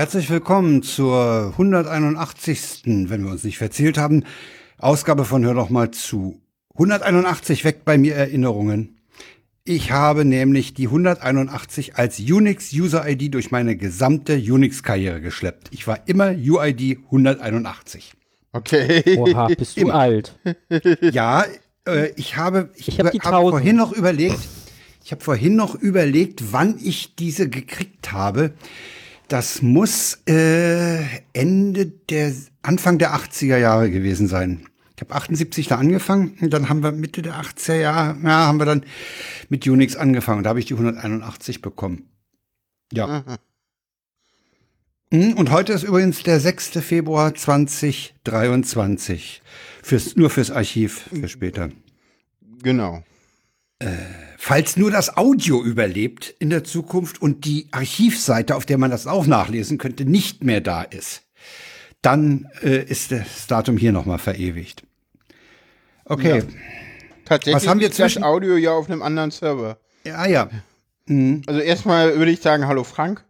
Herzlich willkommen zur 181. wenn wir uns nicht verzählt haben, Ausgabe von Hör doch mal zu. 181 weckt bei mir Erinnerungen. Ich habe nämlich die 181 als Unix-User-ID durch meine gesamte Unix-Karriere geschleppt. Ich war immer UID 181. Okay. Oha, bist du alt. Ja, äh, ich habe, ich, Ich hab die hab 1000. vorhin noch überlegt, ich habe vorhin noch überlegt, wann ich diese gekriegt habe. Das muss äh, Ende der, Anfang der 80er Jahre gewesen sein. Ich habe 78 da angefangen und dann haben wir Mitte der 80er Jahre, ja, haben wir dann mit Unix angefangen. Da habe ich die 181 bekommen. Ja. Mhm, Und heute ist übrigens der 6. Februar 2023. Fürs, nur fürs Archiv für später. Genau. Falls nur das Audio überlebt in der Zukunft und die Archivseite, auf der man das auch nachlesen könnte, nicht mehr da ist, dann äh, ist das Datum hier nochmal verewigt. Okay. Tatsächlich Was haben wir ist das zwischen- Audio ja auf einem anderen Server. Ja, ja. Also erstmal würde ich sagen, hallo Frank.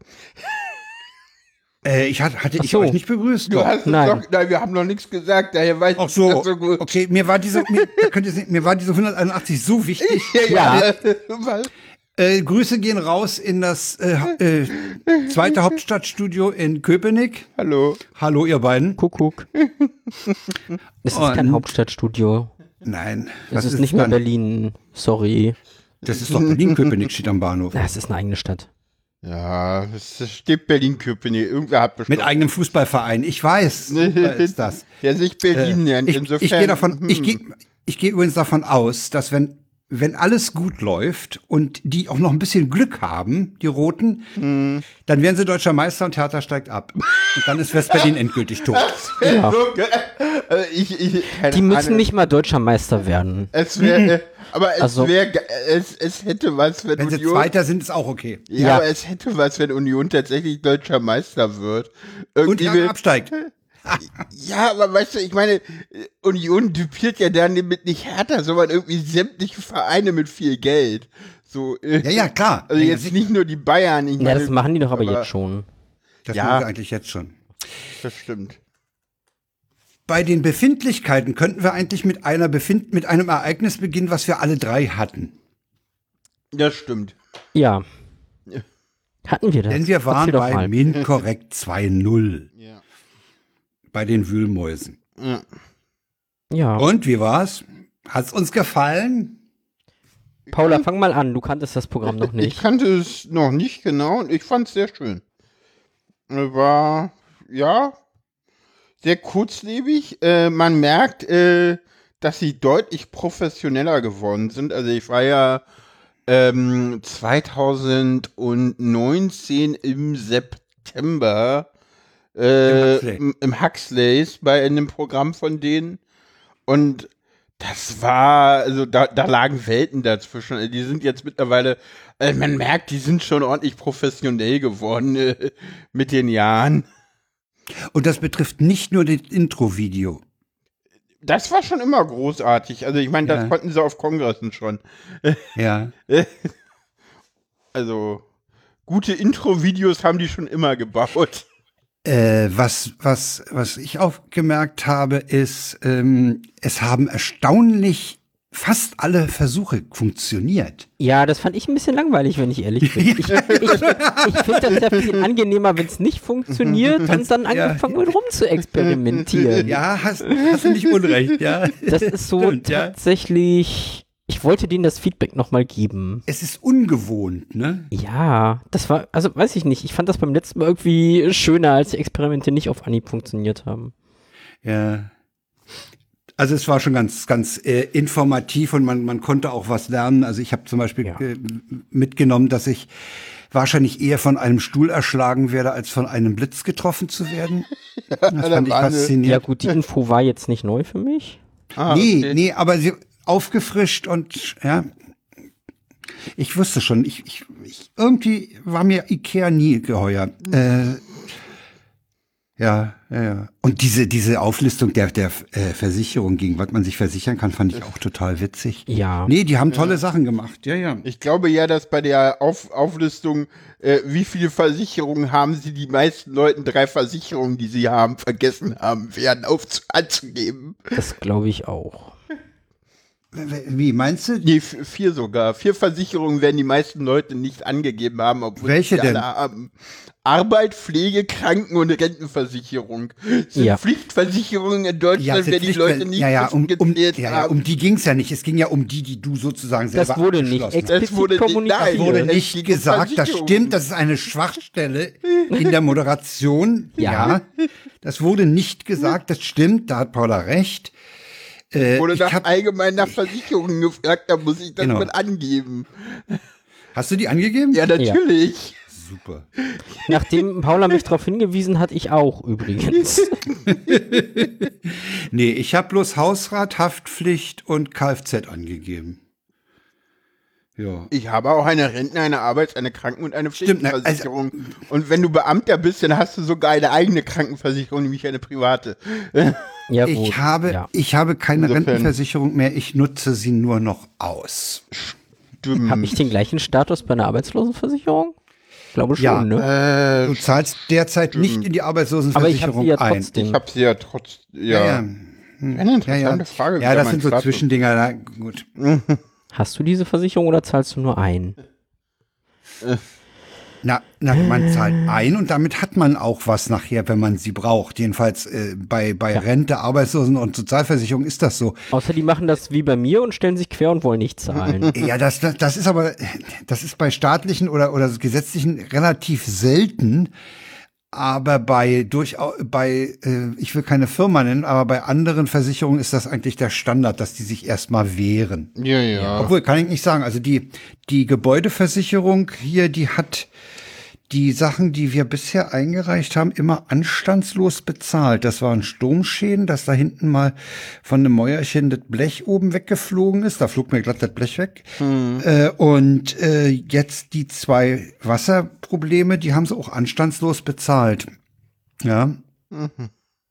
Äh, ich hatte, hatte Ach ich so. euch nicht begrüßt. Du hast Nein. Doch, nein, wir haben noch nichts gesagt, daher weiß Ach ich so, das so gut. okay, mir war diese, mir, da könnt ihr sehen, mir war diese 181 so wichtig. Ja, ja. Äh, Grüße gehen raus in das äh, äh, zweite Hauptstadtstudio in Köpenick. Hallo. Hallo, ihr beiden. Kuckuck. Es ist Und- kein Hauptstadtstudio. Nein, Es was ist, nicht mehr? Berlin. Sorry. Das ist doch Berlin-Köpenick steht am Bahnhof. Das ist eine eigene Stadt. Ja, es steht Berlin-Köpenick. Irgendwer hat bestimmt. Mit eigenem Fußballverein. Ich weiß. Super ist das. Der sich Berlin nennt. Ich, Insofern. ich gehe davon, ich hm. gehe, ich gehe übrigens davon aus, dass wenn, wenn alles gut läuft und die auch noch ein bisschen Glück haben, die Roten, Hm. dann werden sie deutscher Meister und Hertha steigt ab. Und dann ist West-Berlin endgültig tot. Ja. So, ge- äh, ich, ich, Die müssen Ahnung. nicht mal deutscher Meister werden. Es wäre, äh, aber es Also- wäre, ge- es, es hätte was, wenn, Wenn sie Union. Zweiter sind, ist auch okay. ja, Ja. aber es hätte was, wenn Union tatsächlich deutscher Meister wird. Und Irgendwie Hertha will, absteigt. Ja, aber weißt du, ich meine, Union düpiert ja dann mit nicht Hertha, sondern irgendwie sämtliche Vereine mit viel Geld. So, äh, Ja, ja, klar. Also Ja, jetzt sicher. nicht nur die Bayern. Ich Ja, meine, das machen die doch aber jetzt schon. Das ja. machen wir eigentlich jetzt schon. Das stimmt. Bei den Befindlichkeiten könnten wir eigentlich mit einer Befind mit einem Ereignis beginnen, was wir alle drei hatten. Das stimmt. Ja. Hatten wir das? Denn wir waren doch bei mal. Minkorrekt 2.0 Ja. Bei den Wühlmäusen. ja. Ja. Und wie war's? Hat's uns gefallen? Paula, fang mal an. Du kanntest das Programm noch Ich nicht. kannte es noch nicht genau und ich fand es sehr schön. War, ja, sehr kurzlebig. Äh, man merkt, äh, dass sie deutlich professioneller geworden sind. Also ich war ja ähm, 2019 im September äh, Huxley. im, im Huxleys bei einem Programm von denen und das war, also da, da lagen Welten dazwischen. Also Die sind jetzt mittlerweile, äh, man merkt, die sind schon ordentlich professionell geworden äh, mit den Jahren. Und das betrifft nicht nur das Intro-Video. Das war schon immer großartig. Also ich meine, das Ja. konnten sie auf Kongressen schon. Ja. Also gute Intro-Videos haben die schon immer gebaut. Äh, was, was, was ich auch gemerkt habe, ist, ähm, es haben erstaunlich fast alle Versuche funktioniert. Ja, das fand ich ein bisschen langweilig, wenn ich ehrlich bin. Ich, ich, ich finde das sehr viel angenehmer, wenn es nicht funktioniert und dann Ja. angefangen wird rum zu experimentieren. Ja, hast, hast du nicht unrecht, ja. Das ist so Stimmt, ja. tatsächlich. Ich wollte denen das Feedback nochmal geben. Es ist ungewohnt, ne? Ja, das war, also weiß ich nicht. Ich fand das beim letzten Mal irgendwie schöner, als die Experimente nicht auf Anhieb funktioniert haben. Ja. Also es war schon ganz, ganz äh, informativ und man, man konnte auch was lernen. Also ich habe zum Beispiel Ja. äh, mitgenommen, dass ich wahrscheinlich eher von einem Stuhl erschlagen werde, als von einem Blitz getroffen zu werden. Das fand ich eine- Ja faszinierend. gut, die Info war jetzt nicht neu für mich. Ah, nee, okay. nee, aber sie aufgefrischt und ja. Ich wusste schon, ich, ich, ich irgendwie war mir Ikea nie geheuer. Äh, Ja, ja, ja. Und diese, diese Auflistung der, der äh, Versicherung, gegen was man sich versichern kann, fand ich auch total witzig. Ja. Nee, die haben tolle Sachen gemacht. Ja, ja. Ich glaube ja, dass bei der Auf Auflistung, äh, wie viele Versicherungen haben sie, die meisten Leuten drei Versicherungen, die sie haben, vergessen haben, werden auf anzugeben. Das glaube ich auch. Wie meinst du? Nee, vier sogar. Vier Versicherungen werden die meisten Leute nicht angegeben haben, obwohl Welche sie denn? alle haben. Arbeit, Pflege, Kranken- und Rentenversicherung. Sind Ja. Pflichtversicherungen in Deutschland, sind wenn die Leute nicht ja, ja, um, um, ja, ja, haben. um die ging's ja nicht. Es ging ja um die, die du sozusagen selber Das wurde nicht explizit Es wurde nicht- kommuniziert. nein, wurde Es nicht ging gesagt, das stimmt, das ist eine Schwachstelle in der Moderation. Ja. ja. Das wurde nicht gesagt, das stimmt, da hat Paula recht. Äh, wurde ich nach, hab, allgemein nach Versicherungen gefragt, da muss ich das Genau. mit angeben. hast du die angegeben? Ja, natürlich. Super. Nachdem Paula mich darauf hingewiesen hat, ich auch übrigens. Nee, ich habe bloß Hausrat, Haftpflicht und Kfz angegeben. Ja. Ich habe auch eine Renten-, eine Arbeits-, eine Kranken- und eine Stimmt, ne, Pflichtversicherung. und wenn du Beamter bist, dann hast du sogar eine eigene Krankenversicherung, nämlich eine private. Ja, Ich gut. habe, Ja. ich habe keine Insofern- Rentenversicherung mehr, ich nutze sie nur noch aus. Habe ich den gleichen Status bei einer Arbeitslosenversicherung? Glaube schon, Ja. ne? Äh, Du zahlst derzeit nicht in die Aber ich habe Arbeitslosenversicherung sie ja ein. trotzdem. ich habe sie ja trotz, ja. Ja, ja. Eine Ja, ja. interessante Frage. ja das sind so Status. Zwischendinger. Na, gut. Hast du diese Versicherung oder zahlst du nur ein? Na, na, man zahlt ein und damit hat man auch was nachher, wenn man sie braucht. Jedenfalls äh, bei, bei Rente, Arbeitslosen und Sozialversicherung ist das so. Außer die machen das wie bei mir und stellen sich quer und wollen nicht zahlen. Ja, das, das, das ist aber, das ist bei staatlichen oder, oder gesetzlichen relativ selten. Aber bei durchaus, bei, äh, ich will keine Firma nennen, aber bei anderen Versicherungen ist das eigentlich der Standard, dass die sich erstmal wehren. Ja, ja. Obwohl, kann ich nicht sagen. Also die, die Gebäudeversicherung hier, die hat die Sachen, die wir bisher eingereicht haben, immer anstandslos bezahlt. Das waren Sturmschäden, dass da hinten mal von einem Mäuerchen das Blech oben weggeflogen ist. Da flog mir glatt das Blech weg. Äh, und äh, jetzt die zwei Wasserprobleme, die haben sie auch anstandslos bezahlt. Ja.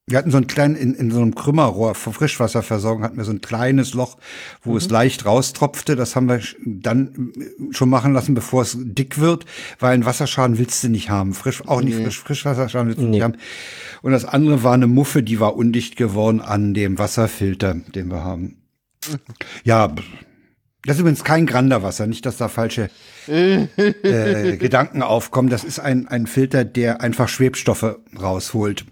Wir hatten so ein kleinen, in, in so einem Krümmerrohr für Frischwasserversorgung hatten wir so ein kleines Loch, wo es leicht raustropfte. Das haben wir dann äh, schon machen lassen, bevor es dick wird, weil einen Wasserschaden willst du nicht haben. Frisch, auch nicht frisch, Frischwasserschaden willst du Nee. nicht haben. Und das andere war eine Muffe, die war undicht geworden an dem Wasserfilter, den wir haben. Ja, das ist übrigens kein Granderwasser, nicht, dass da falsche äh, Gedanken aufkommen. Das ist ein, ein Filter, der einfach Schwebstoffe rausholt.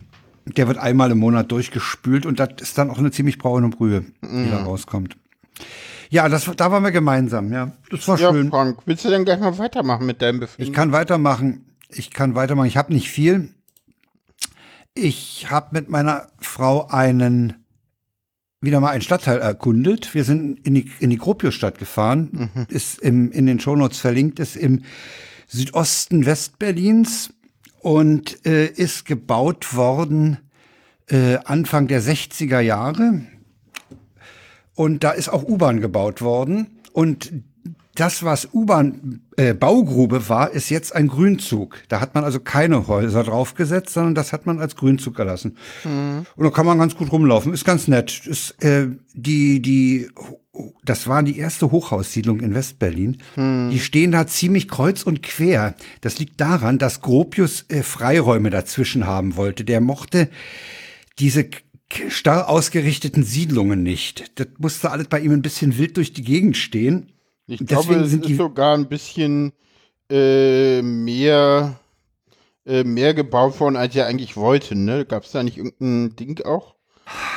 Der wird einmal im Monat durchgespült und das ist dann auch eine ziemlich braune Brühe, die da rauskommt. Ja, das, da waren wir gemeinsam, ja. Das war Ja, schön. Frank, willst du denn gleich mal weitermachen mit deinem Befinden? Ich kann weitermachen. Ich kann weitermachen. Ich habe nicht viel. Ich habe mit meiner Frau einen wieder mal einen Stadtteil erkundet. Wir sind in die, in die Gropiusstadt gefahren. Ist im, in den Shownotes verlinkt, ist im Südosten Westberlins und äh, ist gebaut worden äh, Anfang der 60er Jahre. Und da ist auch U-Bahn gebaut worden. Und das, was U-Bahn-Baugrube war, ist jetzt ein Grünzug. Da hat man also keine Häuser draufgesetzt, sondern das hat man als Grünzug gelassen. Und da kann man ganz gut rumlaufen. Ist ganz nett. Ist, äh, die, die, das war die erste Hochhaussiedlung in Westberlin. Die stehen da ziemlich kreuz und quer. Das liegt daran, dass Gropius äh, Freiräume dazwischen haben wollte. Der mochte diese starr ausgerichteten Siedlungen nicht. Das musste alles bei ihm ein bisschen wild durch die Gegend stehen. Ich Deswegen glaube, es sind ist die- sogar ein bisschen äh, mehr, äh, mehr gebaut worden, als er eigentlich wollte. Ne? Gab es da nicht irgendein Ding auch?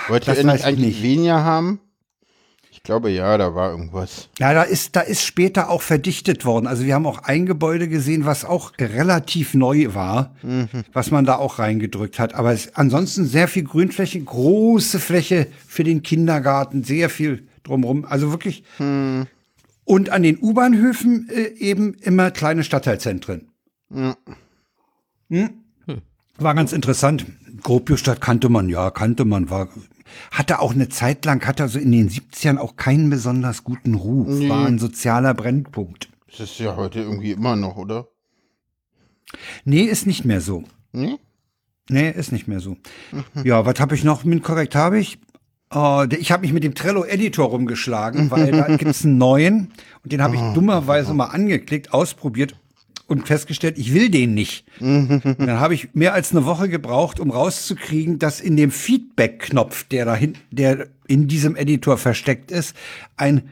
Wollte Das er nicht ich eigentlich nicht. weniger haben? Ich glaube, ja, da war irgendwas. Ja, da ist, da ist später auch verdichtet worden. Also wir haben auch ein Gebäude gesehen, was auch relativ neu war, was man da auch reingedrückt hat. Aber es, ansonsten sehr viel Grünfläche, große Fläche für den Kindergarten, sehr viel drumrum. Also wirklich. Und an den U-Bahnhöfen äh, eben immer kleine Stadtteilzentren. Hm? War ganz interessant. Gropiusstadt kannte man, ja, kannte man, war, hatte auch eine Zeit lang, hatte also in den 70ern auch keinen besonders guten Ruf, war ein sozialer Brennpunkt. Das ist ja heute irgendwie immer noch, oder? Nee, ist nicht mehr so. Nee? Nee, ist nicht mehr so. Ja, was habe ich noch? Mit korrekt habe ich. Uh, ich habe mich mit dem Trello-Editor rumgeschlagen, weil da gibt's einen neuen und den habe ich dummerweise mal angeklickt, ausprobiert und festgestellt, ich will den nicht. Und dann habe ich mehr als eine Woche gebraucht, um rauszukriegen, dass in dem Feedback-Knopf, der dahin, der in diesem Editor versteckt ist, ein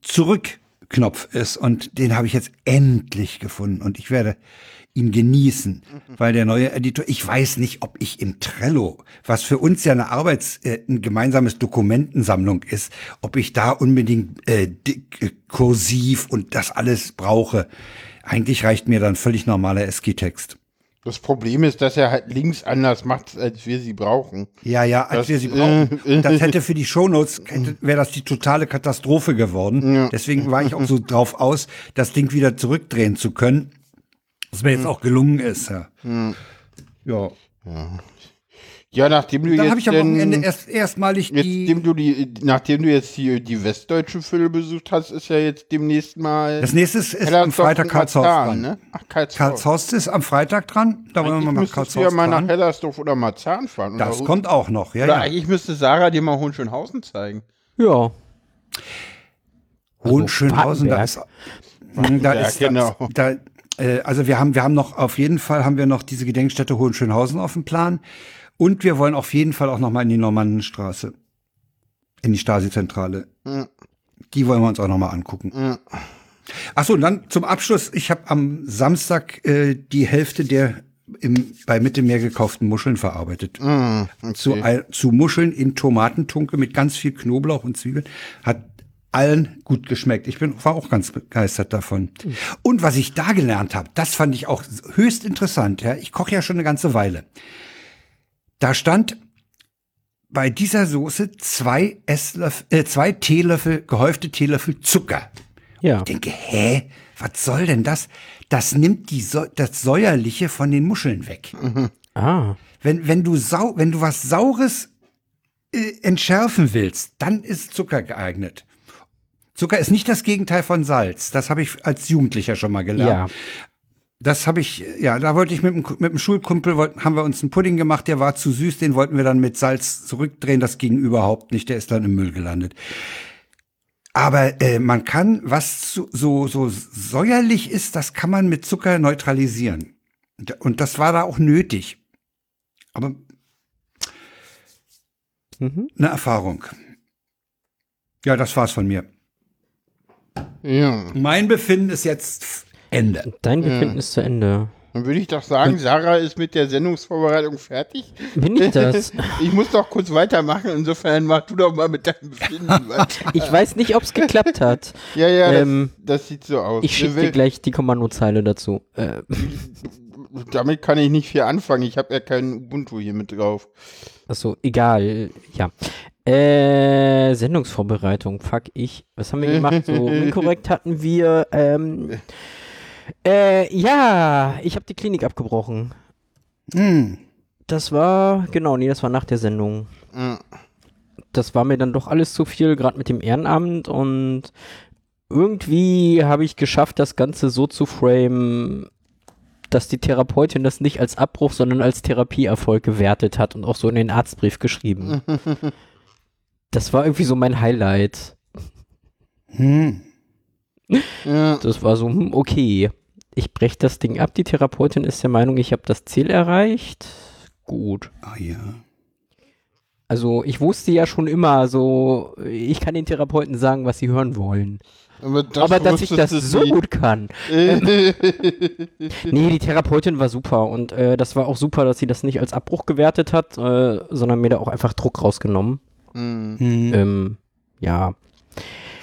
Zurück-Knopf ist. Und den habe ich jetzt endlich gefunden. Und ich werde ihn genießen, weil der neue Editor, ich weiß nicht, ob ich im Trello, was für uns ja eine Arbeits, äh, ein gemeinsames Dokumentensammlung ist, ob ich da unbedingt äh, dick, äh, kursiv und das alles brauche. Eigentlich reicht mir dann völlig normaler ASCII-Text. Das Problem ist, dass er halt links anders macht, als wir sie brauchen. Ja, ja, als Das, wir sie brauchen. äh, das hätte für die Shownotes, wäre das die totale Katastrophe geworden. Deswegen war ich auch so drauf aus, das Ding wieder zurückdrehen zu können. Was mir jetzt auch gelungen ist, ja. Ja. Ja, nachdem du Dann jetzt habe ich am Wochenende erst erstmalig die. dem du die, nachdem du jetzt die, die westdeutsche Fülle besucht hast, ist ja jetzt demnächst mal. Das nächste ist am Hellersdorf Freitag Karlshaus Marzahn, dran. Ne? Ach, Karlshaus. Karlshaus ist am Freitag dran. Da wollen wir mal nach müsstest du ja Karlshaus mal nach. Hellersdorf oder Marzahn fahren. Das oder, kommt auch noch, ja, Oder ja. eigentlich müsste Sarah dir mal Hohenschönhausen zeigen. Ja. Hohenschönhausen, da ist, Wartenberg. da Ja, ist, genau. da, äh, also wir haben, wir haben noch, auf jeden Fall haben wir noch diese Gedenkstätte Hohenschönhausen auf dem Plan. Und wir wollen auf jeden Fall auch noch mal in die Normannenstraße. In die Stasi-Zentrale. Ja. Die wollen wir uns auch noch mal angucken. Ja. Ach so, und dann zum Abschluss. Ich habe am Samstag äh, die Hälfte der im, bei Mittelmeer gekauften Muscheln verarbeitet. Mm, zu, ein- zu Muscheln in Tomatentunke mit ganz viel Knoblauch und Zwiebeln. Hat allen gut geschmeckt. Ich bin, war auch ganz begeistert davon. Und was ich da gelernt habe, das fand ich auch höchst interessant. Ja. Ich koche ja schon eine ganze Weile. Da stand bei dieser Soße zwei, Esslöffel, äh, zwei Teelöffel, gehäufte Teelöffel Zucker. Ja. Ich denke, hä, was soll denn das? Das nimmt die so das Säuerliche von den Muscheln weg. Ah. Wenn, wenn du sau, wenn du was Saures äh, entschärfen willst, dann ist Zucker geeignet. Zucker ist nicht das Gegenteil von Salz. Das habe ich als Jugendlicher schon mal gelernt. Ja. Das habe ich, ja, da wollte ich mit dem, mit dem Schulkumpel, wollten, haben wir uns einen Pudding gemacht, der war zu süß, den wollten wir dann mit Salz zurückdrehen, das ging überhaupt nicht, der ist dann im Müll gelandet. Aber äh, man kann, was so, so, so säuerlich ist, das kann man mit Zucker neutralisieren. Und- Und das war da auch nötig. Aber Mhm. eine Erfahrung. Ja, das war's von mir. Ja. Mein Befinden ist jetzt Ende. Dein Befinden ist zu Ende. Dann würde ich doch sagen, Sarah ist mit der Sendungsvorbereitung fertig. Bin ich das? Ich muss doch kurz weitermachen. Insofern mach du doch mal mit deinem Befinden weiter. Ich weiß nicht, ob es geklappt hat. Ja, ja, Ähm, das, das sieht so aus. Ich schicke dir gleich die Kommandozeile dazu. Äh, Damit kann ich nicht viel anfangen. Ich habe ja keinen Ubuntu hier mit drauf. achso, egal. Ja. Äh, Sendungsvorbereitung. Fuck, ich. Was haben wir gemacht? So inkorrekt hatten wir. Ähm, äh, ja, ich habe die Klinik abgebrochen. Hm. Das war, genau, nee, das war nach der Sendung. Ja. das war mir dann doch alles zu viel, gerade mit dem Ehrenamt und irgendwie habe ich geschafft, das Ganze so zu framen, dass die Therapeutin das nicht als Abbruch, sondern als Therapieerfolg gewertet hat und auch so in den Arztbrief geschrieben. das war irgendwie so mein Highlight. Hm. Ja. Das war so, hm, okay, ich breche das Ding ab. Die Therapeutin ist der Meinung, ich habe das Ziel erreicht. Gut. Ah ja. Also ich wusste ja schon immer so, ich kann den Therapeuten sagen, was sie hören wollen. Aber, das Aber dass ich das so gut kann. Nee, die Therapeutin war super und äh, das war auch super, dass sie das nicht als Abbruch gewertet hat, äh, sondern mir da auch einfach Druck rausgenommen. Hm. Hm. Ähm, ja.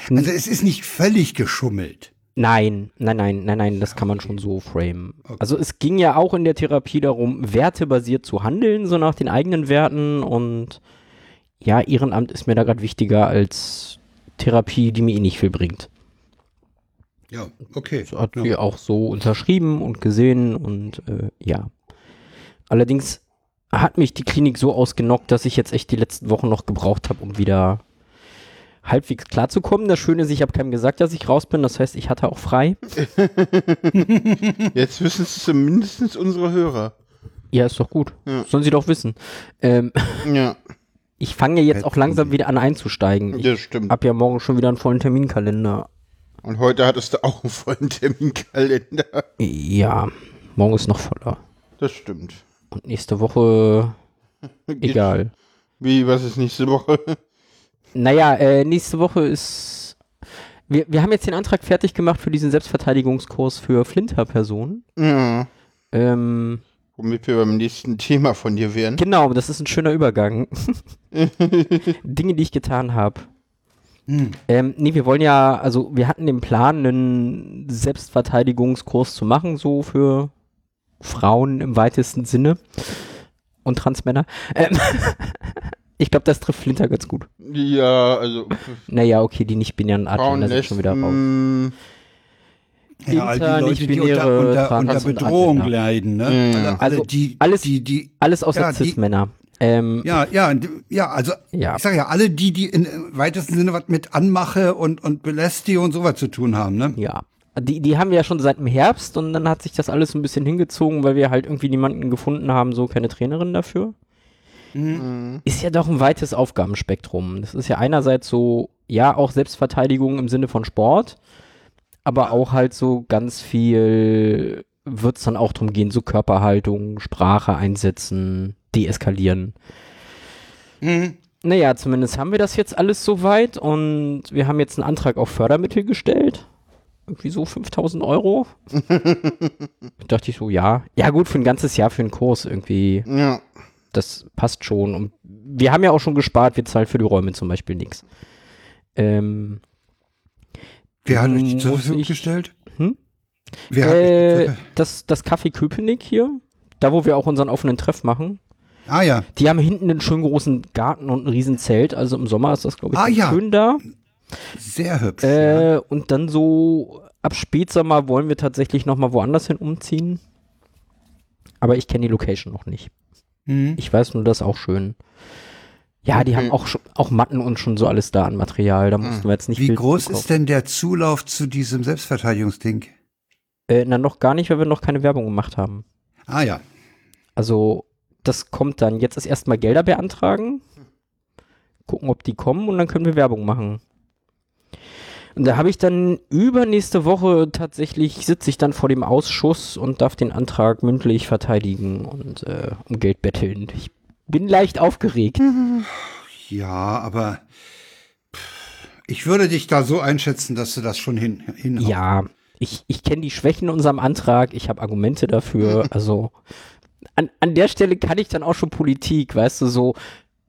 Also es ist nicht völlig geschummelt. Nein, nein, nein, nein, nein, das kann man schon so framen. Also es ging ja auch in der Therapie darum, wertebasiert zu handeln, so nach den eigenen Werten und ja, Ehrenamt ist mir da gerade wichtiger als Therapie, die mir eh nicht viel bringt. Ja, okay. Das hat ja. sie auch so unterschrieben und gesehen und äh, ja. Allerdings hat mich die Klinik so ausgenockt, dass ich jetzt echt die letzten Wochen noch gebraucht habe, um wieder halbwegs klarzukommen. Das Schöne ist, ich habe keinem gesagt, dass ich raus bin. Das heißt, ich hatte auch frei. Jetzt wissen es zumindest unsere Hörer. Ja, ist doch gut. Ja. Sollen sie doch wissen. Ähm, Ja, ich fange jetzt auch langsam wieder an einzusteigen. Ich das stimmt. hab ja morgen schon wieder einen vollen Terminkalender. Und heute hattest du auch einen vollen Terminkalender. Ja, morgen ist noch voller. Das stimmt. Und nächste Woche egal. Wie, was ist nächste Woche? Naja, äh, nächste Woche ist. Wir, wir haben jetzt den Antrag fertig gemacht für diesen Selbstverteidigungskurs für Flinter-Personen. Ja. Ähm, Womit wir beim nächsten Thema von dir wären. genau, das ist ein schöner Übergang. Dinge, die ich getan habe. Hm. Ähm, nee, wir wollen ja, also wir hatten den Plan, einen Selbstverteidigungskurs zu machen, so für Frauen im weitesten Sinne und Transmänner. Ähm, ich glaube, das trifft Flinter ganz gut. Ja, also Naja, okay, die nicht-binären Frauen, Agender sind schon wieder raus. Ja, all die Inter, Leute, die nicht-binäre, unter, unter, unter Bedrohung Anwender. leiden, ne? Alle, alle Also die, alles- die, die, Alles außer Ja, die- Cis-Männer. Ähm, ja, ja, ja, also Ja. ich sage ja, alle die, die in weitesten Sinne was mit Anmache und, und Belästigung und sowas zu tun haben, ne? Ja. Die, die haben wir ja schon seit dem Herbst und dann hat sich das alles so ein bisschen hingezogen, weil wir halt irgendwie niemanden gefunden haben, so keine Trainerin dafür. Ist ja doch ein weites Aufgabenspektrum. Das ist ja einerseits so, ja, auch Selbstverteidigung im Sinne von Sport, aber auch halt so ganz viel wird es dann auch drum gehen, so Körperhaltung, Sprache einsetzen, deeskalieren. Mhm. Naja, zumindest haben wir das jetzt alles soweit und wir haben jetzt einen Antrag auf Fördermittel gestellt. Irgendwie so 5000 Euro. dachte ich so, ja. Ja, gut, für ein ganzes Jahr für einen Kurs irgendwie. ja. Das passt schon. Und wir haben ja auch schon gespart, wir zahlen für die Räume zum Beispiel nichts. Ähm, Wer hat euch die zur Verfügung gestellt? Hm? Wer hat äh, die, das, das Café Köpenick hier, da wo wir auch unseren offenen Treff machen. Ah ja, Die haben hinten einen schönen großen Garten und ein riesen Zelt. Also im Sommer ist das, glaube ich, Ah, ja. schön da. sehr hübsch. ja. Äh, und dann so ab Spätsommer wollen wir tatsächlich nochmal woanders hin umziehen. Aber ich kenne die Location noch nicht. Mhm. Ich weiß nur, das ist auch schön. Ja, die Okay. haben auch schon, auch Matten und schon so alles da an Material. Da mussten wir jetzt nicht Wie viel groß zukaufen. ist denn der Zulauf zu diesem Selbstverteidigungsding? Äh, na, noch gar nicht, weil wir noch keine Werbung gemacht haben. Ah ja. Also, das kommt dann. Jetzt ist erstmal Gelder beantragen. Gucken, ob die kommen und dann können wir Werbung machen. Und da habe ich dann übernächste Woche tatsächlich, sitze ich dann vor dem Ausschuss und darf den Antrag mündlich verteidigen und äh, um Geld betteln. Ich bin leicht aufgeregt. Ja, aber ich würde dich da so einschätzen, dass du das schon hin, hinhaust. Ja, ich, ich kenne die Schwächen in unserem Antrag, ich habe Argumente dafür. Also an, an der Stelle kann ich dann auch schon Politik, weißt du, so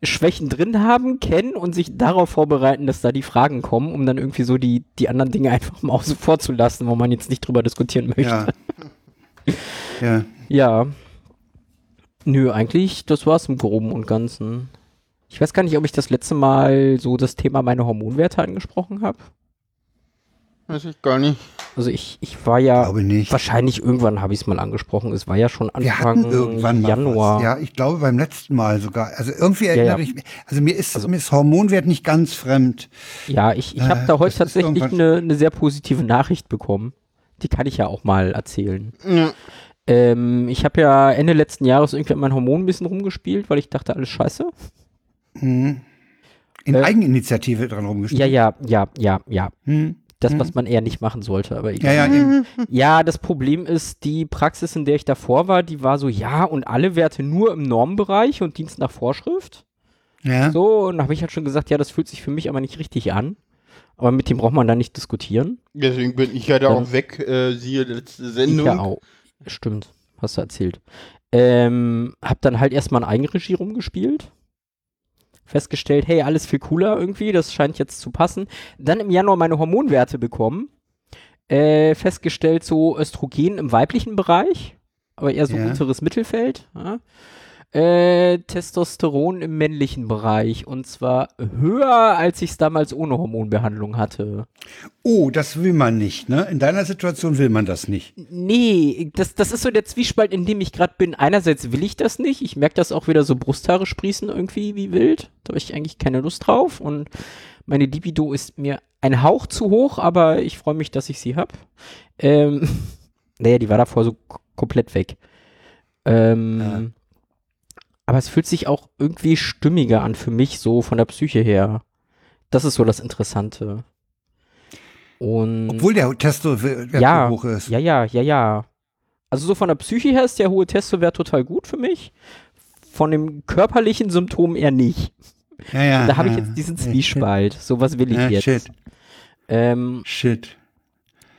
Schwächen drin haben, kennen und sich darauf vorbereiten, dass da die Fragen kommen, um dann irgendwie so die, die anderen Dinge einfach mal außen vor zu lassen, wo man jetzt nicht drüber diskutieren möchte. Ja. ja. Ja. Nö, eigentlich, das war's im Groben und Ganzen. Ich weiß gar nicht, ob ich das letzte Mal so das Thema meine Hormonwerte angesprochen habe. Weiß ich gar nicht. Also ich, ich war ja Glaube nicht. wahrscheinlich irgendwann habe ich es mal angesprochen. Es war ja schon Anfang Januar. Was. Ja, ich glaube beim letzten Mal sogar. Also irgendwie erinnere ja. ich mich. Also mir ist, mir ist Hormonwert nicht ganz fremd. Ja, ich, ich habe Äh, da heute tatsächlich eine, eine sehr positive Nachricht bekommen. Die kann ich ja auch mal erzählen. Ja. Ähm, ich habe ja Ende letzten Jahres irgendwie mit meinen Hormonen ein bisschen rumgespielt, weil ich dachte, alles scheiße. Hm. In Äh, Eigeninitiative dran rumgestellt. Ja, ja, ja, ja, ja. Hm. Das, was man eher nicht machen sollte, aber Ja, egal. ja, eben. Ja, das Problem ist, die Praxis, in der ich davor war, die war so, ja, und alle Werte nur im Normbereich und Dienst nach Vorschrift. ja. So, und da habe ich halt schon gesagt, ja, das fühlt sich für mich aber nicht richtig an. Aber mit dem braucht man da nicht diskutieren. Deswegen bin ich ja da Dann- auch weg, äh, siehe letzte Sendung. ja auch. Stimmt, hast du erzählt. Ähm, hab dann halt erstmal in Eigenregie rumgespielt. Festgestellt, hey, alles viel cooler irgendwie, das scheint jetzt zu passen. Dann im Januar meine Hormonwerte bekommen. Äh, festgestellt, so Östrogen im weiblichen Bereich, aber eher so Ja. unteres Mittelfeld. Ja. Äh, Testosteron im männlichen Bereich und zwar höher, als ich es damals ohne Hormonbehandlung hatte. Oh, das will man nicht, ne? In deiner Situation will man das nicht. Nee, das, das ist so der Zwiespalt, in dem ich gerade bin. Einerseits will ich das nicht. Ich merke das auch wieder so Brusthaare sprießen irgendwie wie wild. Da habe ich eigentlich keine Lust drauf. Und meine Libido ist mir ein Hauch zu hoch, aber ich freue mich, dass ich sie habe. Ähm, naja, die war davor so komplett weg. Ähm. Aber es fühlt sich auch irgendwie stimmiger an für mich, so von der Psyche her. Das ist so das Interessante. Und Obwohl der Testo-Wert Ja, so hoch ist. ja, ja, ja, ja. Also so von der Psyche her ist der hohe Testowert total gut für mich. Von dem körperlichen Symptom eher nicht. Ja, ja, Da habe ich ja. jetzt diesen Zwiespalt. So was will ich jetzt. shit. Ähm, Shit.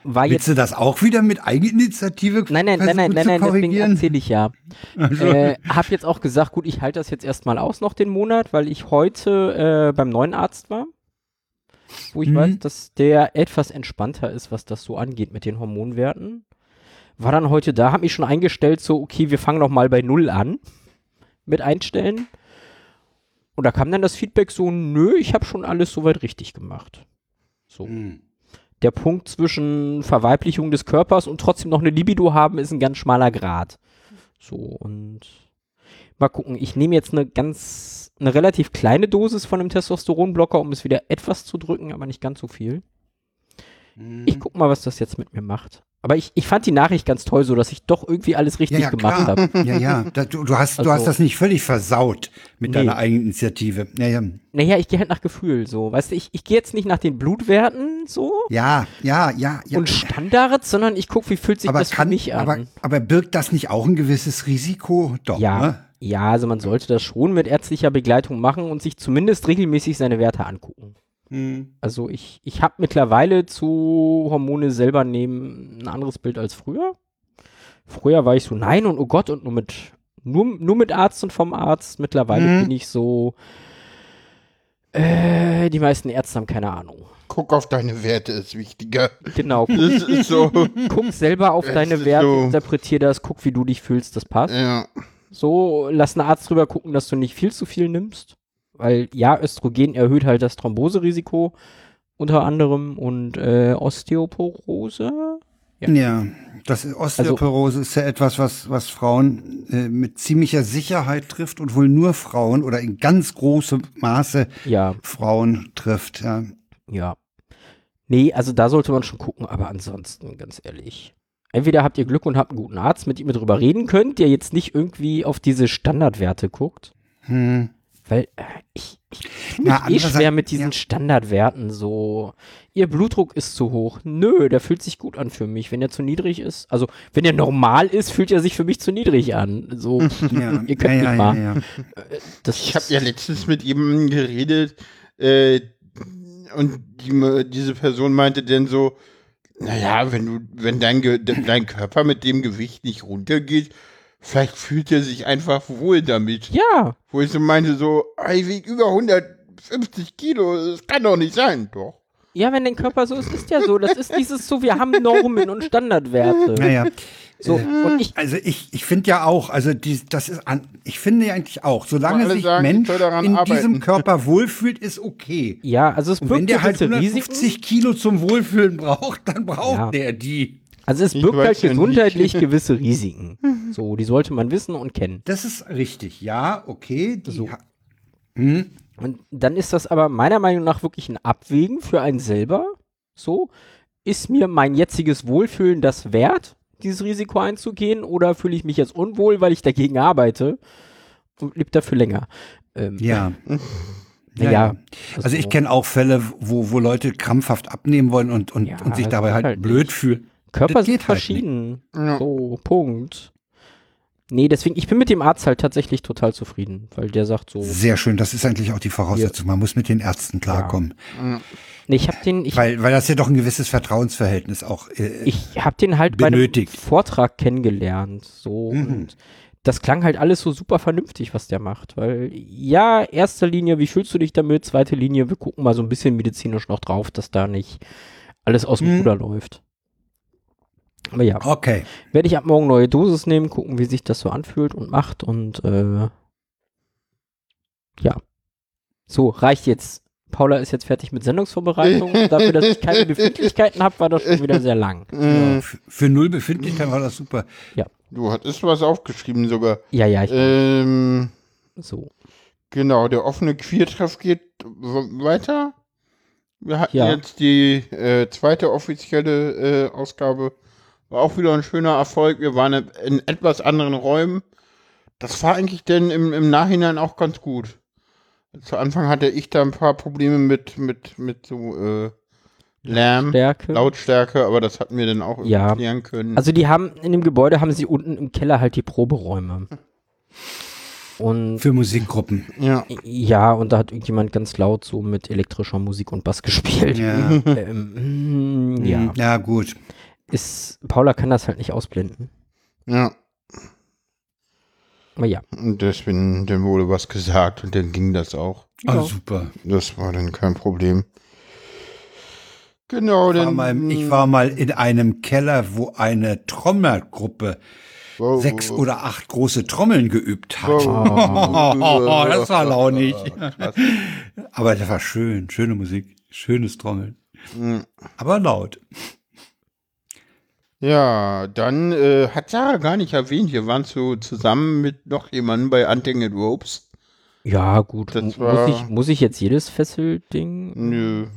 War jetzt Willst du das auch wieder mit Eigeninitiative Nein, nein, nein, nein, nein, nein, deswegen erzähle ich ja. Also, Äh, hab jetzt auch gesagt, gut, ich halte das jetzt erstmal aus noch den Monat, weil ich heute äh, beim neuen Arzt war. Wo ich Mhm. weiß, dass der etwas entspannter ist, was das so angeht mit den Hormonwerten. War dann heute da, hab mich schon eingestellt, so, okay, wir fangen noch mal bei Null an mit Einstellen. Und da kam dann das Feedback so, nö, ich habe schon alles soweit richtig gemacht. So hm. Der Punkt zwischen Verweiblichung des Körpers und trotzdem noch eine Libido haben, ist ein ganz schmaler Grad. So, und mal gucken. Ich nehme jetzt eine ganz, eine relativ kleine Dosis von einem Testosteronblocker, um es wieder etwas zu drücken, aber nicht ganz so viel. Mhm. Ich guck mal, was das jetzt mit mir macht. Aber ich, ich fand die Nachricht ganz toll, so dass ich doch irgendwie alles richtig ja, ja, gemacht habe. Ja, ja. Da, du, du, hast, du Also- hast das nicht völlig versaut mit Nee. deiner Eigeninitiative. Ja, ja. Naja, ich gehe halt nach Gefühl, so. Weißt du, ich, ich gehe jetzt nicht nach den Blutwerten, so. Ja, ja, ja, ja. Und Standards, sondern ich guck, wie fühlt sich aber das kann, für mich an. aber, aber birgt das nicht auch ein gewisses Risiko? Doch, Ja, ne? ja, also man sollte das schon mit ärztlicher Begleitung machen und sich zumindest regelmäßig seine Werte angucken. Hm. Also ich, ich habe mittlerweile zu Hormone selber nehmen ein anderes Bild als früher. Früher war ich so, nein und oh Gott und nur mit, nur, nur mit Arzt und vom Arzt. Mittlerweile Mhm. bin ich so, äh, die meisten Ärzte haben keine Ahnung. Guck auf deine Werte, ist wichtiger. Genau, guck, Das ist so. guck selber auf Es deine Werte, so. interpretier das, guck, wie du dich fühlst, das passt. ja. So, lass einen Arzt drüber gucken, dass du nicht viel zu viel nimmst. Weil ja, Östrogen erhöht halt das Thromboserisiko unter anderem und äh, Osteoporose. Ja. Ja, das ist Osteoporose ist ja etwas, was, was Frauen äh, mit ziemlicher Sicherheit trifft und wohl nur Frauen oder in ganz großem Maße Ja, Frauen trifft. Ja. ja. Nee, also da sollte man schon gucken, aber ansonsten, ganz ehrlich. Entweder habt ihr Glück und habt einen guten Arzt, mit dem ihr drüber reden könnt, der jetzt nicht irgendwie auf diese Standardwerte guckt. Hm. Weil äh, ich, ich Ja, mich eh schwer mit diesen ja. Standardwerten so. Ihr Blutdruck ist zu hoch. Nö, der fühlt sich gut an für mich. Wenn er zu niedrig ist, also wenn er normal ist, fühlt er sich für mich zu niedrig an. So, Ja, ihr könnt ja, mich mal. ja, ja. Das Ich habe ja letztens mit jemandem geredet äh, und die, diese Person meinte dann so, naja, wenn du, wenn dein, Ge dein Körper mit dem Gewicht nicht runtergeht, vielleicht fühlt er sich einfach wohl damit. ja, Wo ich so meinte, so, ich wiege über 150 Kilo, das kann doch nicht sein, doch. ja, wenn dein Körper so ist, ist ja so. Das ist dieses so, wir haben Normen und Standardwerte. Naja, So, und ich, also ich, ich finde ja auch, also die, das ist an, ich finde ja eigentlich auch, solange sich sagen, Mensch in arbeiten. diesem Körper wohlfühlt, ist okay. ja, also es Und wenn birgt der halt gewisse 150 Risiken. Kilo zum Wohlfühlen braucht, dann braucht Ja. der die. Also es birgt halt gesundheitlich gewisse Risiken. So, die sollte man wissen und kennen. Das ist richtig, ja, okay. Die So. Hm? Und dann ist das aber meiner Meinung nach wirklich ein Abwägen für einen selber. So, ist mir mein jetziges Wohlfühlen das wert, dieses Risiko einzugehen, oder fühle ich mich jetzt unwohl, weil ich dagegen arbeite und lebe dafür länger? Ähm, Ja. Naja, Also ich kenne auch Fälle, wo, wo Leute krampfhaft abnehmen wollen und, und, Ja, und sich das dabei halt, halt blöd nicht. fühlen. Körper sind halt verschieden. Ja. So, Punkt. Nee, deswegen, ich bin mit dem Arzt halt tatsächlich total zufrieden, weil der sagt so, Sehr schön, das ist eigentlich auch die Voraussetzung. Man muss mit den Ärzten klarkommen. nee, ich habe den, ich, Weil, weil das ja doch ein gewisses Vertrauensverhältnis auch äh, ich habe den halt bei einem benötigt. Vortrag kennengelernt, so Mhm. und das klang halt alles so super vernünftig, was der macht, weil ja, erste Linie, wie fühlst du dich damit? Zweite Linie, wir gucken mal so ein bisschen medizinisch noch drauf, dass da nicht alles aus dem Mhm. Ruder läuft. Aber ja, Okay. werde ich ab morgen neue Dosis nehmen, gucken, wie sich das so anfühlt und macht und äh, ja. So, reicht jetzt. Paula ist jetzt fertig mit Sendungsvorbereitung. Dafür, dass ich keine Befindlichkeiten habe, war das schon wieder sehr lang. Äh, F- Für null Befindlichkeit war das super. du hattest was aufgeschrieben sogar. Ja, ja, ich, Ähm, so. genau, der offene Queertreff geht weiter. Wir hatten Ja. jetzt die äh, zweite offizielle äh, Ausgabe War auch wieder ein schöner Erfolg. Wir waren in etwas anderen Räumen. Das war eigentlich denn im, im Nachhinein auch ganz gut. Zu Anfang hatte ich da ein paar Probleme mit, mit, mit so äh, Lärm, Stärke. Lautstärke, aber das hatten wir dann auch irgendwie Ja. klären können. Also die haben, in dem Gebäude haben sie unten im Keller halt die Proberäume. Und Für Musikgruppen. ja. ja, und da hat irgendjemand ganz laut so mit elektrischer Musik und Bass gespielt. Ja. Ähm, mm, ja. ja, gut. Ist, Paula kann das halt nicht ausblenden. Ja. Aber ja. Und deswegen, dann wurde was gesagt und dann ging das auch. Ah, Ja. super. Das war dann kein Problem. Genau, Ich war, dann. mal, ich war mal in einem Keller, wo eine Trommelgruppe Wow, sechs wow, oder acht große Trommeln geübt hat. wow. das war launig. Aber das war schön, schöne Musik, schönes Trommeln. Mhm. Aber laut. Ja, dann äh, hat Sarah gar nicht erwähnt, wir waren so zusammen mit noch jemandem bei Untangled Ropes. Ja, gut. Das war- muss, ich, muss ich jetzt jedes Fesselding? Nö.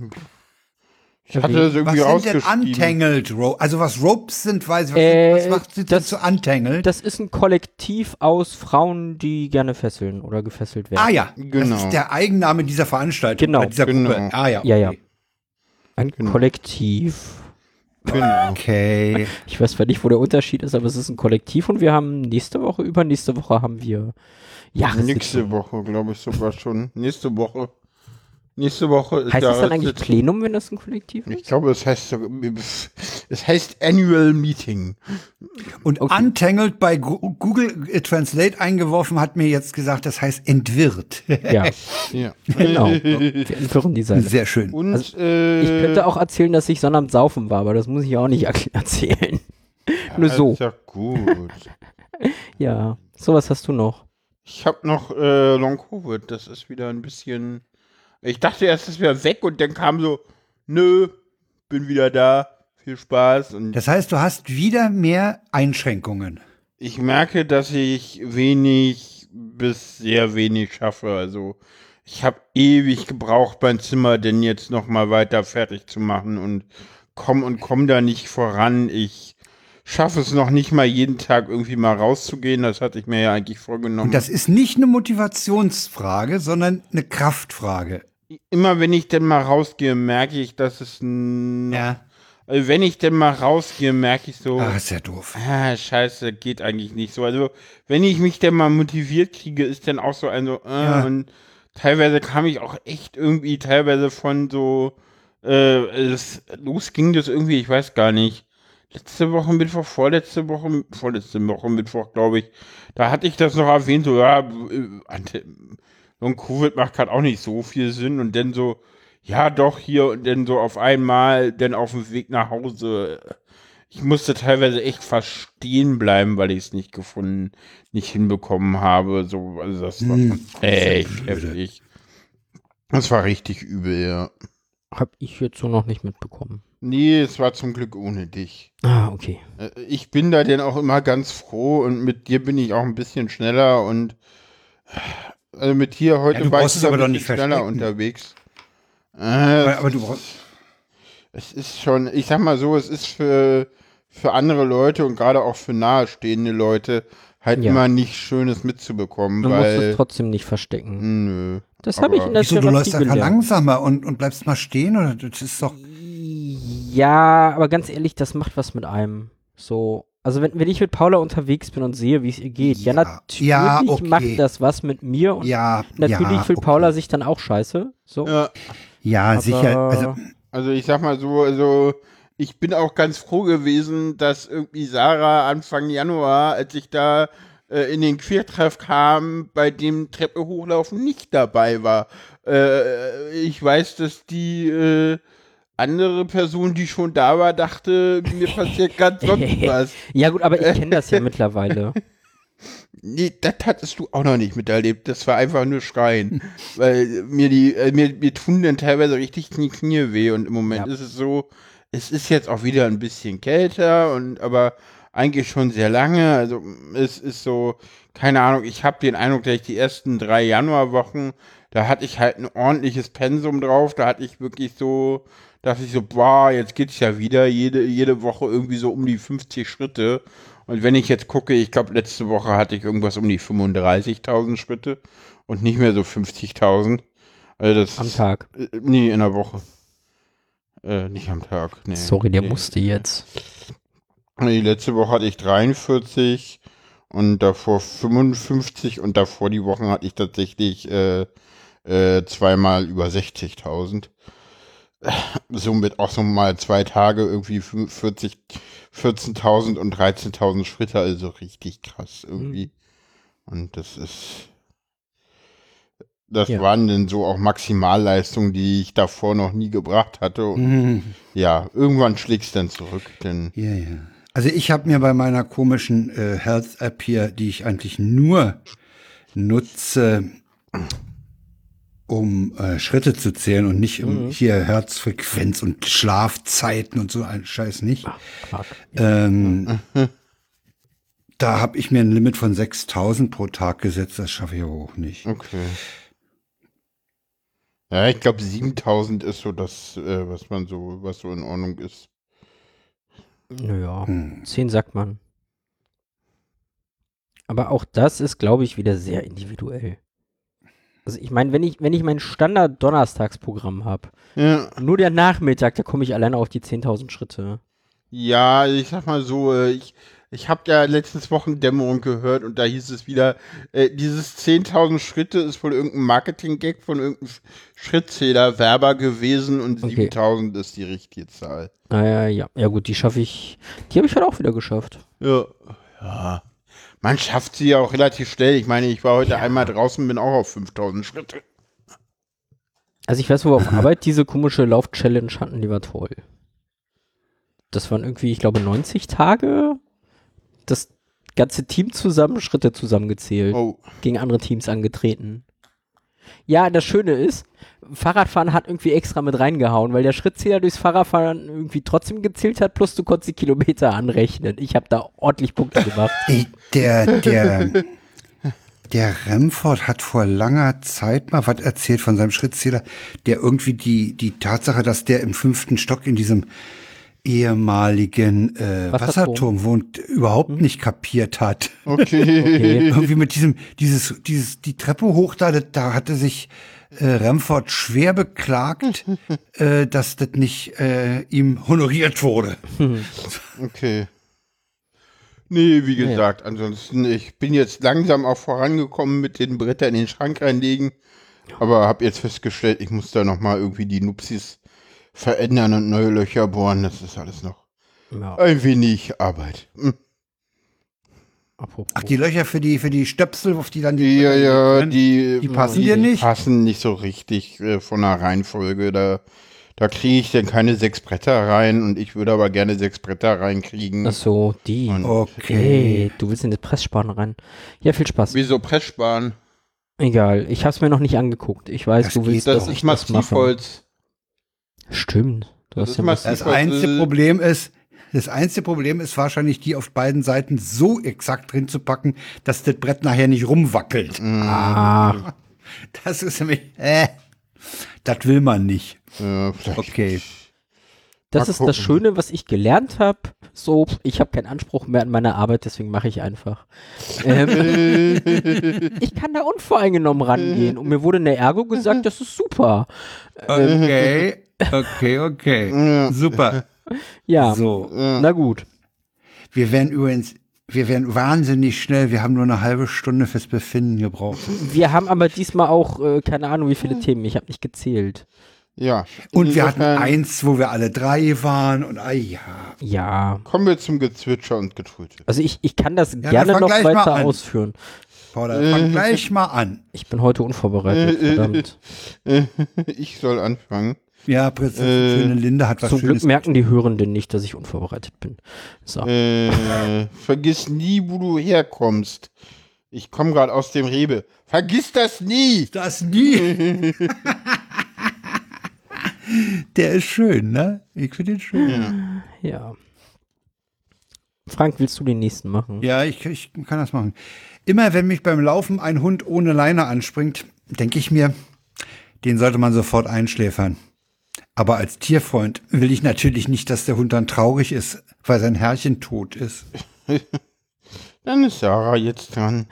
Ich Ja, hatte das Was irgendwie sind denn. Untangled Ropes? Also was Ropes sind, weiß ich. Was, Äh, was macht sie das- zu Untangled? Das ist ein Kollektiv aus Frauen, die gerne fesseln oder gefesselt werden. ah ja, Genau. das ist der Eigenname dieser Veranstaltung. Genau, dieser genau. Gruppe. Ah ja, Ja, ja. okay. Ein Genau. Kollektiv. Genau. Okay. Ich weiß zwar nicht, wo der Unterschied ist, aber es ist ein Kollektiv und wir haben nächste Woche, übernächste Woche haben wir Jahressitzung. Nächste Woche, glaube ich sogar schon. Nächste Woche. Nächste Woche ist Heißt das dann eigentlich. Plenum, wenn das ein Kollektiv Ich ist? glaube, es heißt es heißt Annual Meeting. Und Okay. Untangled bei Google Translate eingeworfen hat mir jetzt gesagt, das heißt entwirrt. Ja, Ja. genau. Wir entwirren die Seite. Sehr schön. Und Also, äh, Ich könnte auch erzählen, dass ich Sonnabend saufen war, aber das muss ich auch nicht erzählen. Nur ja, so. Ist ja gut. Ja, sowas hast du noch. Ich habe noch äh, Long Covid. Das ist wieder ein bisschen. Ich dachte erst, das wäre weg und dann kam so, nö, bin wieder da. Viel Spaß. Und Das heißt, du hast wieder mehr Einschränkungen. ich merke, dass ich wenig bis sehr wenig schaffe. Also ich habe ewig gebraucht, mein Zimmer denn jetzt noch mal weiter fertig zu machen und komm und komm da nicht voran. Ich schaffe es noch nicht mal jeden Tag irgendwie mal rauszugehen. Das hatte ich mir ja eigentlich vorgenommen. Und das ist nicht eine Motivationsfrage, sondern eine Kraftfrage. Immer wenn ich denn mal rausgehe, merke ich, dass es n- also wenn ich denn mal rausgehe, merke ich so, Ah, ist ja doof. ah, scheiße, geht eigentlich nicht so. Also wenn ich mich denn mal motiviert kriege, ist dann auch so ein so, äh, Ja. und teilweise kam ich auch echt irgendwie teilweise von so, äh, es, los ging das irgendwie, ich weiß gar nicht. Letzte Woche Mittwoch, vorletzte Woche, vorletzte Woche Mittwoch, glaube ich, da hatte ich das noch erwähnt, so, ja, äh, Long Covid macht gerade auch nicht so viel Sinn und dann so, ja doch hier und dann so auf einmal, dann auf dem Weg nach Hause. Ich musste teilweise echt fast stehen bleiben, weil ich es nicht gefunden, nicht hinbekommen habe. So, also das war Hm, echt heftig. Das war richtig übel, ja. Hab ich jetzt so noch nicht mitbekommen. Nee, es war zum Glück ohne dich. Ah, okay. Äh, Ich bin da denn auch immer ganz froh und mit dir bin ich auch ein bisschen schneller und also mit dir heute Ja, du war brauchst ich es aber doch nicht schneller verstecken. unterwegs. Äh, Aber, aber du brauchst. es ist schon, ich sag mal so, es ist für, für andere Leute und gerade auch für nahestehende Leute halt Ja. immer nicht Schönes mitzubekommen, Du musst es weil trotzdem nicht verstecken. nö. Das habe ich in der Wieso, du läufst einfach gelernt. langsamer und, und bleibst mal stehen? Oder das ist doch. Ja, aber ganz ehrlich, das macht was mit einem. So, also wenn, wenn ich mit Paula unterwegs bin und sehe, wie es ihr geht, ja, Ja. natürlich Ja, okay. macht das was mit mir und Ja, natürlich ja, fühlt okay. Paula sich dann auch scheiße. So. Ja, Ja, aber sicher. Also, also ich sag mal so, also ich bin auch ganz froh gewesen, dass irgendwie Sarah Anfang Januar, als ich da äh, in den Queertreff kam, bei dem Treppe hochlaufen nicht dabei war. Äh, ich weiß, dass die äh, andere Person, die schon da war, dachte, mir passiert ganz sonst was. Ja gut, aber ich kenne das ja mittlerweile. Nee, das hattest du auch noch nicht miterlebt. Das war einfach nur Schreien. Weil mir die, äh, mir, mir tun dann teilweise richtig die Knie weh und im Moment Ja. ist es so, es ist jetzt auch wieder ein bisschen kälter und aber eigentlich schon sehr lange. Also es ist so, keine Ahnung, ich habe den Eindruck, dass ich die ersten drei Januarwochen, da hatte ich halt ein ordentliches Pensum drauf, da hatte ich wirklich so dachte ich so, boah, jetzt geht's ja wieder jede, jede Woche irgendwie so um die 50 Schritte. Und wenn ich jetzt gucke, ich glaube, letzte Woche hatte ich irgendwas um die 35.000 Schritte und nicht mehr so 50.000. Also das Am Tag. Äh, nee, in der Woche. Äh, nicht am Tag. Nee, Sorry, der nee. musste jetzt. Nee, letzte Woche hatte ich 43 und davor 55 und davor die Wochen hatte ich tatsächlich äh, äh, zweimal über 60.000. Somit auch so mal zwei Tage irgendwie 40, 14.000 und 13.000 Schritte, also richtig krass irgendwie. Und das ist, das Ja. waren dann so auch Maximalleistungen, die ich davor noch nie gebracht hatte. Und Mhm. ja, irgendwann schlägst dann zurück, denn Ja, ja. Also ich habe mir bei meiner komischen äh, Health-App hier, die ich eigentlich nur nutze, um äh, Schritte zu zählen und nicht um hier Herzfrequenz und Schlafzeiten und so ein Scheiß nicht. Fuck. Ähm, da habe ich mir ein Limit von 6000 pro Tag gesetzt, das schaffe ich aber auch nicht. Okay. Ja, ich glaube 7000 ist so das, äh, was man so, was so in Ordnung ist. Naja, Hm. 10 sagt man. Aber auch das ist, glaube ich, wieder sehr individuell. Also ich meine, wenn ich, wenn ich mein Standard-Donnerstagsprogramm habe, Ja, nur der Nachmittag, da komme ich alleine auf die 10.000 Schritte. ja ich sag mal so, äh, ich, ich habe ja letztens Wochendämmerung gehört und da hieß es wieder, äh, dieses 10.000 Schritte ist wohl irgendein Marketing-Gag von irgendeinem Schrittzähler, Werber gewesen und Okay. 7000 ist die richtige Zahl. Naja, ja. Ja gut, die schaffe ich, die habe ich halt auch wieder geschafft. Ja. Ja. Man schafft sie ja auch relativ schnell. Ich meine, ich war heute einmal draußen, bin auch auf 5000 Schritte. Also ich weiß, wo wir auf Arbeit diese komische Lauf-Challenge hatten, die war toll. Das waren irgendwie, ich glaube, 90 Tage. Das ganze Team zusammen, Schritte zusammengezählt. Oh. gegen andere Teams angetreten. Ja, das Schöne ist, Fahrradfahren hat irgendwie extra mit reingehauen, weil der Schrittzähler durchs Fahrradfahren irgendwie trotzdem gezählt hat, plus du konntest die Kilometer anrechnen. Ich habe da ordentlich Punkte gemacht. Der, der, der Remford hat vor langer Zeit mal was erzählt von seinem Schrittzähler, der irgendwie die, die Tatsache, dass der im fünften Stock in diesem ehemaligen äh, Wasserturm. Wasserturm wohnt, überhaupt nicht kapiert hat. Okay. Okay. Irgendwie mit diesem, dieses, dieses, die Treppe hoch da, da hatte sich äh, Remford schwer beklagt, äh, dass das nicht äh, ihm honoriert wurde. Okay. Nee, wie gesagt, ansonsten, ich bin jetzt langsam auch vorangekommen mit den Bretter in den Schrank reinlegen. Aber habe jetzt festgestellt, ich muss da nochmal irgendwie die Nupsis verändern und neue Löcher bohren. Das ist alles noch Ja, ein wenig Arbeit. Hm. apropos. Ach, die Löcher für die, für die Stöpsel, auf die dann die. Ja, ja, die, Die passen dir nicht? passen nicht so richtig äh, von der Reihenfolge. Da, da kriege ich dann keine sechs Bretter rein und ich würde aber gerne sechs Bretter reinkriegen. Ach so, die. Und- Okay. Hey, du willst in das Presssparen rein. Ja, viel Spaß. Wieso Presssparen? Egal, ich hab's mir noch nicht angeguckt. Ich weiß, Das du willst, Das dass doch. ich das mache. Massivholz. Stimmt. Du Das ja. Das einzige äh, Problem ist, das einzige Problem ist wahrscheinlich, die auf beiden Seiten so exakt drin zu packen, dass das Brett nachher nicht rumwackelt. Ah, Das ist nämlich, äh, das will man nicht. Ja, Okay. Das Mal ist das gucken. Schöne, was ich gelernt habe. So, ich habe keinen Anspruch mehr an meine Arbeit, deswegen mache ich einfach. Ähm, ich kann da unvoreingenommen rangehen. Und mir wurde in der Ergo gesagt, das ist super. Okay, okay, okay. Ja. Super. Ja, So, na gut. wir werden übrigens, wir werden wahnsinnig schnell. Wir haben nur eine halbe Stunde fürs Befinden gebraucht. Wir haben aber diesmal auch, äh, keine Ahnung, wie viele Themen. Ich habe nicht gezählt. Ja. Und wir hatten eins, wo wir alle drei waren und ah ja. Ja. Kommen wir zum Gezwitscher und Getröte. Also ich, ich kann das dann gerne noch gleich mal weiter ausführen. Paula, fang gleich mal an. Ich bin heute unvorbereitet, verdammt. Ich soll anfangen. Ja, Prinzessin Äh, schöne Linde hat was Zum Schönes. Glück merken die Hörenden nicht, dass ich unvorbereitet bin. So. Äh, vergiss nie, wo du herkommst. Ich komme gerade aus dem Rebe. Vergiss das nie! Das nie. Der ist schön, ne? Ich finde den schön. Ja. Frank, willst du den nächsten machen? Ja, ich, ich kann das machen. Immer wenn mich beim Laufen ein Hund ohne Leine anspringt, denke ich mir, den sollte man sofort einschläfern. Aber als Tierfreund will ich natürlich nicht, dass der Hund dann traurig ist, weil sein Herrchen tot ist. Dann ist Sarah jetzt dran.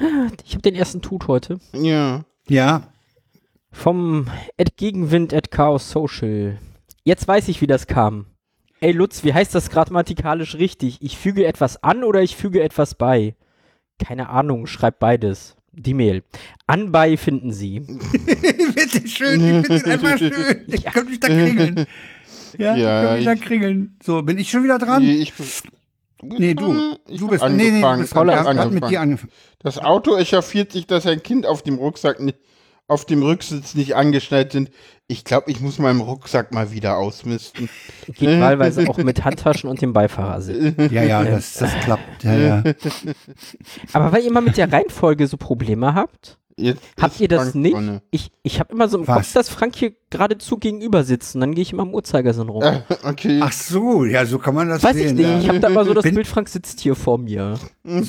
Ich habe den ersten Tut heute. Ja. Ja, Vom at Gegenwind at Chaos Social. Jetzt weiß ich, wie das kam. Ey Lutz, wie heißt das grammatikalisch richtig? Ich füge etwas an oder ich füge etwas bei? Keine Ahnung, schreibt beides. Die Mail. Anbei finden Sie. bitte schön, ich finde ihn einfach schön. Ich kann mich da kringeln. Ja, Ja, ich kann mich da kringeln. So, bin ich schon wieder dran? Ich, Nee, du. Ich Du bist, nee, nee, du angefangen. bist. Er hat mit angefangen. dir angefangen. Das Auto echauffiert sich, dass ein Kind auf dem Rucksack ni- auf dem Rücksitz nicht angeschnallt sind. Ich glaube, ich muss meinen Rucksack mal wieder ausmisten. Geht wahlweise auch mit Handtaschen und dem Beifahrersitz. Ja, ja, das, das klappt. Ja, ja. Aber weil ihr immer mit der Reihenfolge so Probleme habt, Jetzt habt ihr das Frank nicht? dran. Ich, ich habe immer so im Was? Kopf, dass Frank hier geradezu gegenüber sitzt und dann gehe ich immer im Uhrzeigersinn rum. Äh, okay. Ach so, ja, so kann man das Weiß ich sehen. nicht, ja. ich habe da immer so das Bin- Bild, Frank sitzt hier vor mir.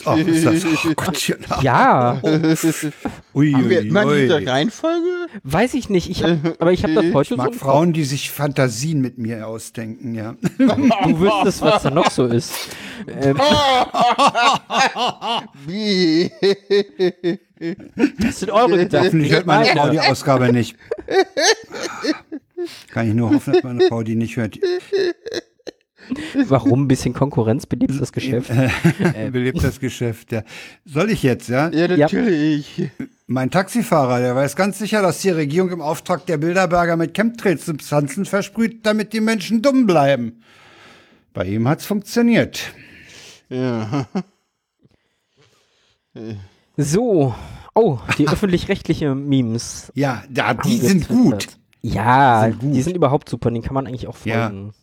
Ach, ist das, oh Gottchen. Ja, Ui, Haben wir immer diese Reihenfolge? weiß ich nicht, ich hab, aber ich habe das Okay. heute Ich so mag Kopf. Frauen, die sich Fantasien mit mir ausdenken, ja. Du wüsstest, was da noch so ist. Ähm, Wie? Das sind eure Gedanken. Hoffentlich hört meine. Frau die Ausgabe nicht. Kann ich nur hoffen, dass meine Frau die nicht hört. Warum? Ein bisschen Konkurrenz belebt das Geschäft. Belebt das Geschäft, ja. Soll ich jetzt, ja? Ja, natürlich. Mein Taxifahrer, der weiß ganz sicher, dass die Regierung im Auftrag der Bilderberger mit Chemtrail-Substanzen versprüht, damit die Menschen dumm bleiben. Bei ihm hat's funktioniert. Ja. So. Oh, die öffentlich-rechtliche Memes. Ja, da, die sind gut. Ja, Die sind gut. die sind überhaupt super, den kann man eigentlich auch Ja. folgen.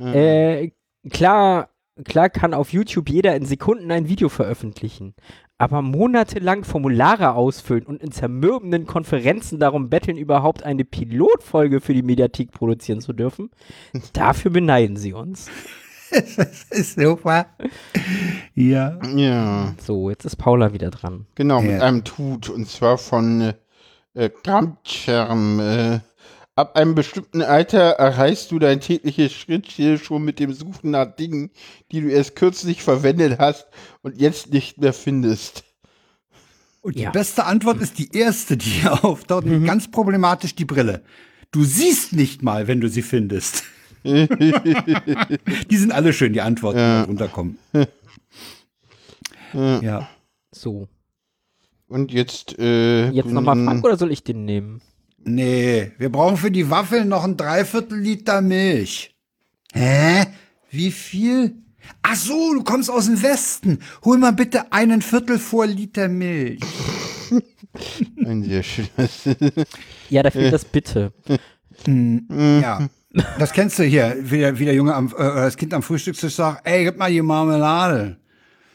Äh, klar, klar kann auf YouTube jeder in Sekunden ein Video veröffentlichen. Aber monatelang Formulare ausfüllen und in zermürbenden Konferenzen darum betteln, überhaupt eine Pilotfolge für die Mediathek produzieren zu dürfen, dafür beneiden sie uns. Das ist super. Ja. Ja. So, jetzt ist Paula wieder dran. Genau, mit Ja. einem Tut. Und zwar von äh, äh, Gramtscherm. Äh, ab einem bestimmten Alter erreichst du dein tägliches Schrittziel schon mit dem Suchen nach Dingen, die du erst kürzlich verwendet hast und jetzt nicht mehr findest. Und Ja. die beste Antwort ist die erste, die hier auftaucht. Ganz problematisch die Brille. Du siehst nicht mal, wenn du sie findest. die sind alle schön, die Antworten, die da runterkommen. ja. So, Und jetzt, äh, jetzt nochmal Frank oder soll ich den nehmen? Nee, wir brauchen für die Waffeln noch ein Dreiviertel Liter Milch. Hä? Wie viel? Ach so, du kommst aus dem Westen. Hol mal bitte einen Viertel vor Liter Milch. Ein sehr schönes. Ja, da fehlt das Bitte. Ja. Das kennst du hier, wie der, wie der Junge am, äh, das Kind am Frühstückstisch sagt, ey, gib mal die Marmelade.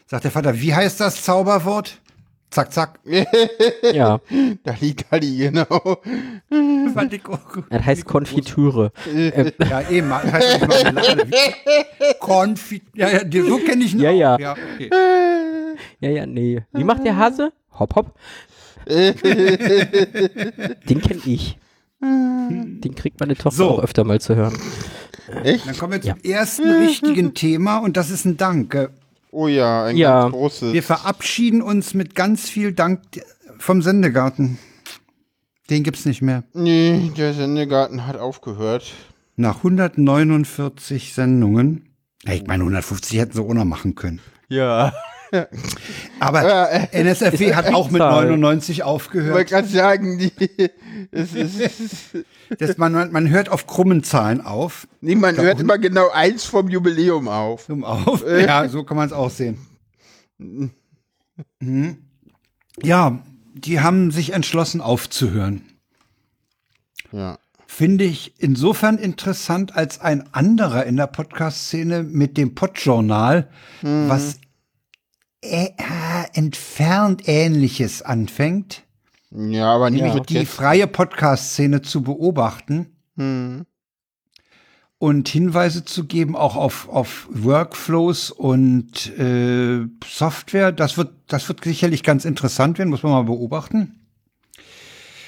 Sagt der Vater, wie heißt das Zauberwort? Zack, zack. Ja, Dalli, Dalli, genau. Fand ich auch gut. das heißt Konfitüre. Ja, eben, das heißt nicht Marmelade. Wie- Konfit. Ja, ja, die- so kenne ich ihn Ja, auch. ja. ja okay. Ja, ja, nee. Wie macht der Hase? Hopp, hopp. Den kenn ich. Den kriegt meine Tochter So. auch öfter mal zu hören. Echt? Dann kommen wir zum ersten richtigen Thema und das ist ein Dank. Äh, Oh ja, ein Ja. ganz großes. Wir verabschieden uns mit ganz viel Dank vom Sendegarten. Den gibt's nicht mehr. Nee, der Sendegarten hat aufgehört. Nach 149 Sendungen. Ja, Ich meine, 150 hätten sie auch noch machen können. Ja. Aber Äh, NSFW hat auch mit Zahl. 99 Ich wollte aufgehört. gerade sagen, die, es ist, Das, man, man- hört auf krummen Zahlen auf. nee, man hört immer genau eins vom Jubiläum auf. Dumm auf. Ja, so kann man es auch sehen. Mhm. Ja, die haben sich entschlossen aufzuhören. Ja. Finde ich insofern interessant, als ein anderer in der Podcast-Szene mit dem Podjournal, was äh, entfernt Ähnliches anfängt, Ja, aber nicht Ja. mit die jetzt. freie Podcast-Szene zu beobachten Hm. und Hinweise zu geben, auch auf, auf Workflows und äh, Software. Das wird, das wird sicherlich ganz interessant werden, muss man mal beobachten.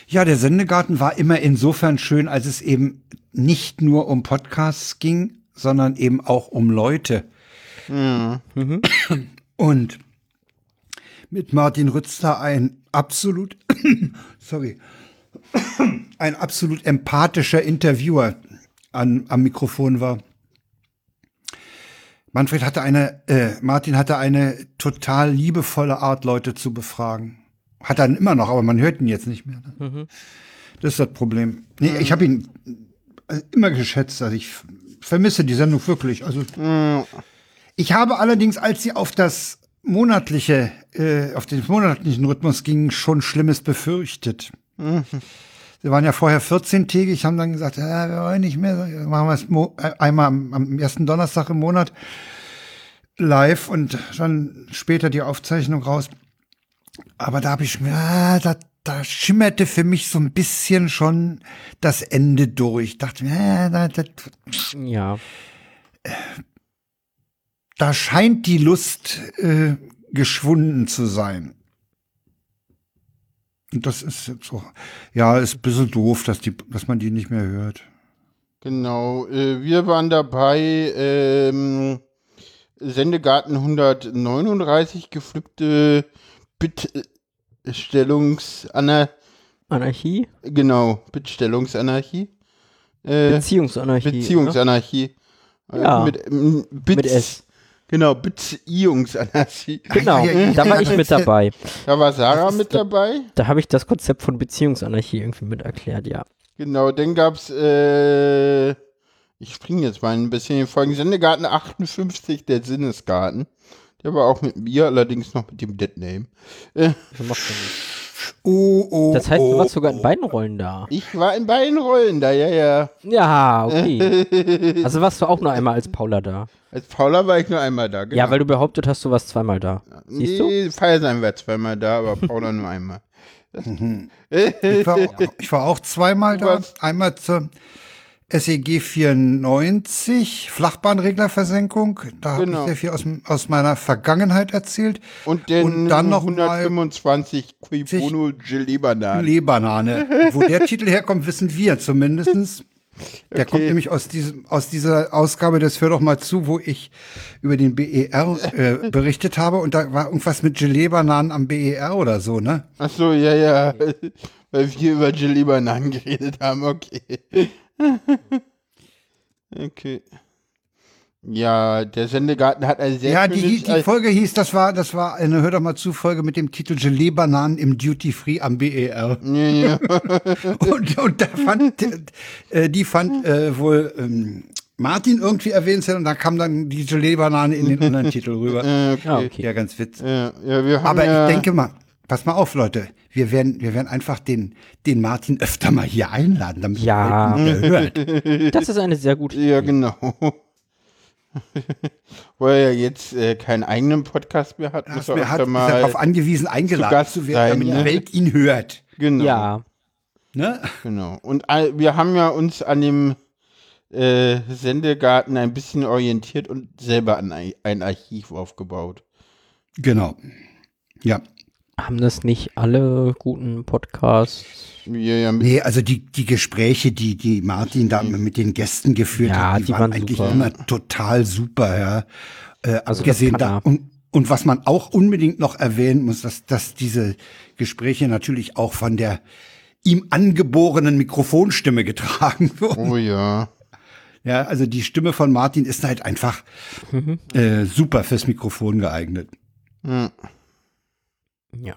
Ja, der Sendegarten war immer insofern schön, als es eben nicht nur um Podcasts ging, sondern eben auch um Leute. Und mit Martin Rützler ein absolut, sorry, ein absolut empathischer Interviewer an, am Mikrofon war. Manfred hatte eine, äh, Martin hatte eine total liebevolle Art, Leute zu befragen. Hat er immer noch, aber man hört ihn jetzt nicht mehr. Das ist das Problem. Nee, ich habe ihn äh, immer geschätzt. Also ich vermisse die Sendung wirklich. Also ich habe allerdings, als sie auf das monatliche, äh, auf den monatlichen Rhythmus ging, schon Schlimmes befürchtet. Sie waren ja vorher 14-tägig, haben dann gesagt, ja, wir wollen nicht mehr, machen wir es äh, einmal am, am ersten Donnerstag im Monat live und dann später die Aufzeichnung raus. Aber da habe ich mir, ah, da, da schimmerte für mich so ein bisschen schon das Ende durch. Dachte mir, ah, da, da, Ja. Da scheint die Lust äh, geschwunden zu sein. Und das ist jetzt so, ja, ist ein bisschen doof, dass, die, dass man die nicht mehr hört. Genau, äh, wir waren dabei, ähm, Sendegarten 139, gepflückte Bittstellungsanarchie, Anarchie? genau, Bittstellungsanarchie, äh, Beziehungsanarchie. Beziehungsanarchie. Ja. Mit, ähm, Bitz- Mit S. Genau, Beziehungsanarchie. Genau, Ja, ja, ja, da war ich mit dabei. Da war Sarah Das mit dabei. Da habe ich das Konzept von Beziehungsanarchie irgendwie mit erklärt, ja. Genau, dann gab's, äh, ich springe jetzt mal ein bisschen in den Folgen. Sendegarten 58, der Sinnesgarten. Der war auch mit mir, allerdings noch mit dem Deadname. Äh, macht nicht. Oh, oh, Das heißt, du oh, warst sogar in oh. beiden Rollen da. ich war in beiden Rollen da, ja, ja. Ja, okay. Also warst du auch nur einmal als Paula da. Als Paula war ich nur einmal da, genau. Ja, weil du behauptet hast, du warst zweimal da. Siehst du? nee, Feiersein war zweimal da, aber Paula nur einmal. Ich war, auch- ich war auch zweimal da. Einmal zur SEG 94, Flachbahnreglerversenkung. Da habe Genau. ich sehr viel aus, aus meiner Vergangenheit erzählt. Und, den Und dann noch mal 125 Qui Bono Gelee-Bananen. Lebanane. Wo der Titel herkommt, wissen wir zumindestens. Der Okay. kommt nämlich aus, diesem, aus dieser Ausgabe des Hör doch mal zu, wo ich über den BER äh, berichtet habe. Und da war irgendwas mit Gelee-Bananen am BER oder so, ne? Ach so, ja, ja. Weil wir über Gelee-Bananen geredet haben, okay. okay. Ja, der Sendegarten hat ein sehr Ja, die, schönes... die Folge hieß, das war, das war eine Hör doch mal zu Folge mit dem Titel Gelee-Bananen im Duty Free am BER. ja, ja. Und, und da fand, äh, die fand äh, wohl ähm, Martin irgendwie erwähnenswert und da kam dann die Gelee-Banane in den anderen Titel rüber. Äh, okay. Ja, okay. Ja, ganz witzig. Ja, ja, wir haben Aber ja, ich denke mal, pass mal auf, Leute. Wir werden, wir werden einfach den, den Martin öfter mal hier einladen, damit Ja. er hört. Das ist eine sehr gute Ja, Idee. genau. Wo er ja jetzt äh, keinen eigenen Podcast mehr hat, muss er Er hat, öfter ist mal... darauf angewiesen, eingeladen Gast zu werden, damit sein, die ja. Welt ihn hört. genau, Ja, Ne? genau. Und all, wir haben ja uns an dem äh, Sendegarten ein bisschen orientiert und selber an ein, ein Archiv aufgebaut. Genau. Ja. Haben das nicht alle guten Podcasts? Ja, ja, mit, Nee, also die, die Gespräche, die, die Martin da mit den Gästen geführt Ja, hat, die, die waren, waren eigentlich super. immer total super, ja. Äh, Also abgesehen da, und, und was man auch unbedingt noch erwähnen muss, dass, dass diese Gespräche natürlich auch von der ihm angeborenen Mikrofonstimme getragen wurden. oh ja. Ja, also die Stimme von Martin ist halt einfach Mhm. äh, super fürs Mikrofon geeignet. Hm. Ja.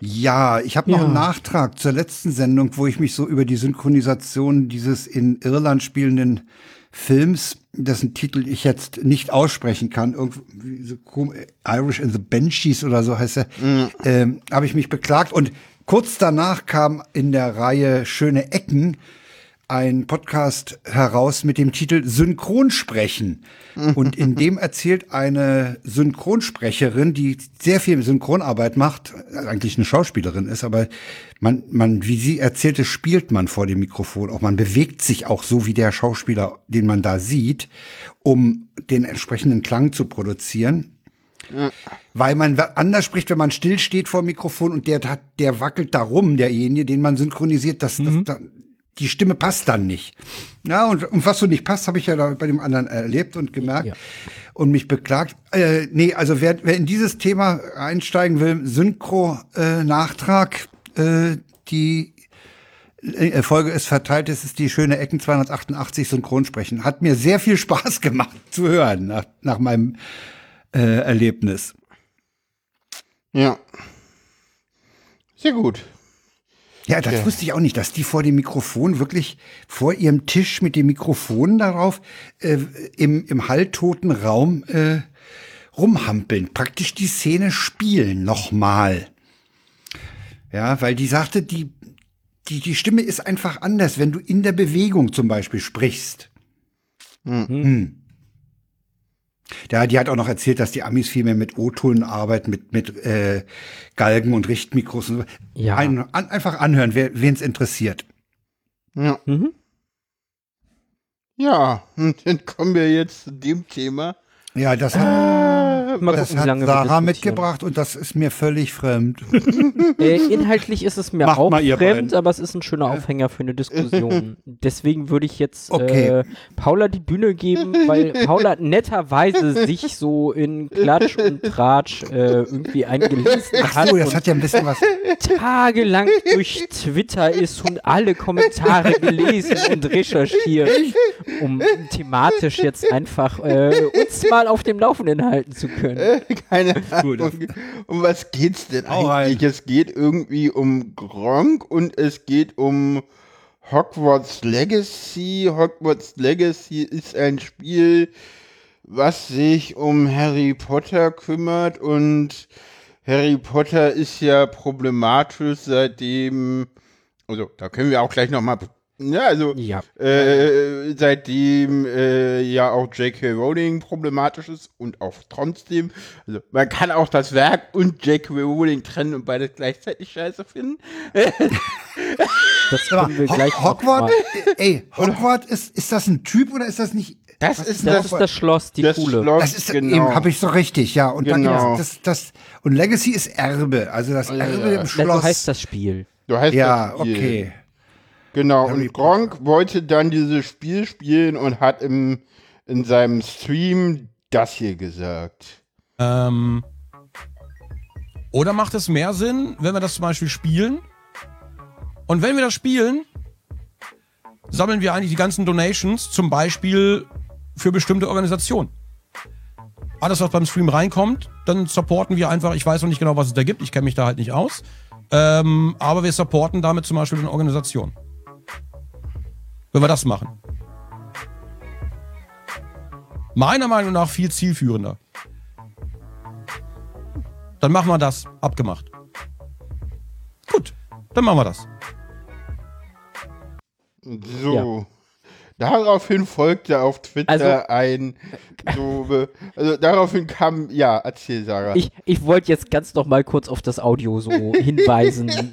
Ja, ich habe noch Ja. einen Nachtrag zur letzten Sendung, wo ich mich so über die Synchronisation dieses in Irland spielenden Films, dessen Titel ich jetzt nicht aussprechen kann, irgendwie so Irish in the Banshees oder so heißt er, ähm, habe ich mich beklagt. Und kurz danach kam in der Reihe Schöne Ecken ein Podcast heraus mit dem Titel Synchronsprechen. Und in dem erzählt eine Synchronsprecherin, die sehr viel Synchronarbeit macht, eigentlich eine Schauspielerin ist, aber man, man, wie sie erzählte, spielt man vor dem Mikrofon. Auch man bewegt sich auch so wie der Schauspieler, den man da sieht, um den entsprechenden Klang zu produzieren. Weil man anders spricht, wenn man still steht vor dem Mikrofon und der hat, der wackelt da rum, derjenige, den man synchronisiert, das, das, da, die Stimme passt dann nicht. Ja, und, und was so nicht passt, habe ich ja da bei dem anderen erlebt und gemerkt Ja. und mich beklagt. Äh, nee, also wer, wer in dieses Thema einsteigen will, Synchro-Nachtrag, äh, die äh, Folge ist verteilt, es ist die schöne Ecken 288 Synchronsprechen. Hat mir sehr viel Spaß gemacht zu hören nach, nach meinem äh, Erlebnis. Ja. Sehr gut. Ja, das wusste ich auch nicht, dass die vor dem Mikrofon wirklich vor ihrem Tisch mit dem Mikrofon darauf äh, im, im halbtoten Raum äh, rumhampeln, praktisch die Szene spielen nochmal. Ja, weil die sagte, die, die, die Stimme ist einfach anders, wenn du in der Bewegung zum Beispiel sprichst. Hm. Ja, die hat auch noch erzählt, dass die Amis viel mehr mit O-Tönen arbeiten, mit, mit äh, Galgen und Richtmikros. Und so. Ja. Ein, an, einfach anhören, wen es interessiert. Ja. Mhm. Ja, und dann kommen wir jetzt zu dem Thema. Ja, das hat, Mal das gucken, wie hat lange wir Sarah mitgebracht und das ist mir völlig fremd. Äh, inhaltlich ist es mir Macht auch fremd, beiden. aber es ist ein schöner Aufhänger für eine Diskussion. Deswegen würde ich jetzt Okay. äh, Paula die Bühne geben, weil Paula netterweise sich so in Klatsch und Tratsch äh, irgendwie eingelesen Ach hat so, das und hat ja ein bisschen was. tagelang durch Twitter ist und alle Kommentare gelesen und recherchiert, um thematisch jetzt einfach äh, uns mal auf dem Laufenden halten zu können. Keine Gut. Ahnung. Um was geht's denn Hau eigentlich? Es geht irgendwie um Gronk und es geht um Hogwarts Legacy. Hogwarts Legacy ist ein Spiel, was sich um Harry Potter kümmert und Harry Potter ist ja problematisch seitdem, also da können wir auch gleich nochmal, ja, also Ja. äh, seitdem äh, ja auch J.K. Rowling problematisch ist und auch trotzdem, also man kann auch das Werk und J.K. Rowling trennen und beides gleichzeitig scheiße finden. Das können wir gleich Hogwarts, ey, Hogwarts, ist, ist das ein Typ oder ist das nicht? Das ist Das das, ist das Schloss, die das Kuhle. Schloss, Das ist genau. eben, habe ich so richtig, ja. Und dann Genau. das, das, und Legacy ist Erbe, also das Erbe ja. im Schloss. so heißt das Spiel. Du heißt ja, das Spiel. okay. Genau, Harry und Gronk wollte dann dieses Spiel spielen und hat im, in seinem Stream das hier gesagt. Ähm, oder macht es mehr Sinn, wenn wir das zum Beispiel spielen? Und wenn wir das spielen, sammeln wir eigentlich die ganzen Donations, zum Beispiel für bestimmte Organisationen. Alles, was beim Stream reinkommt, dann supporten wir einfach, ich weiß noch nicht genau, was es da gibt, ich kenne mich da halt nicht aus, ähm, aber wir supporten damit zum Beispiel eine Organisation. Wenn wir das machen. Meiner Meinung nach viel zielführender. Dann machen wir das. Abgemacht. Gut, dann machen wir das. So. Daraufhin folgte auf Twitter Also- ein, so, be- also daraufhin kam, ja, erzähl Sarah. Ich, ich wollte jetzt ganz noch mal kurz auf das Audio so hinweisen.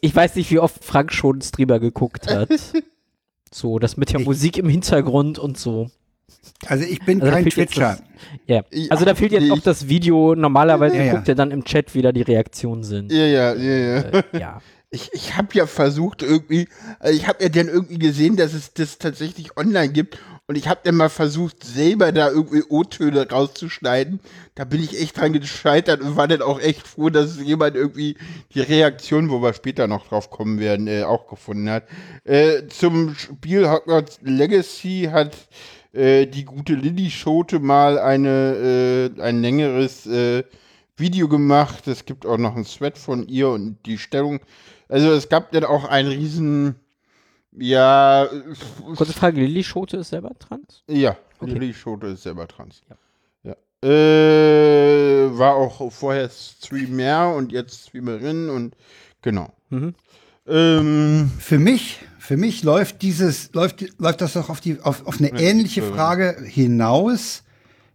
Ich weiß nicht, wie oft Frank schon Streamer geguckt hat. So, das mit der Musik im Hintergrund und so. Also ich bin Also kein Twitcher. Ja. Ich- Also da fehlt jetzt ich- noch das Video. Normalerweise Ja, ja. guckt er dann im Chat, wie da die Reaktionen sind. Ja, ja, ja, ja. Äh, ja. Ich, ich habe ja versucht irgendwie, also ich habe ja dann irgendwie gesehen, dass es das tatsächlich online gibt und ich habe dann mal versucht, selber da irgendwie O-Töne rauszuschneiden. Da bin ich echt dran gescheitert und war dann auch echt froh, dass jemand irgendwie die Reaktion, wo wir später noch drauf kommen werden, äh, auch gefunden hat. Äh, zum Spiel Hogwarts Legacy hat äh, die gute Lilly Schote mal eine, äh, ein längeres äh, Video gemacht. Es gibt auch noch einen Thread von ihr und die Stellung. Also es gab dann auch einen riesen, ja, Kurze Frage, Lilly Schote ist selber trans? ja, Okay. Lilly Schote ist selber trans. Ja. Äh, war auch vorher Streamer und jetzt Streamerin und genau. Mhm. Ähm, Für mich, für mich läuft dieses, läuft, läuft das doch auf die, auf, auf eine ähnliche Frage hinaus.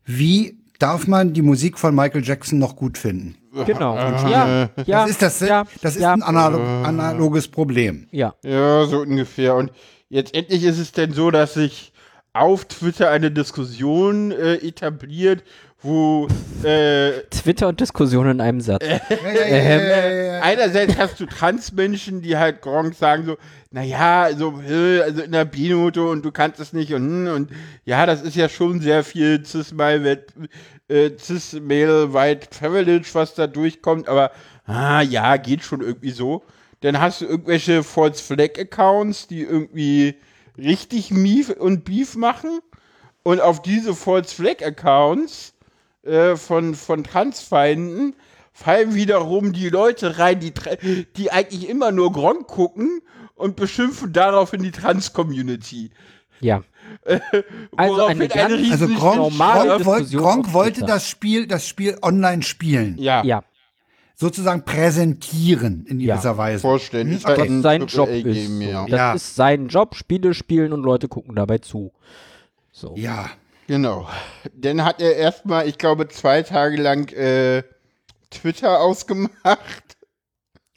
Wie darf man die Musik von Michael Jackson noch gut finden? Genau. ja, ja. Das ist das, ja, das ist ja, ein analog, analoges Problem. ja. Ja, so ungefähr. Und jetzt endlich ist es denn so, dass sich auf Twitter eine Diskussion äh, etabliert, wo äh, Twitter und Diskussion in einem Satz. Ja, ja, ja, ja, ja, ja. einerseits hast du Transmenschen, die halt Gronk sagen so, naja, also, äh, also in der B-Note und du kannst es nicht und, hm, und ja, das ist ja schon sehr viel Cis-Male, äh, Cis-Male White Privilege, was da durchkommt, aber ah, ja, geht schon irgendwie so. Dann hast du irgendwelche False Flag Accounts, die irgendwie richtig Mief und Beef machen und auf diese False Flag Accounts äh, von, von Transfeinden fallen wiederum die Leute rein, die, die eigentlich immer nur Gronk gucken und beschimpfen daraufhin die Trans-Community. Ja. Also eine ganz- riesen- Also Gronk, normale Gronk, wollt, Diskussion Gronk wollte das Spiel, das Spiel online spielen. ja, Ja. Sozusagen präsentieren in Ja. gewisser Weise. vorstellen. Ist halt ein sein Job ist. So. ja. Das Ja. ist sein Job, Spiele spielen und Leute gucken dabei zu. So. Ja. Genau. Dann hat er erstmal, ich glaube, zwei Tage lang äh, Twitter ausgemacht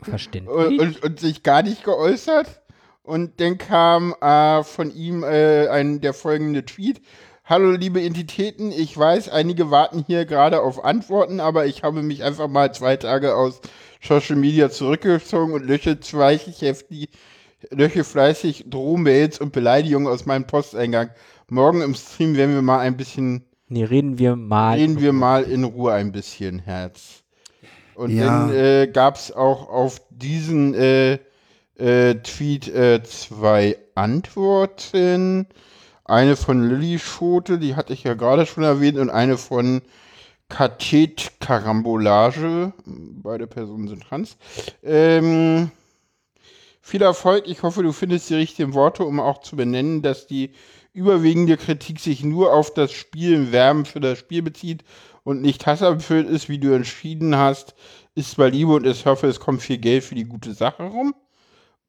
Verständlich. und, und, und sich gar nicht geäußert. Und dann kam äh, von ihm äh, ein, der folgende Tweet. Hallo liebe Entitäten, ich weiß, einige warten hier gerade auf Antworten, aber ich habe mich einfach mal zwei Tage aus Social Media zurückgezogen und lösche fleißig, heftig, lösche fleißig Drohmails und Beleidigungen aus meinem Posteingang. Morgen im Stream werden wir mal ein bisschen Nee, reden wir mal. reden wir mal in Ruhe ein bisschen, Herz. Und Ja. dann äh, gab es auch auf diesen äh, äh, Tweet äh, zwei Antworten. Eine von Lilly Schote, die hatte ich ja gerade schon erwähnt, und eine von Kathet Karambolage. Beide Personen sind trans. Ähm, viel Erfolg. Ich hoffe, du findest die richtigen Worte, um auch zu benennen, dass die überwiegende Kritik sich nur auf das Spielen Werben für das Spiel bezieht und nicht hasserfüllt ist, wie du entschieden hast, ist bei Liebe und ich hoffe, es kommt viel Geld für die gute Sache rum.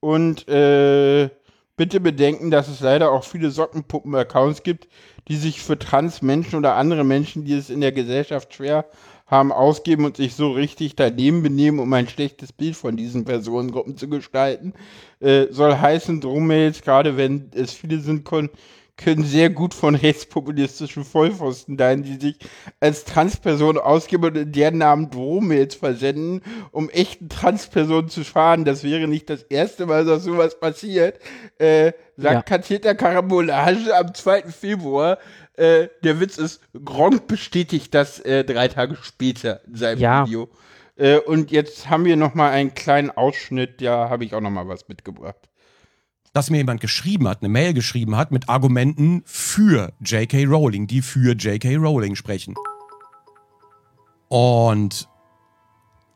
Und äh, bitte bedenken, dass es leider auch viele Sockenpuppen-Accounts gibt, die sich für Trans-Menschen oder andere Menschen, die es in der Gesellschaft schwer haben, ausgeben und sich so richtig daneben benehmen, um ein schlechtes Bild von diesen Personengruppen zu gestalten. Äh, soll heißen, Drohmails, gerade wenn es viele sind, kon- können sehr gut von rechtspopulistischen Vollpfosten sein, die sich als Transperson ausgeben und in deren Namen Drohmails versenden, um echten Transpersonen zu schaden. Das wäre nicht das erste Mal, dass sowas passiert. Äh, sagt Ja. Katheter Karambolage am 2. Februar. Äh, der Witz ist, Gronk bestätigt das äh, drei Tage später in seinem Ja. Video. Äh, und jetzt haben wir noch mal einen kleinen Ausschnitt, da habe ich auch noch mal was mitgebracht. Dass mir jemand geschrieben hat, eine Mail geschrieben hat mit Argumenten für J.K. Rowling, die für J.K. Rowling sprechen. Und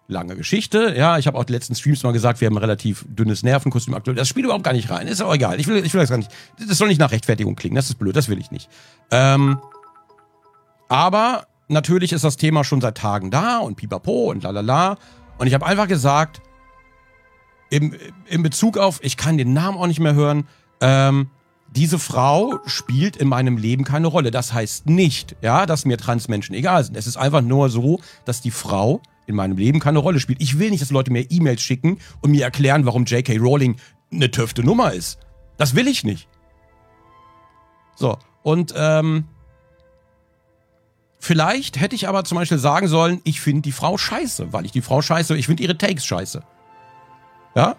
lange Geschichte, ja, ich habe auch die letzten Streams mal gesagt, wir haben ein relativ dünnes Nervenkostüm aktuell. Das spielt überhaupt gar nicht rein, ist auch egal. Ich will, ich will das gar nicht. Das soll nicht nach Rechtfertigung klingen, das ist blöd, das will ich nicht. Ähm, aber natürlich ist das Thema schon seit Tagen da und pipapo und lalala. Und ich habe einfach gesagt, im, in Bezug auf, ich kann den Namen auch nicht mehr hören, ähm, diese Frau spielt in meinem Leben keine Rolle. Das heißt nicht, ja, dass mir Transmenschen egal sind. Es ist einfach nur so, dass die Frau in meinem Leben keine Rolle spielt. Ich will nicht, dass Leute mir E-Mails schicken und mir erklären, warum J.K. Rowling eine töfte Nummer ist. Das will ich nicht. So, und ähm, vielleicht hätte ich aber zum Beispiel sagen sollen, ich finde die Frau scheiße, weil ich die Frau scheiße, ich finde ihre Takes scheiße. Ja?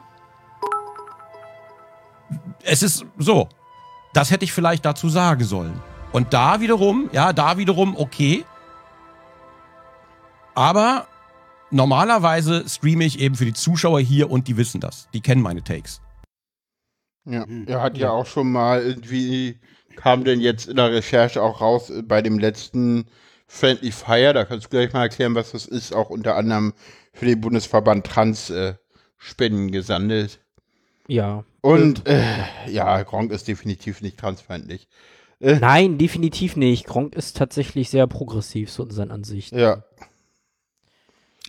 Es ist so. Das hätte ich vielleicht dazu sagen sollen. Und da wiederum, ja, da wiederum okay. Aber normalerweise streame ich eben für die Zuschauer hier und die wissen das. Die kennen meine Takes. Ja, er hat ja auch schon mal irgendwie, kam denn jetzt in der Recherche auch raus, äh, bei dem letzten Friendly Fire, da kannst du gleich mal erklären, was das ist, auch unter anderem für den Bundesverband Trans äh, Spenden gesammelt. Ja. Und äh, ja, Gronk ist definitiv nicht transfeindlich. Nein, definitiv nicht. Gronk ist tatsächlich sehr progressiv, so in seinen Ansichten. Ja.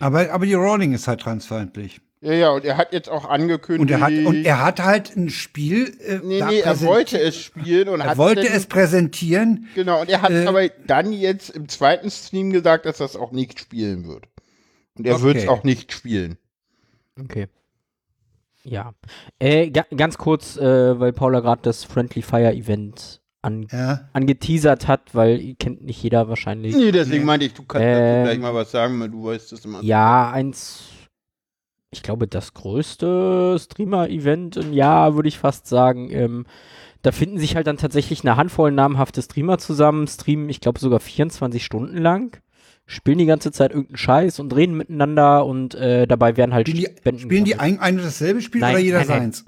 Aber, aber die Rowling ist halt transfeindlich. Ja, ja, und er hat jetzt auch angekündigt. Und er hat, und er hat halt ein Spiel. Äh, nee, nee, er wollte es spielen und Er hat wollte dann- es präsentieren. Genau, und er hat Äh, aber dann jetzt im zweiten Stream gesagt, dass er es auch nicht spielen wird. Und er Okay. wird es auch nicht spielen. Okay. Ja. Äh, ga ganz kurz, äh, weil Paula gerade das Friendly Fire Event an, Ja. angeteasert hat, weil kennt nicht jeder wahrscheinlich. Nee, deswegen meinte ich, du kannst dazu Ähm, gleich mal was sagen, weil du weißt das immer. Ja, eins, ich glaube, das größte Streamer-Event im Jahr, würde ich fast sagen. Ähm, da finden sich halt dann tatsächlich eine Handvoll namhafte Streamer zusammen, streamen, ich glaube, sogar 24 Stunden lang, spielen die ganze Zeit irgendeinen Scheiß und reden miteinander und äh, dabei werden halt Spielen die, spielen die ein, ein und dasselbe Spiel Nein, oder jeder nein, nein. seins?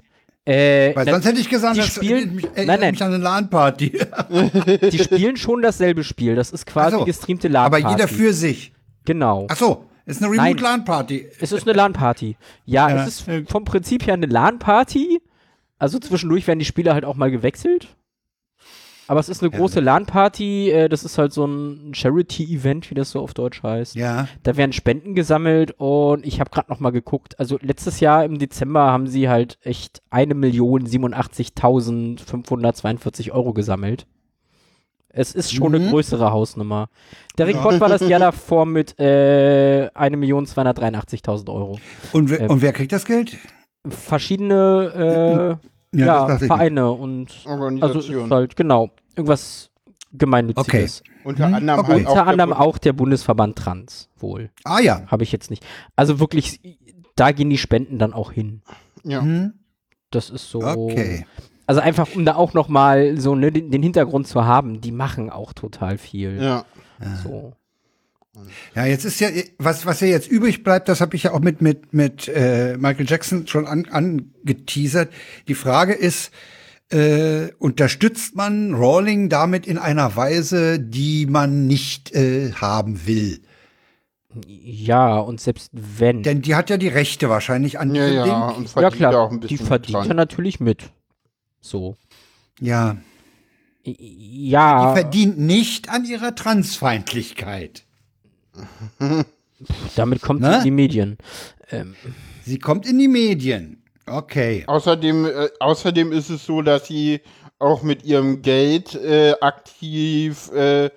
Äh, Weil sonst hätte ich gesagt, das spielen- mich, nein, nein. mich an eine LAN-Party. die spielen schon dasselbe Spiel. Das ist quasi so, gestreamte Aber LAN-Party. jeder für sich. Genau. Ach so, ist eine Nein. Remote-LAN-Party. Es ist eine LAN-Party. Ja, Ja. es ist vom Prinzip her eine LAN-Party. Also zwischendurch werden die Spieler halt auch mal gewechselt. Aber es ist eine große LAN-Party. Äh, das ist halt so ein Charity-Event, wie das so auf Deutsch heißt. Ja. Da werden Spenden gesammelt und ich habe gerade noch mal geguckt. Also letztes Jahr im Dezember haben sie halt echt 1.087.542 Euro gesammelt. Es ist schon eine Mhm. größere Hausnummer. Der Rekord war das Jahr davor mit äh, 1.283.000 Euro. Und, wer- Ähm, und wer kriegt das Geld? Verschiedene äh, Ja, ja, Vereine und also ist halt, genau, irgendwas Gemeinnütziges. Unter Mhm. anderem Okay. halt Unter der anderem Bund- auch der Bundesverband Trans wohl. Ah ja. Habe ich jetzt nicht. Also wirklich, da gehen die Spenden dann auch hin. Ja. Hm, Das ist so. okay. Also einfach, um da auch noch mal so ne, den, den Hintergrund zu haben, die machen auch total viel. Ja. So. Ja, jetzt ist ja, was, was ja jetzt übrig bleibt, das habe ich ja auch mit, mit, mit äh, Michael Jackson schon an, angeteasert. Die Frage ist, äh, unterstützt man Rawling damit in einer Weise, die man nicht äh, haben will? Ja, und selbst wenn. Denn die hat ja die Rechte wahrscheinlich an Ja, diesem ja, Ding. und ja verdient klar, auch ein die bisschen verdient dran. er natürlich mit. So. Ja, Ja. die verdient nicht an ihrer Transfeindlichkeit. Damit kommt Ne? sie in die Medien. Ähm, Sie kommt in die Medien. Okay. Außerdem, äh, außerdem ist es so, dass sie auch mit ihrem Geld äh, aktiv äh,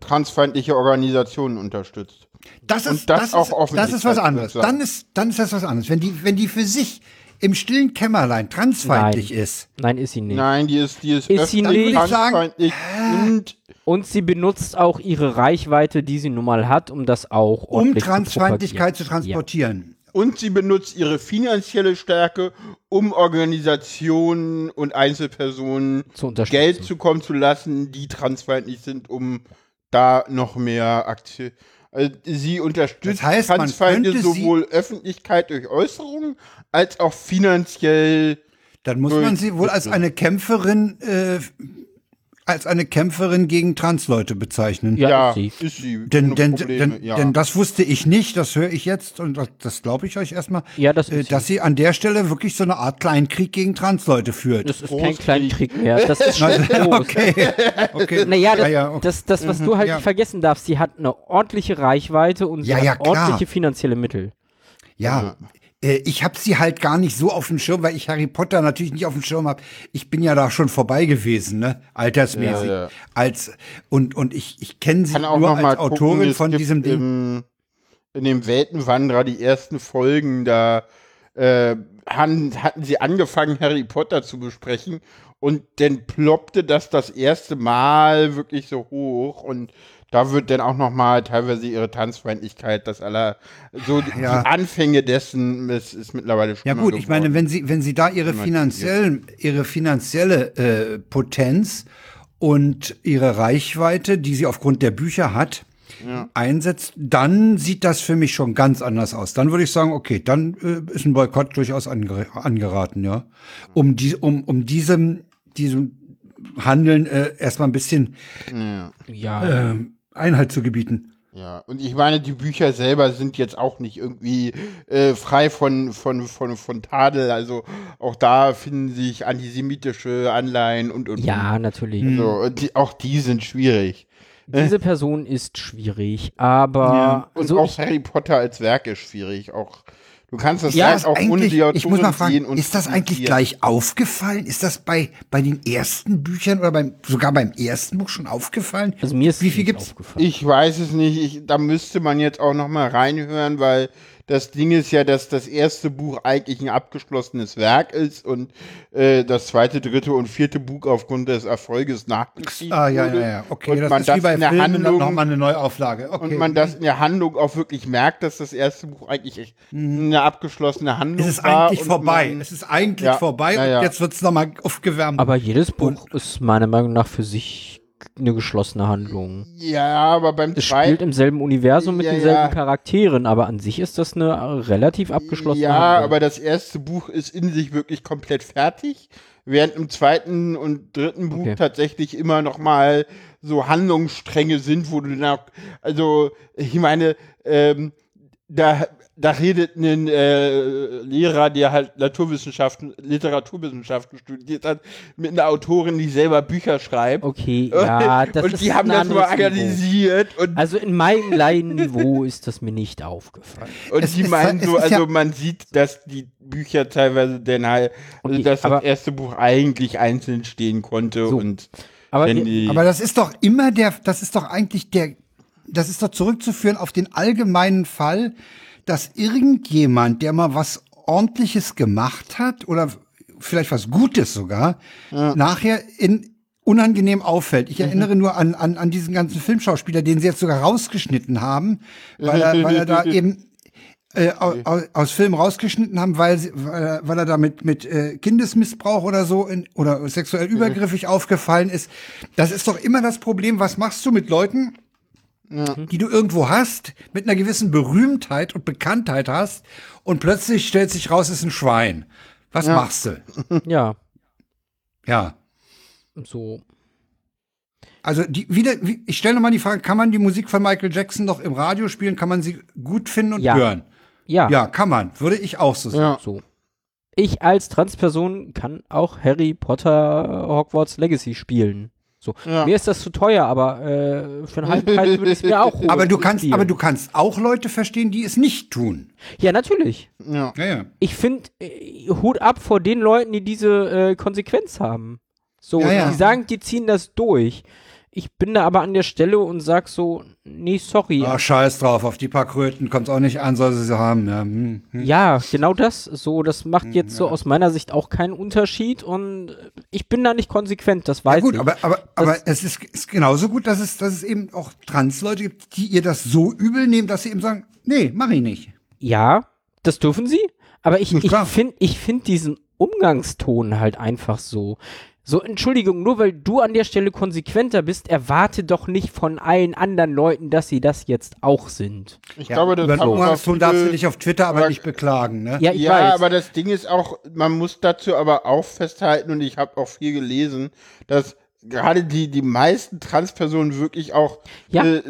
transfeindliche Organisationen unterstützt. Das Und ist, das das, auch ist, das ist was anderes. Dann ist, dann ist das was anderes. Wenn die, wenn die für sich im stillen Kämmerlein transfeindlich Nein. ist, nein, ist sie nicht. Nein, die ist, die ist, Ist sie öffentlich nicht? Transfeindlich und Und sie benutzt auch ihre Reichweite, die sie nun mal hat, um das auch um ordentlich Transfeindlichkeit zu propagieren. transportieren. Und sie benutzt ihre finanzielle Stärke, um Organisationen und Einzelpersonen Zu unterstützen. Geld zukommen zu lassen, die transfeindlich sind, um da noch mehr Aktie. Also sie unterstützt Das heißt, Transfeinde sowohl Öffentlichkeit durch Äußerungen als auch finanziell. Dann muss man sie wohl als eine Kämpferin, äh, als eine Kämpferin gegen Transleute bezeichnen. Ja, ist sie. ist sie. Denn, denn, denn, ja. denn das wusste ich nicht, das höre ich jetzt und das, das glaube ich euch erstmal, Ja, das äh, dass sie an der Stelle wirklich so eine Art Kleinkrieg gegen Transleute führt. Das ist kein Großkrieg. Kleinkrieg mehr. Das ist schon groß. okay. okay. Naja, das, ja, ja, okay. das, das, was du halt ja. nicht vergessen darfst, sie hat eine ordentliche Reichweite und sie Ja, hat ja, ordentliche finanzielle Mittel. Ja, äh, ich habe sie halt gar nicht so auf dem Schirm, weil ich Harry Potter natürlich nicht auf dem Schirm habe. Ich bin ja da schon vorbei gewesen, ne? Altersmäßig. Ja, ja. Als und und ich ich kenne sie nur als Autorin gucken, von diesem Ding. Im, in dem Weltenwanderer die ersten Folgen, da äh, han, hatten sie angefangen, Harry Potter zu besprechen und dann ploppte das das erste Mal wirklich so hoch und da wird dann auch noch mal teilweise ihre Tanzfeindlichkeit, das aller, so die- Ja. die Anfänge dessen ist, ist mittlerweile Ja schlimmer gut, ich meine, geworden. wenn sie wenn sie da ihre finanziellen ihre finanzielle äh, Potenz und ihre Reichweite, die sie aufgrund der Bücher hat, einsetzt, dann sieht das für mich schon ganz anders aus. Dann würde ich sagen, okay, dann äh, ist ein Boykott durchaus ange angeraten, ja, um die um um diesem diesem Handeln äh, erstmal ein bisschen ja. Ja, äh, Einhalt zu gebieten. Ja, und ich meine, die Bücher selber sind jetzt auch nicht irgendwie äh, frei von, von, von, von Tadel. Also auch da finden sich antisemitische Anleihen und und. ja, natürlich. Hm. und. So, und die, auch die sind schwierig. Diese Person ist schwierig, aber Und so auch Harry Potter als Werk ist schwierig. Auch du kannst das Ja, Werk ist auch ohne Autorin ich muss mal fragen, und ist das eigentlich kritisieren. gleich aufgefallen? Ist das bei, bei den ersten Büchern oder beim, sogar beim ersten Buch schon aufgefallen? also mir ist Wie viel nicht gibt's? aufgefallen. Ich weiß es nicht. Ich, da müsste man jetzt auch noch mal reinhören, weil das Ding ist ja, dass das erste Buch eigentlich ein abgeschlossenes Werk ist und äh, das zweite, dritte und vierte Buch aufgrund des Erfolges nachgeschrieben Ah, ja, ja, ja. Okay, und das man ist wie bei in der Filmen Handlung nochmal eine Neuauflage. Okay. und man das in der Handlung auch wirklich merkt, dass das erste Buch eigentlich eine abgeschlossene Handlung Mhm. es ist war. eigentlich und vorbei. Man, es ist eigentlich Ja, vorbei ja, ja. und jetzt wird's nochmal aufgewärmt. Aber jedes Buch ist meiner Meinung nach für sich eine geschlossene Handlung. ja, aber beim Es spielt im selben Universum mit Ja, denselben ja. Charakteren, aber an sich ist das eine relativ abgeschlossene Ja, Handlung. aber das erste Buch ist in sich wirklich komplett fertig, während im zweiten und dritten Buch Okay. tatsächlich immer noch mal so Handlungsstränge sind, wo du dann auch, also ich meine, ähm, da da redet ein äh, Lehrer, der halt Naturwissenschaften, Literaturwissenschaften studiert hat, mit einer Autorin, die selber Bücher schreibt. okay, ja, das und ist die haben das Niveau. analysiert und, Also in meinem Laienniveau ist das mir nicht aufgefallen. und Es die ist- meinen so, ist ja- also man sieht, dass die Bücher teilweise dann halt, also Okay, dass das erste Buch eigentlich einzeln stehen konnte So. und Aber wenn wir- die, Aber das ist doch immer der, das ist doch eigentlich der, das ist doch zurückzuführen auf den allgemeinen Fall, dass irgendjemand, der mal was ordentliches gemacht hat oder vielleicht was Gutes sogar, nachher in unangenehm auffällt. Ich erinnere nur an, an, an diesen ganzen Filmschauspieler, den sie jetzt sogar rausgeschnitten haben, weil er, weil er da eben äh, aus, aus Filmen rausgeschnitten haben, weil, sie, weil, er, weil er da mit, äh, Kindesmissbrauch oder so in, oder sexuell übergriffig aufgefallen ist. Das ist doch immer das Problem. Was machst du mit Leuten, die du irgendwo hast, mit einer gewissen Berühmtheit und Bekanntheit hast und plötzlich stellt sich raus, es ist ein Schwein. Was machst du? ja, Ja. so. Also die, wieder, wie, ich stelle nochmal die Frage, kann man die Musik von Michael Jackson noch im Radio spielen? Kann man sie gut finden und Ja. hören? Ja, Ja, kann man. Würde ich auch so sagen. ja. so. Ich als Transperson kann auch Harry Potter Hogwarts Legacy spielen. So. Ja. Mir ist das zu teuer, aber äh, für einen halben Preis würde ich es mir auch holen. Aber du kannst, aber du kannst auch Leute verstehen, die es nicht tun. Ja, natürlich. ja. Ja, ja. Ich finde, äh, Hut ab vor den Leuten, die diese äh, Konsequenz haben. So, Ja, ja. die sagen, die ziehen das durch. Ich bin da aber an der Stelle und sag so, nee, sorry. Ah, scheiß drauf, auf die paar Kröten kommt auch nicht an, soll sie sie haben. Ja, hm, hm. Ja, genau das. So, das macht Mhm, jetzt so aus meiner Sicht auch keinen Unterschied und ich bin da nicht konsequent, das weiß ja gut, ich. aber, aber, aber es ist, ist genauso gut, dass es, dass es eben auch Trans-Leute gibt, die ihr das so übel nehmen, dass sie eben sagen, nee, mach ich nicht. ja, das dürfen sie, aber ich, ich finde ich find diesen Umgangston halt einfach so. So, Entschuldigung, nur weil du an der Stelle konsequenter bist, erwarte doch nicht von allen anderen Leuten, dass sie das jetzt auch sind. Ich Ja, glaube, das über Umgangston darfst du dich auf Twitter aber aber- nicht beklagen, ne? Ja, ich ja, weiß. aber das Ding ist auch, man muss dazu aber auch festhalten, und ich habe auch viel gelesen, dass gerade die, die meisten Transpersonen wirklich auch Ja. äh, äh,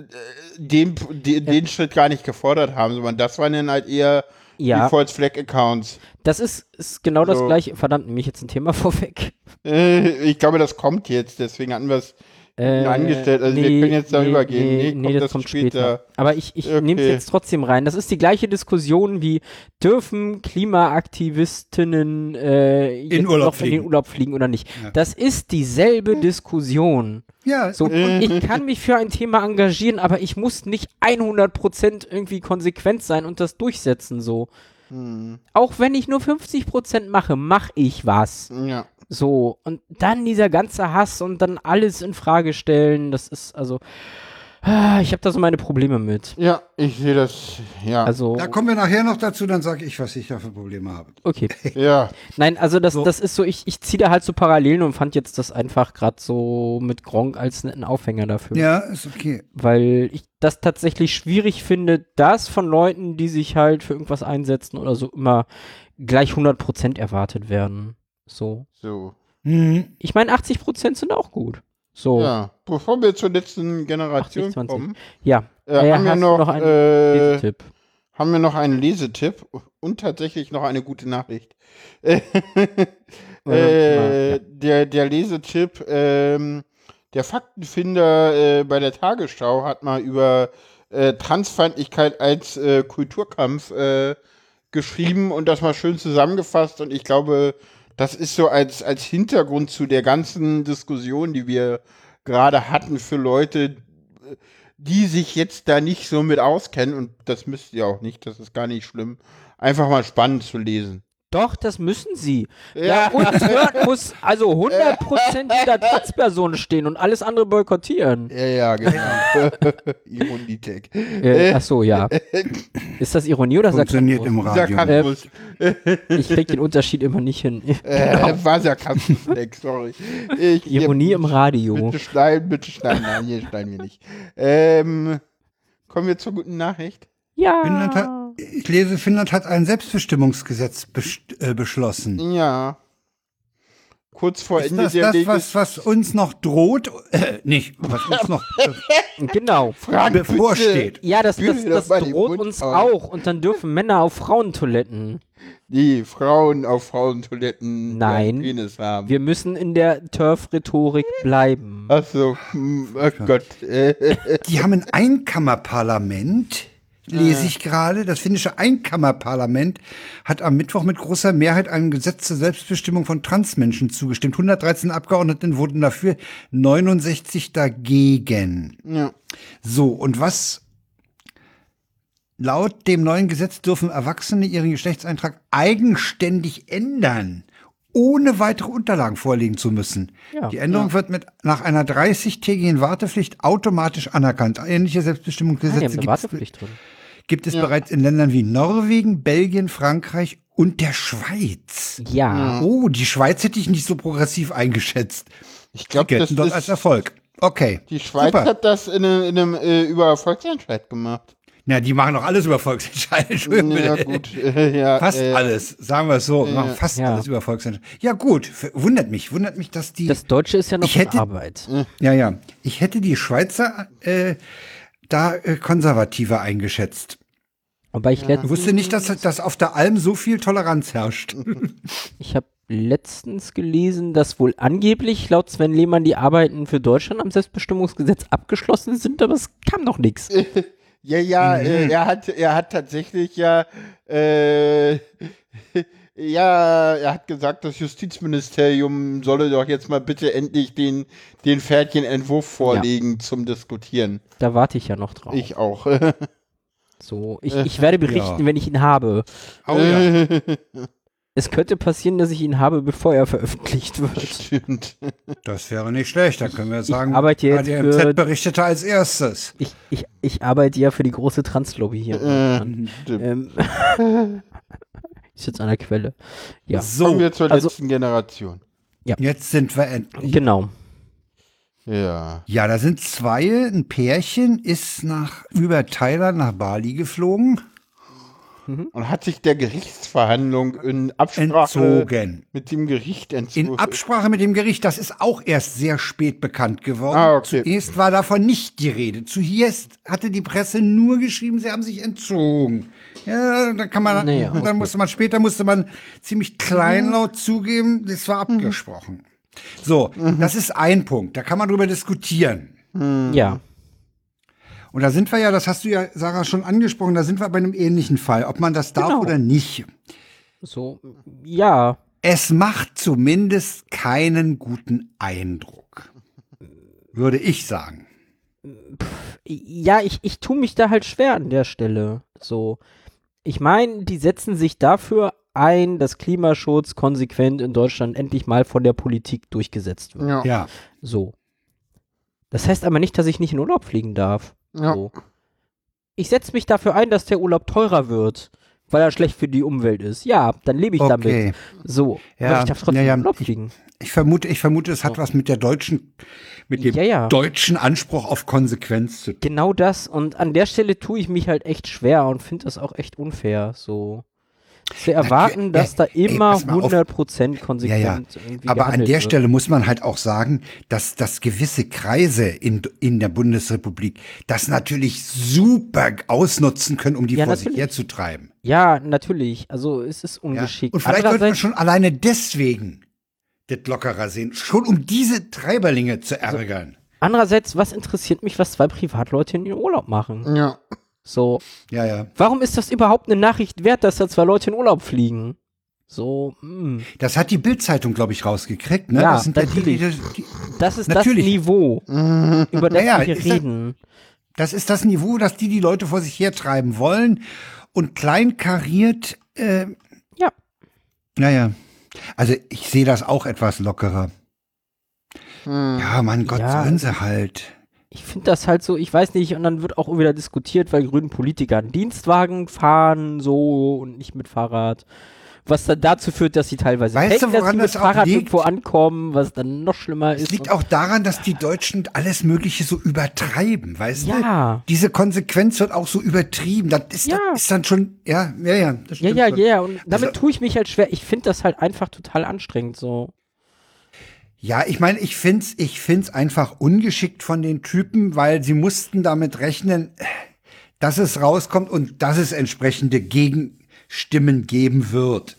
den, den, den Schritt gar nicht gefordert haben, sondern das waren dann halt eher Ja. die False Flag Accounts. Das ist, ist genau das So. gleiche. Verdammt, nehme ich jetzt ein Thema vorweg. Äh, ich glaube, das kommt jetzt, deswegen hatten wir es Äh, angestellt. Also wir können jetzt darüber gehen. Nee, kommt das später. Aber ich, ich Okay. nehme es jetzt trotzdem rein. Das ist die gleiche Diskussion wie, dürfen Klimaaktivistinnen äh, jetzt Urlaub noch in den. Urlaub fliegen oder nicht? Das ist dieselbe Diskussion. Ja, So, und ich kann mich für ein Thema engagieren, aber ich muss nicht 100% irgendwie konsequent sein und das durchsetzen so. Hm. Auch wenn ich nur 50% mache, mache ich was. Ja. So, und dann dieser ganze Hass und dann alles in Frage stellen, das ist also. ah, Ich habe da so meine Probleme mit. Ja, ich sehe das. Ja. Also, da kommen wir nachher noch dazu, dann sage ich, was ich da für Probleme habe. okay. ja. Nein, also das, das ist so, ich, ich ziehe da halt so Parallelen und fand jetzt das einfach gerade so mit Gronk als netten Aufhänger dafür. Ja, ist okay. Weil ich das tatsächlich schwierig finde, dass von Leuten, die sich halt für irgendwas einsetzen oder so, immer gleich 100% erwartet werden. So. So. Mhm. Ich meine, 80% sind auch gut. So. Ja. Bevor wir zur letzten Generation 80, 20. kommen, Ja. äh, haben wir du noch, einen äh, Tipp? haben wir noch einen Lesetipp und tatsächlich noch eine gute Nachricht. äh, ja. der, der Lesetipp, ähm, der Faktenfinder äh, bei der Tagesschau hat mal über äh, Transfeindlichkeit als äh, Kulturkampf äh, geschrieben und das mal schön zusammengefasst und ich glaube, das ist so als, als Hintergrund zu der ganzen Diskussion, die wir gerade hatten für Leute, die sich jetzt da nicht so mit auskennen, und das müsst ihr auch nicht, das ist gar nicht schlimm, einfach mal spannend zu lesen. Doch, das müssen sie. Ja. Ja, uns hört muss also 100% hinter Transpersonen stehen und alles andere boykottieren. Ja, ja, genau. Ironitech. Äh, ach so, ja. Ist das Ironie oder Funktioniert Sarkasmus? im Radio. Sarkasmus. Ich krieg den Unterschied immer nicht hin. Äh, war Sarkasmus, Nick, sorry. Ich, Ironie im Radio. Bitte schneiden, bitte schneiden. Nein, hier schneiden wir nicht. Ähm, kommen wir zur guten Nachricht. Ja. Ich lese, Finnland hat ein Selbstbestimmungsgesetz best, äh, beschlossen. Ja. Kurz vor Ist Ende das der das, was, was uns noch droht? Äh, nicht, was uns noch äh, Genau. Frag bevorsteht. Ja, das, das, das den droht uns auf. auch. Und dann dürfen Männer auf Frauentoiletten. Die Frauen auf Frauentoiletten Nein. Penis haben. Wir müssen in der Turf-Rhetorik bleiben. Achso, hm, oh Gott. Die haben ein Einkammerparlament, lese ich gerade. Das finnische Einkammerparlament hat am Mittwoch mit großer Mehrheit einem Gesetz zur Selbstbestimmung von Transmenschen zugestimmt. 113 Abgeordneten wurden dafür, 69 dagegen. ja. So, und was laut dem neuen Gesetz dürfen Erwachsene ihren Geschlechtseintrag eigenständig ändern, ohne weitere Unterlagen vorlegen zu müssen. Ja. Die Änderung wird mit nach einer 30-tägigen Wartepflicht automatisch anerkannt. Ähnliche Ah, Selbstbestimmungsgesetze eine gibt, es, Wartepflicht drin. Gibt es bereits in Ländern wie Norwegen, Belgien, Frankreich und der Schweiz. Ja. Oh, die Schweiz hätte ich nicht so progressiv eingeschätzt. Ich glaube, das gelten dort als ist, Erfolg. Okay. die Schweiz Super. hat das in einem, in einem äh, über Volksentscheid gemacht. Na, die machen doch alles über. Entschuldigung, Ja, gut. Äh, ja, Fast äh, alles, sagen wir es so. machen fast Ja. alles über Volksentscheide. Ja, gut. f- Wundert mich. Wundert mich, dass die. Das Deutsche ist ja noch Ich hätte- in Arbeit. ja, ja. Ich hätte die Schweizer äh, da äh, konservativer eingeschätzt. Wobei ich, letzt, wusste nicht, dass, dass auf der Alm so viel Toleranz herrscht. ich habe letztens gelesen, dass wohl angeblich laut Sven Lehmann die Arbeiten für Deutschland am Selbstbestimmungsgesetz abgeschlossen sind, aber es kam noch nichts. Ja, ja, Mhm. äh, er hat, er hat tatsächlich ja, äh, ja, er hat gesagt, das Justizministerium solle doch jetzt mal bitte endlich den, den fertigen Entwurf vorlegen zum Diskutieren. Da warte ich ja noch drauf. Ich auch. so, ich, ich werde berichten, Ja. wenn ich ihn habe. Oh ja. Es könnte passieren, dass ich ihn habe, bevor er veröffentlicht wird. Stimmt. Das wäre nicht schlecht. Da können wir sagen, arbeite jetzt ADMZ für- berichtete als erstes. Ich, ich, ich arbeite ja für die große Translobby hier. Stimmt. Ähm, ist jetzt an der Quelle. Ja, Kommen So, wir zur also- letzten Generation. jetzt sind wir endlich. genau. Ja. Ja, da sind zwei. Ein Pärchen ist nach über Thailand nach Bali geflogen, Und hat sich der Gerichtsverhandlung in Absprache entzogen. mit dem Gericht entzogen. In Absprache mit dem Gericht, das ist auch erst sehr spät bekannt geworden. Ah, okay. Zuerst war davon nicht die Rede. Zuerst hatte die Presse nur geschrieben, sie haben sich entzogen. Ja, da kann man, Naja, und dann musste man später musste man ziemlich kleinlaut zugeben, das war abgesprochen. So, das ist ein Punkt. Da kann man drüber diskutieren. Ja. Und da sind wir ja, das hast du ja, Sarah, schon angesprochen, da sind wir bei einem ähnlichen Fall, ob man das darf Genau. oder nicht. So, ja. Es macht zumindest keinen guten Eindruck. Würde ich sagen. Ja, ich, ich tue mich da halt schwer an der Stelle. So. Ich meine, die setzen sich dafür ein, dass Klimaschutz konsequent in Deutschland endlich mal von der Politik durchgesetzt wird. Ja. Ja. So. Das heißt aber nicht, dass ich nicht in Urlaub fliegen darf. Ja. So. Ich setze mich dafür ein, dass der Urlaub teurer wird, weil er schlecht für die Umwelt ist. Ja, dann lebe ich Okay. damit. So. Ja, ich darf trotzdem ja, ja, Urlaub ich- fliegen. Ich vermute, ich vermute, es hat So. was mit der deutschen, mit dem Ja, ja. deutschen Anspruch auf Konsequenz zu tun. Genau das. Und an der Stelle tue ich mich halt echt schwer und finde das auch echt unfair. So. Zu erwarten, äh, dass da ey, immer auf. 100% konsequent Ja, ja. irgendwie Aber an der wird. Stelle muss man halt auch sagen, dass, dass gewisse Kreise in, in der Bundesrepublik das natürlich super ausnutzen können, um die Ja, vor sich natürlich. herzutreiben. Ja, natürlich. Also es ist Ja? ungeschickt. Und vielleicht sollte man schon alleine deswegen das lockerer sehen, schon um diese Treiberlinge zu Also ärgern. Andererseits, was interessiert mich, was zwei Privatleute in ihren Urlaub machen? Ja. So, ja, ja. warum ist das überhaupt eine Nachricht wert, dass da zwei Leute in Urlaub fliegen? So, mm. Das hat die Bildzeitung, glaube ich, rausgekriegt. Ne? Ja, das sind ja die, die, natürlich. die, das ist Natürlich. das Niveau, über das Naja, wir reden. Das ist das Niveau, das die die Leute vor sich hertreiben wollen. Und kleinkariert, äh, Ja. naja. Also ich sehe das auch etwas lockerer. Ja, mein Gott, Ja. sollen sie halt. Ich finde das halt so, ich weiß nicht, und dann wird auch wieder diskutiert, weil grünen Politiker einen Dienstwagen fahren, so und nicht mit Fahrrad. Was dann dazu führt, dass sie teilweise Weißt du, denken, dass woran sie mit Fahrrad liegt? irgendwo ankommen, was dann noch schlimmer Es ist. liegt und- auch daran, dass die Deutschen alles Mögliche so übertreiben, weißt du? Ja. Diese Konsequenz wird auch so übertrieben. Das ist, Ja. das ist dann schon, ja, ja, ja. Ja, ja, schon. ja, und damit Also- tue ich mich halt schwer. Ich finde das halt einfach total anstrengend, so. Ja, ich meine, ich find's, ich find's einfach ungeschickt von den Typen, weil sie mussten damit rechnen, dass es rauskommt und dass es entsprechende Gegenstimmen geben wird.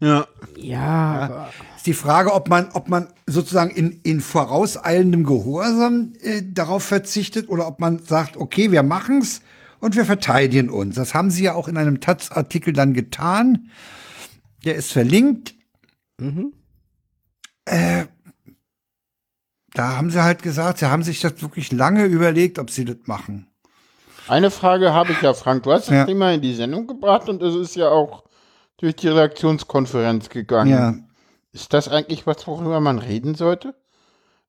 Ja. Ja, Ist die Frage, ob man, ob man sozusagen in, in vorauseilendem Gehorsam äh, darauf verzichtet oder ob man sagt, okay, wir machen's und wir verteidigen uns. Das haben sie ja auch in einem Taz-Artikel dann getan. Der ist verlinkt. Äh, da haben sie halt gesagt, sie haben sich das wirklich lange überlegt, ob sie das machen. Eine Frage habe ich ja, Frank. Du hast das Ja. Thema in die Sendung gebracht und es ist ja auch durch die Redaktionskonferenz gegangen. Ja. Ist das eigentlich was, worüber man reden sollte?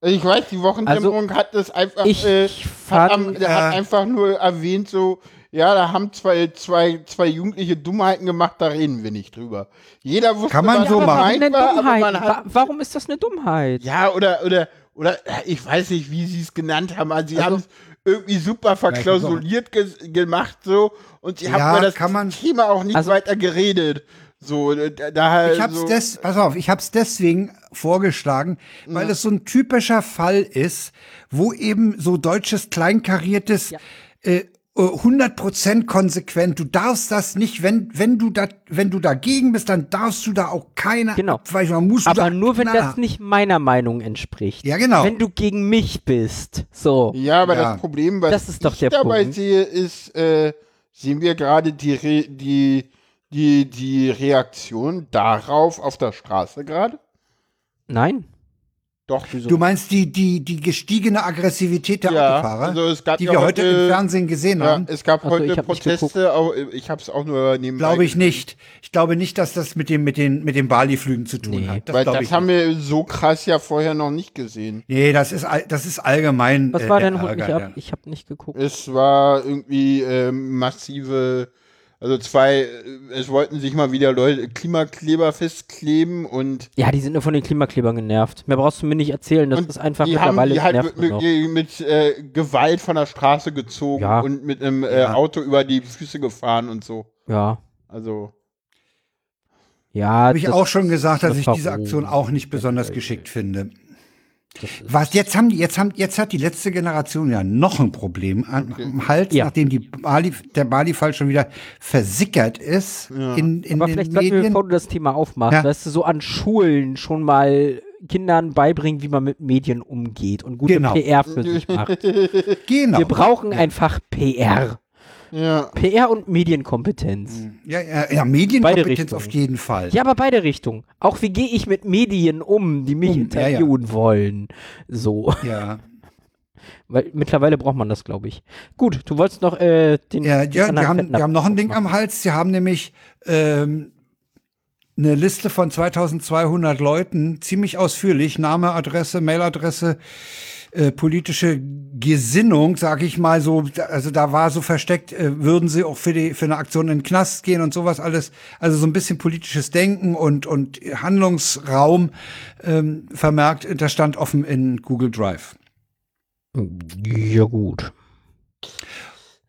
Also ich weiß, die Wochendämmerung hat das einfach, ich äh, hat, am, fand- hat äh, einfach nur erwähnt, so, ja, da haben zwei, zwei, zwei Jugendliche Dummheiten gemacht, da reden wir nicht drüber. Jeder wusste, Kann man was so machen. war, man hat Wa- Warum ist das eine Dummheit? ja, oder, oder, oder, äh, ich weiß nicht, wie sie es genannt haben. Also, sie Also- haben es irgendwie super verklausuliert ge gemacht, so, und sie haben Ja, über das kann man- Thema auch nicht Also- weiter geredet. So, da, daher, Ich hab's so, des, pass auf, ich hab's deswegen vorgeschlagen, weil es so ein typischer Fall ist, wo eben so deutsches kleinkariertes Ja. äh, 100% konsequent. Du darfst das nicht, wenn wenn du da wenn du dagegen bist, dann darfst du da auch keine Genau. Abweichung. Musst du Aber da nur, wenn knallhart- das nicht meiner Meinung entspricht. Ja, genau. Wenn du gegen mich bist. So. Ja, aber Ja. das Problem, was Das ist doch ich der dabei Punkt. sehe, ist, äh, sehen wir gerade die, Re die, die, die Reaktion darauf auf der Straße gerade? Nein. Doch, wieso? Du meinst die die die gestiegene Aggressivität der Ja, Autofahrer, also es gab die ja wir heute heute- im Fernsehen gesehen ja, haben? es gab so, heute ich hab Proteste, auch, ich habe es auch nur nebenbei Glaube ich nicht. Ich glaube nicht, dass das mit dem mit den mit den Bali-Flügen zu tun Nee. hat. Weil glaube das ich haben nicht. wir so krass ja vorher noch nicht gesehen. Nee, das ist all- das ist allgemein. Was äh, war der denn? Ärger. Ich habe nicht geguckt. Es war irgendwie ähm, massive, also zwei, äh, es wollten sich mal wieder Leute Klimakleber festkleben und Ja, die sind nur von den Klimaklebern genervt. Mehr brauchst du mir nicht erzählen. Das ist einfach die haben mittlerweile die halt mit, mit, mit äh, Gewalt von der Straße gezogen Ja. und mit einem äh, Ja. Auto über die Füße gefahren und so. Ja. Also Ja. Habe ich auch schon gesagt, dass das ich diese. Aktion auch nicht besonders geschickt finde. Was jetzt haben die, jetzt haben, jetzt hat die letzte Generation ja noch ein Problem an, am Hals, Ja. nachdem die Bali, der Bali-Fall schon wieder versickert ist in, in Aber den vielleicht Medien. bevor du das Thema aufmachst, Ja. weißt du, so an Schulen schon mal Kindern beibringen, wie man mit Medien umgeht und gute Genau. PR für sich macht. genau. Wir brauchen einfach PR. Ja. PR und Medienkompetenz. Ja, ja, ja Medienkompetenz auf jeden Fall. Ja, aber beide Richtungen. Auch wie gehe ich mit Medien um, die mich Um, ja, ja. interviewen wollen. So. Ja, Weil mittlerweile braucht man das, glaube ich. Gut, du wolltest noch äh, den. ja, den ja die, anderen haben, die haben noch ein Ding am Hals. Sie haben nämlich ähm, eine Liste von 2200 Leuten, ziemlich ausführlich, Name, Adresse, Mailadresse, äh, politische Gesinnung, sag ich mal so, also da war so versteckt, äh, würden sie auch für die für eine Aktion in den Knast gehen und sowas alles, also so ein bisschen politisches Denken und und Handlungsraum ähm, vermerkt, das stand offen in Google Drive. Ja, gut.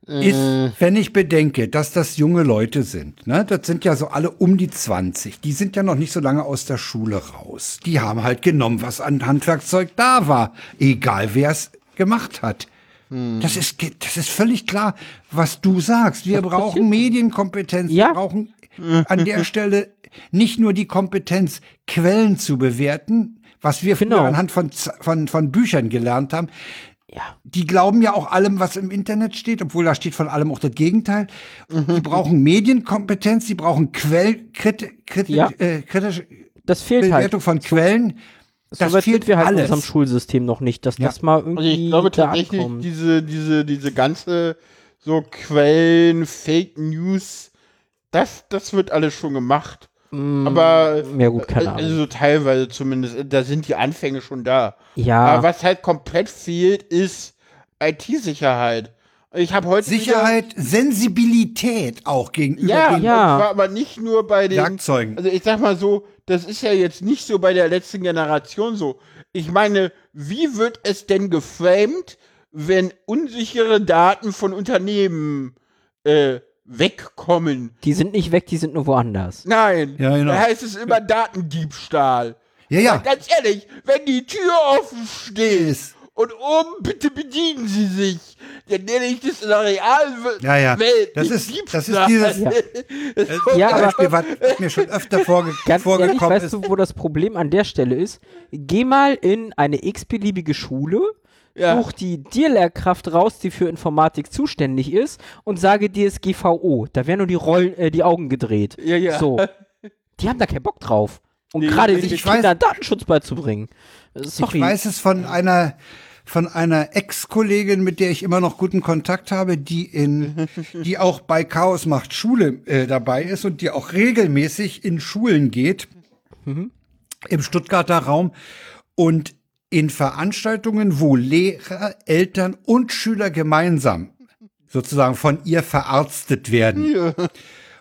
Äh, ist, wenn ich bedenke, dass das junge Leute sind, ne, das sind ja so alle um die 20, die sind ja noch nicht so lange aus der Schule raus. Die haben halt genommen, was an Handwerkszeug da war, egal wer es gemacht hat. Das ist, das ist völlig klar, was du sagst. Wir brauchen Medienkompetenz. Ja. Wir brauchen an der Stelle nicht nur die Kompetenz, Quellen zu bewerten, was wir Genau. anhand von, von, von Büchern gelernt haben. Ja. Die glauben ja auch allem, was im Internet steht, obwohl da steht von allem auch das Gegenteil. Die brauchen Medienkompetenz, die brauchen Quell, kriti, kriti, Ja. äh, kritische Das fehlt halt. Bewertung von Quellen. Das Soweit fehlt sind wir halt in alles. unserem Schulsystem noch nicht, dass Ja. das mal irgendwie Also ich glaube da tatsächlich, ankommt. diese, diese, diese ganze so Quellen, Fake News, das, das wird alles schon gemacht. Aber ja gut, keine also Ahnung. so teilweise zumindest, da sind die Anfänge schon da. Ja, Aber was halt komplett fehlt, ist IT-Sicherheit. Ich habe heute Sicherheit, Sensibilität auch gegenüber ja, den Ja. und zwar aber nicht nur bei den Werkzeugen. Also ich sag mal so, das ist ja jetzt nicht so bei der letzten Generation so. Ich meine, wie wird es denn geframed, wenn unsichere Daten von Unternehmen äh, wegkommen? die sind nicht weg, die sind nur woanders. Nein, Ja, genau. da heißt es immer Datendiebstahl. Ja, ja. Aber ganz ehrlich, wenn die Tür offen steht Ist- und oben bitte bedienen Sie sich, dann nenne ich das in der realen Ja, ja. Welt. Das ist- das ist Diebstahl. dieses- Ja. Das Ja, aber- Beispiel, was mir schon öfter vorge Ganz ehrlich, vorgekommen weißt ist. du, wo das Problem an der Stelle ist? Geh mal in eine x-beliebige Schule, Ja. such die dir Lehrkraft raus, die für Informatik zuständig ist und sage DSGVO. Da werden nur die Rollen, äh, die Augen gedreht. Ja, ja. So. Die haben da keinen Bock drauf. Und Nee, gerade ich sich Kindern Datenschutz beizubringen. Äh, Sorry. Ich weiß es von einer von einer Ex-Kollegin, mit der ich immer noch guten Kontakt habe, die in, die auch bei Chaos macht Schule äh, dabei ist und die auch regelmäßig in Schulen geht im Stuttgarter Raum und in Veranstaltungen, wo Lehrer, Eltern und Schüler gemeinsam sozusagen von ihr verarztet werden.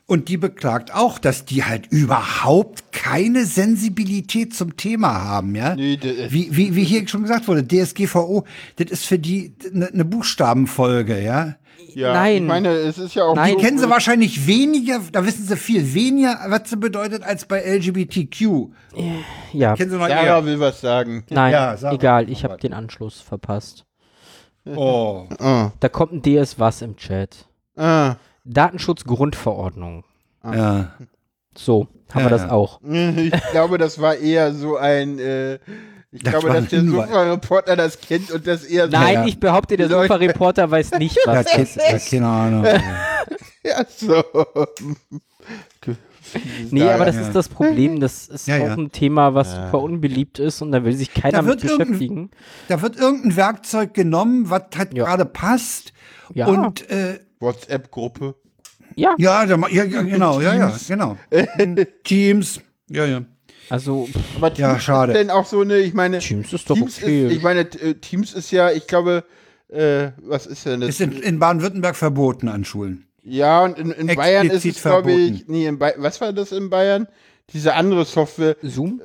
Und die beklagt auch, dass die halt überhaupt keine Sensibilität zum Thema haben, ja. Nee, wie, wie, wie hier schon gesagt wurde, DSGVO, das ist für die eine ne Buchstabenfolge, ja. Ja, Nein. Ich meine, es ist ja auch Nein. so, Die kennen sie wahrscheinlich weniger, da wissen sie viel weniger, was sie bedeutet, als bei LGBTQ. ja. Kennen sie noch Sarah eher? will was sagen. Nein, Ja, sag mal. egal, ich habe den Anschluss verpasst. Oh. Ah, Da kommt ein DS was im Chat. ah. Datenschutzgrundverordnung. Ja. So, haben Ja, wir das auch. Ich glaube, das war eher so ein. Äh, ich Das glaube, dass der. Sofa-Reporter das kennt und das eher so. Nein, ja. ich behaupte, der Sofa-Reporter weiß nicht, was das ja, ist. keine Ahnung. Ja, so. Nee, aber das ja. ist das Problem. Das ist Ja, auch ja. ein Thema, was super unbeliebt ist und da will sich keiner mit beschäftigen. Da wird irgendein Werkzeug genommen, was halt Ja. gerade passt. Ja. Und äh, WhatsApp-Gruppe. Ja, ja, da, ja, genau, ja, ja, genau. Teams. Ja, ja. Also pff, Aber Ja, Teams schade. Ist denn auch so eine, ich meine. Teams ist doch Teams okay. Ist, ich meine, äh, Teams ist ja, ich glaube, äh, was ist denn das? Ist in, in Baden-Württemberg verboten an Schulen. ja, und in, in Bayern ist es, glaube ich, verboten. nee, in Bay was war das in Bayern? Diese andere Software. Zoom?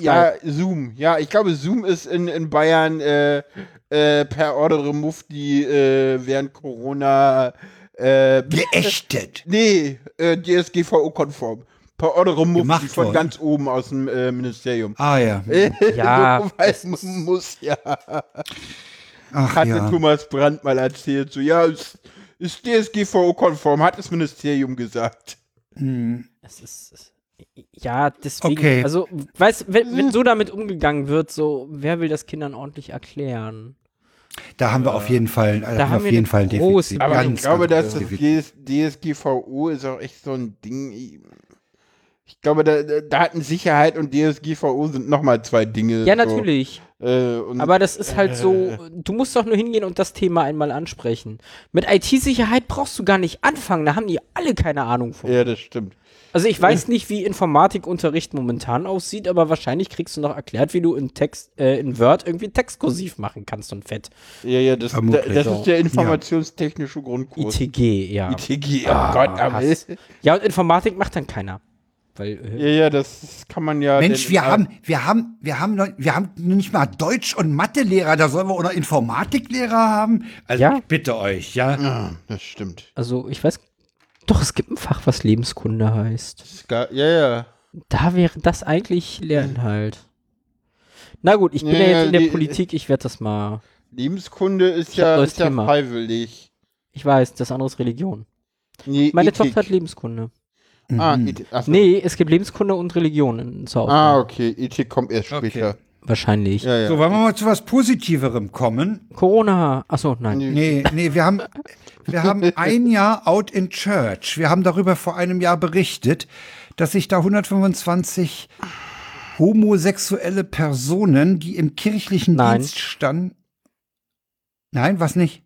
Ja, Zoom. Ja, ich glaube, Zoom ist in, in Bayern äh, äh, per Order removed, die äh, während Corona äh, Geächtet. nee, äh, DSGVO-konform. Removed Gemacht die von worden. ganz oben aus dem äh, Ministerium. Ah ja. Ja, so, muss ja. Ach Hatte ja. Thomas Brandt mal erzählt, so, ja, ist, ist DSGVO-konform, hat das Ministerium gesagt. Es ist, es- ja, deswegen, Okay. also, weißt, wenn, wenn so damit umgegangen wird, so, wer will das Kindern ordentlich erklären? Da haben wir auf jeden Fall, da haben wir auf jeden Fall ein Defizit. Aber Ganz, ich glaube, ganz dass das DSGVO ist auch echt so ein Ding. Ich- glaube, da, da- Datensicherheit und DSGVO sind nochmal zwei Dinge. Ja, so. natürlich. Äh, und Aber das ist halt so, du musst doch nur hingehen und das Thema einmal ansprechen. Mit IT-Sicherheit brauchst du gar nicht anfangen, da haben die alle keine Ahnung von. ja, das stimmt. Also ich weiß nicht, wie Informatikunterricht momentan aussieht, aber wahrscheinlich kriegst du noch erklärt, wie du in Text, äh, in Word irgendwie Textkursiv machen kannst und fett. Ja, ja, das, da, das So. ist der informationstechnische Grundkurs. ITG, ja. ITG, oh Gott, aber. Ja, und Informatik macht dann keiner. Weil, äh, Ja, ja, das kann man ja. Mensch, wir haben, wir haben, wir haben, noch, wir haben nicht mal Deutsch- und Mathelehrer, da sollen wir auch noch Informatiklehrer haben. Also Ja. ich bitte euch, ja. Ah, das stimmt. also ich weiß, doch, es gibt ein Fach, was Lebenskunde heißt. Gar, ja, ja. Da wäre das eigentlich Lehrinhalt. Na gut, ich bin ja, Ja, jetzt in der die- Politik, ich werde das mal. Lebenskunde ist Ich ja, neues ist ja Thema. freiwillig. Ich weiß, das andere ist Religion. Nee, Meine Ethik. Tochter hat Lebenskunde. Ah, Ethik. Ach so. Nee, es gibt Lebenskunde und Religion in zur Ah, okay. Ethik kommt erst Okay. später. Wahrscheinlich. Ja, ja. So, wollen wir mal zu was Positiverem kommen? Corona. Achso, nein. Nee, nee, wir haben, wir haben ein Jahr out in church. Wir haben darüber vor einem Jahr berichtet, dass sich da 125 homosexuelle Personen, die im kirchlichen Nein. Dienst standen. Nein, was nicht?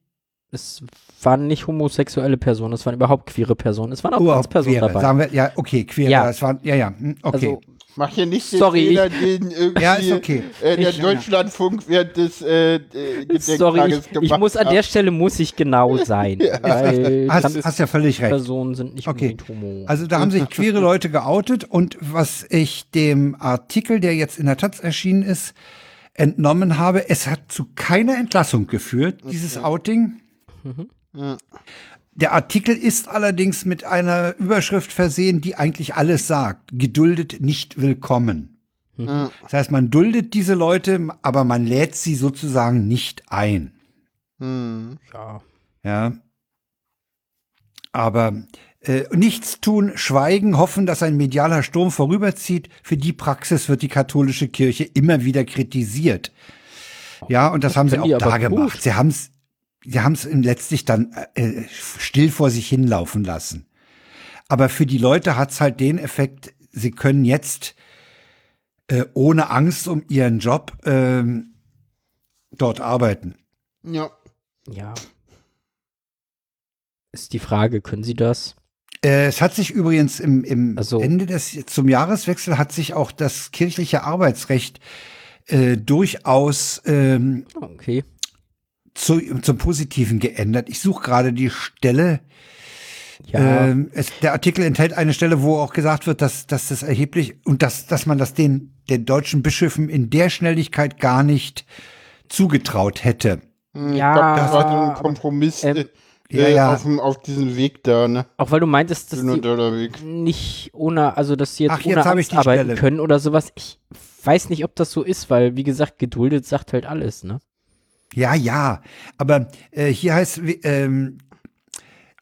Es waren nicht homosexuelle Personen, es waren überhaupt queere Personen. Es waren auch Überhaupt Transpersonen queere. dabei. Sagen wir, ja, okay, queere. Ja. Das waren, ja, ja, hm, okay. Also, Mach hier nicht den Sorry, Fehler, den irgendwie Ja, ist okay. äh, der Ich- Deutschlandfunk während des äh, äh, sorry, Gedenktages ich, ich muss an der Stelle muss ich genau sein, weil hast, hast ja völlig recht. Transpersonen sind nicht Okay. homo. Also da haben sich queere Leute geoutet und was ich dem Artikel, der jetzt in der Taz erschienen ist, entnommen habe, es hat zu keiner Entlassung geführt, dieses Outing. Ja. Der Artikel ist allerdings mit einer Überschrift versehen, die eigentlich alles sagt. Geduldet, nicht willkommen. Ja. Das heißt, man duldet diese Leute, aber man lädt sie sozusagen nicht ein. Hm. ja. Ja. Aber äh, nichts tun, schweigen, hoffen, dass ein medialer Sturm vorüberzieht. Für die Praxis wird die katholische Kirche immer wieder kritisiert. Ja, und das haben sie auch da gut. gemacht. Sie haben es sie haben es letztlich dann äh, still vor sich hinlaufen lassen. Aber für die Leute hat es halt den Effekt, sie können jetzt äh, ohne Angst um ihren Job ähm, dort arbeiten. ja. Ja. Ist die Frage, können Sie das? Äh, Es hat sich übrigens im, im Also- Ende des zum Jahreswechsel hat sich auch das kirchliche Arbeitsrecht äh, durchaus ähm, Ah, Okay. Zu, zum Positiven geändert. Ich suche gerade die Stelle. Ja, Ähm, es, der Artikel enthält eine Stelle, wo auch gesagt wird, dass, dass das erheblich und dass, dass man das den, den deutschen Bischöfen in der Schnelligkeit gar nicht zugetraut hätte. Hm, Ja, ich glaube, das war so aber- ein Kompromiss ähm, äh, ja, ja. Auf, dem, auf diesem Weg da, ne? auch weil du meintest, dass die nicht ohne, also dass sie jetzt Ach, jetzt ohne die arbeiten Stelle. können oder sowas. Ich weiß nicht, ob das so ist, weil wie gesagt, geduldet sagt halt alles, ne? Ja, ja, aber äh, hier heißt, ähm,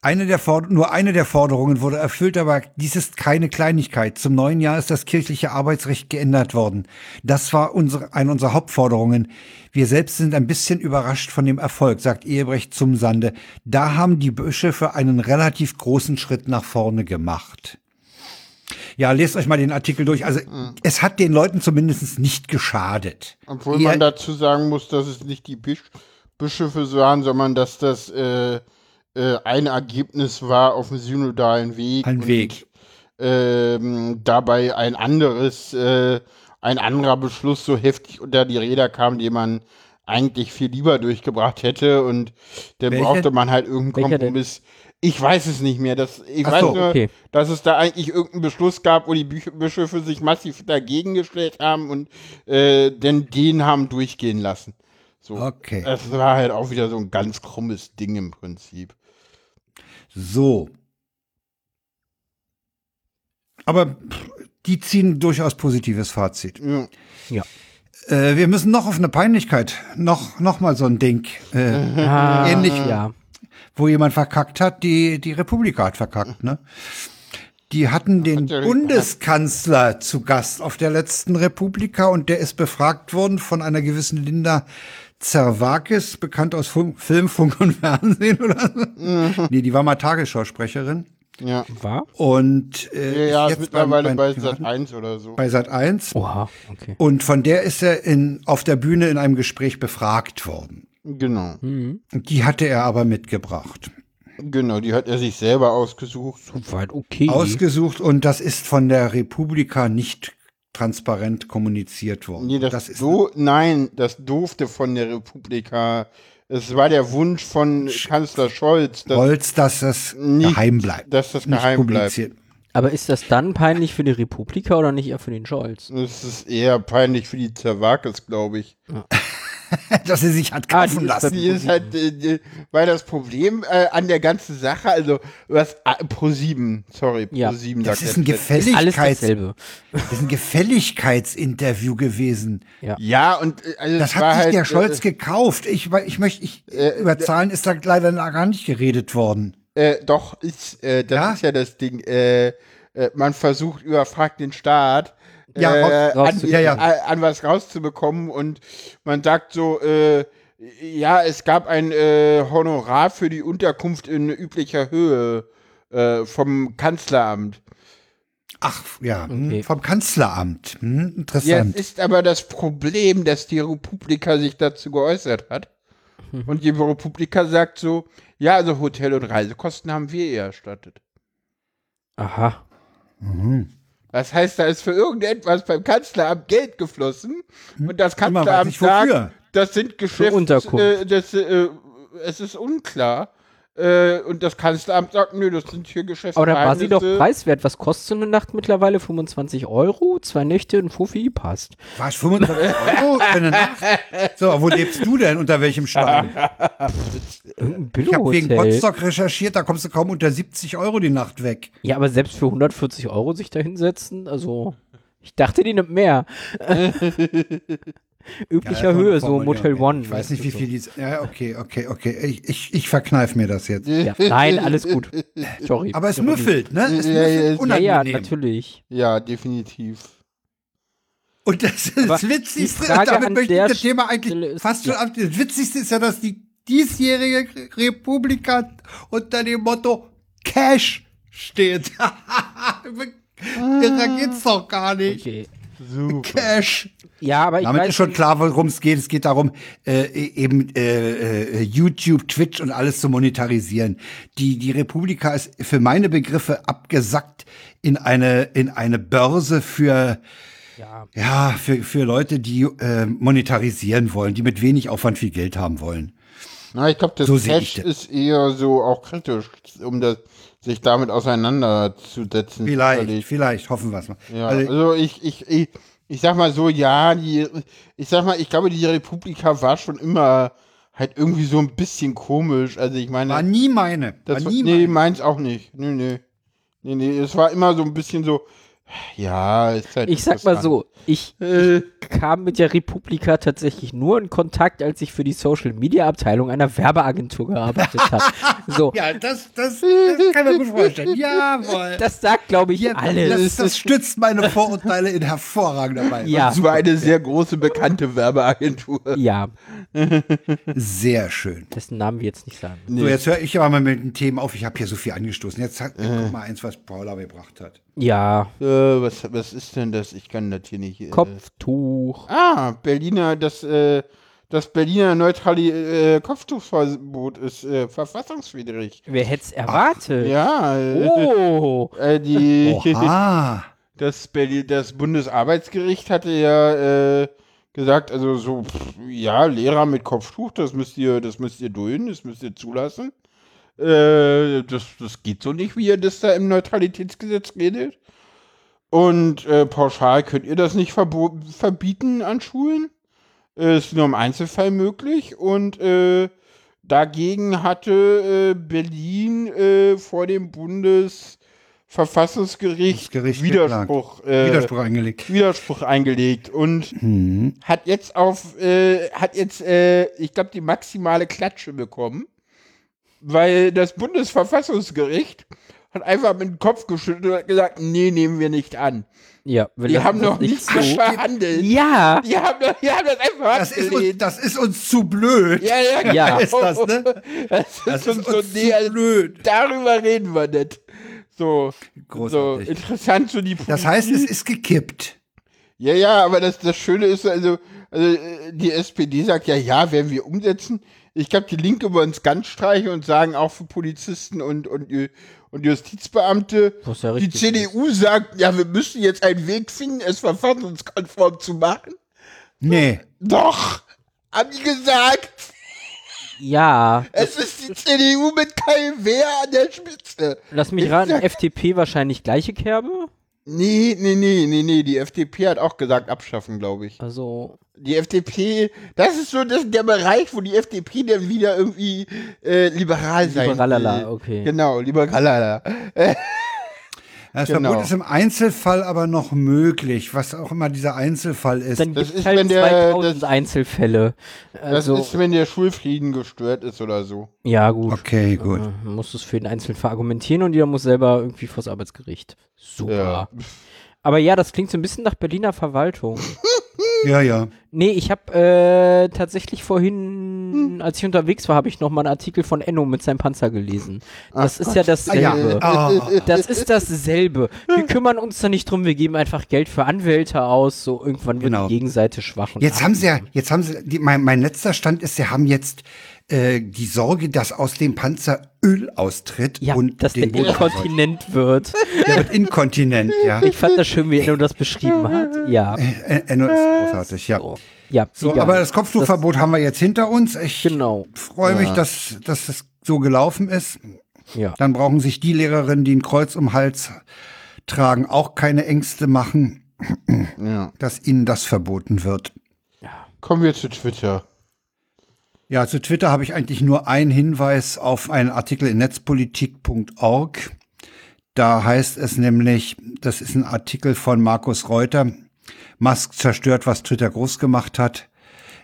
eine der Forder nur eine der Forderungen wurde erfüllt, aber dies ist keine Kleinigkeit. Zum neuen Jahr ist das kirchliche Arbeitsrecht geändert worden. Das war unsere, eine unserer Hauptforderungen. Wir selbst sind ein bisschen überrascht von dem Erfolg, sagt Ehebrecht zum Sande. Da haben die Bischöfe einen relativ großen Schritt nach vorne gemacht. Ja, lest euch mal den Artikel durch. Also, es hat den Leuten zumindest nicht geschadet. Obwohl Eher- man dazu sagen muss, dass es nicht die Bisch Bischöfe waren, sondern dass das äh, äh, ein Ergebnis war auf dem synodalen Weg. Ein Weg. Ähm, dabei ein anderes, äh, ein anderer Beschluss so heftig unter die Räder kam, den man eigentlich viel lieber durchgebracht hätte und dann Welcher? brauchte man halt irgendeinen Welcher denn? Ich weiß es nicht mehr. Das, ich Ach weiß so, nur, okay. dass es da eigentlich irgendeinen Beschluss gab, wo die Bü- Bischöfe sich massiv dagegen gestellt haben und äh, denn den haben durchgehen lassen. So. Okay. Das war halt auch wieder so ein ganz krummes Ding im Prinzip. So. Aber die ziehen durchaus positives Fazit. Ja. Äh, wir müssen noch auf eine Peinlichkeit, noch, noch mal so ein Ding, äh, Ah, Ähnlich- ja. Wo jemand verkackt hat, die, die Republika hat verkackt, ne? Die hatten den Bundeskanzler zu Gast auf der letzten Republika und der ist befragt worden von einer gewissen Linda Zerwakis, bekannt aus Fun Film, Funk und Fernsehen oder so. Mhm. Nee, die war mal Tagesschausprecherin. Ja. War? Und Ja, äh, ja, ist ist jetzt mittlerweile bei Piraten- Sat 1 oder so. bei Sat 1. Oha, okay. Und von der ist er in, auf der Bühne in einem Gespräch befragt worden. Genau. Mhm. Die hatte er aber mitgebracht. Genau, die hat er sich selber ausgesucht. Soweit okay. Ausgesucht und das ist von der Republika nicht transparent kommuniziert worden. Nee, das, das ist so, nein, das durfte von der Republika. Es war der Wunsch von Kanzler Scholz, dass, Holz, dass das Nicht- geheim bleibt. dass das nicht geheim bleibt. publiziert. Aber ist das dann peinlich für die Republika oder nicht eher für den Scholz? Es ist eher peinlich für die Zerwakis, glaube ich. dass sie sich hat Ah, kaufen ist lassen. Die ist halt, äh, äh, weil das Problem äh, an der ganzen Sache, also was äh, Pro 7, sorry, Pro Ja. 7 Das ist ein. Ist Gefälligkeits, das ist ein Gefälligkeitsinterview gewesen. Ja, und äh, also Das hat sich halt, der Scholz äh, gekauft. Ich, ich möchte, ich, Äh, über Zahlen ist da leider gar nicht geredet worden. Äh, doch, ist, äh, das Ja? ist ja das Ding. Äh, man versucht, überfragt den Staat, Ja, äh, raus- an. Ja, ja. An, an was rauszubekommen und man sagt so, äh, ja, es gab ein äh, Honorar für die Unterkunft in üblicher Höhe äh, vom Kanzleramt. Ach, ja, hm, Okay. vom Kanzleramt. Hm, Jetzt interessant. ist aber das Problem, dass die Republika sich dazu geäußert hat. Und die Republika sagt so, ja, also Hotel- und Reisekosten haben wir ihr erstattet. Aha. Das heißt, da ist für irgendetwas beim Kanzleramt Geld geflossen und das Kanzleramt sagt, das sind Geschäfte, Unterkunft. äh, das, äh, es ist unklar. Äh, und das Kanzleramt sagt, nö, das sind hier Geschäfte. Aber da war sie doch preiswert. Was kostet so eine Nacht mittlerweile? 25 Euro? Zwei Nächte, ein Fuffi? Passt. Was, 25 Euro für eine Nacht? So, wo lebst du denn? Unter welchem Stein? Irgendein Ich habe wegen. Potsdok recherchiert, da kommst du kaum unter 70 Euro die Nacht weg. Ja, aber selbst für 140 Euro sich da hinsetzen, also ich dachte, die nimmt mehr. Üblicher Ja, Höhe, so Motel One. Ich weiß nicht, wie so. viel die. Ja, okay, okay, okay. Ich, ich, ich verkneif mir das jetzt. Ja, nein, alles gut. Sorry. Aber es müffelt, ne? Es Ja, müffelt unangenehm. ja, natürlich. Ja, definitiv. Und das, das Witzigste, damit möchte ich das Thema eigentlich ist- fast schon ja. ab. Das Witzigste ist ja, dass die diesjährige Republika unter dem Motto Cash steht. Irrer geht's doch gar nicht. Okay. Super. Cash. Ja, aber ich Damit weiß ist schon klar, worum es geht. Es geht darum, äh, eben äh, äh, YouTube, Twitch und alles zu monetarisieren. Die, die Republika ist für meine Begriffe abgesackt in eine, in eine Börse für, Ja. ja, für, für Leute, die äh, monetarisieren wollen, die mit wenig Aufwand viel Geld haben wollen. Na, ich glaube, das So Cash das. ist eher so auch kritisch, um das, sich damit auseinanderzusetzen. Vielleicht, sicherlich. vielleicht, hoffen wir es mal. Ja, Also, also ich, ich, ich, ich sag mal so, ja, die, ich sag mal, ich glaube, die Republika war schon immer halt irgendwie so ein bisschen komisch. Also ich meine, war nie meine. das war war, nie nee, meine. meins auch nicht. Nee, nee. Nee, nee, es war immer so ein bisschen so, ja, ist halt Ich sag mal so, ich Äh, kam mit der Republika tatsächlich nur in Kontakt, als ich für die Social Media Abteilung einer Werbeagentur gearbeitet habe. So, Ja, das, das, das kann man gut vorstellen. Jawohl. das sagt, glaube ich, Ja, alles. das, das stützt meine Vorurteile in hervorragender Weise. ja, es war eine sehr große, bekannte Werbeagentur. ja, Sehr schön. dessen Namen wir jetzt nicht sagen. So, jetzt höre ich aber mal mit den Themen auf. Ich habe hier so viel angestoßen. Jetzt sag, guck mal eins, was Paula gebracht hat. Ja, Äh, was, was ist denn das? Ich kann das hier nicht. Äh, Kopftuch. Ah, Berliner, das, äh, das Berliner neutrale äh, Kopftuchverbot ist äh, verfassungswidrig. Wer hätte es erwartet? Ja, äh, Oh, äh, die, Oha. das, Berlin, das Bundesarbeitsgericht hatte ja gesagt, also so, pff, ja, Lehrer mit Kopftuch, das müsst ihr, das müsst ihr dulden, das müsst ihr zulassen. Äh, das, das geht so nicht, wie ihr das da im Neutralitätsgesetz redet. Und äh, pauschal könnt ihr das nicht verbieten an Schulen. Äh, ist nur im Einzelfall möglich. Und äh, dagegen hatte äh, Berlin äh, vor dem Bundesverfassungsgericht Widerspruch, Widerspruch eingelegt. Widerspruch eingelegt und Mhm. hat jetzt auf, hat jetzt, ich glaube, die maximale Klatsche bekommen, weil das Bundesverfassungsgericht hat einfach mit dem Kopf geschüttelt und hat gesagt, nee, nehmen wir nicht an. ja. wir Die haben noch nicht so verhandelt. Ja, Die haben, die haben das einfach Das ist, uns, das ist uns zu blöd. ja, ja, Ja. Ist das, ne? Das ist, Das uns ist so, uns nee, zu also, blöd. darüber reden wir nicht. So, so Großartig. interessant so die Das heißt, es ist gekippt. Ja, ja, aber das, das Schöne ist, also, also äh, die SPD sagt ja, ja, werden wir umsetzen. Ich glaube, die Linke wollen es ganz streichen und sagen auch für Polizisten und, und, und Justizbeamte. Ja die CDU sagt, ja, wir müssen jetzt einen Weg finden, es verfassungskonform zu machen. Nee. Doch, haben die gesagt. ja. Es ist die CDU mit Kai Wehr an der Spitze. Lass mich Ich raten, sag- FDP wahrscheinlich gleiche Kerbe. Nee, nee, nee, nee, nee, die FDP hat auch gesagt, abschaffen, glaube ich. Also, Die FDP, das ist so das, der Bereich, wo die FDP dann wieder irgendwie äh, liberal sein Liberalala, will. okay. Genau, liberalala. Das Genau. Verbot ist im Einzelfall aber noch möglich, was auch immer dieser Einzelfall ist. dann Das gibt ist, es halt wenn der- 2000 Einzelfälle. Das Also, ist, wenn der Schulfrieden gestört ist oder so. ja gut. Okay, gut. Äh, Man muss es für den Einzelnen verargumentieren und jeder muss selber irgendwie vors Arbeitsgericht. Super. Ja. Aber ja, das klingt so ein bisschen nach Berliner Verwaltung. Ja, ja. Nee, ich habe äh, tatsächlich vorhin, als ich unterwegs war, habe ich noch mal einen Artikel von Enno mit seinem Panzer gelesen. Das ist ja dasselbe. Ah, ja. Das ist dasselbe. Wir kümmern uns da nicht drum, wir geben einfach Geld für Anwälte aus, so irgendwann wird Genau. die Gegenseite schwach. Und Jetzt haben sie ja, jetzt haben sie, die, mein, mein letzter Stand ist, sie haben jetzt äh, die Sorge, dass aus dem Panzer Öl austritt ja, und dass der den Motor inkontinent wird. Der wird inkontinent, ja. Ich fand das schön, wie Enno das beschrieben hat. Ja. Äh, Enno ist großartig, ja. So, ja, So, egal. aber das Kopftuchverbot haben wir jetzt hinter uns. Ich Genau. freue mich, dass, dass es so gelaufen ist. Ja. Dann brauchen sich die Lehrerinnen, die ein Kreuz um den Hals tragen, auch keine Ängste machen, Ja. dass ihnen das verboten wird. Kommen wir zu Twitter. Ja, zu Twitter habe ich eigentlich nur einen Hinweis auf einen Artikel in netzpolitik.org. Da heißt es nämlich, das ist ein Artikel von Markus Reuter. Musk zerstört, was Twitter groß gemacht hat.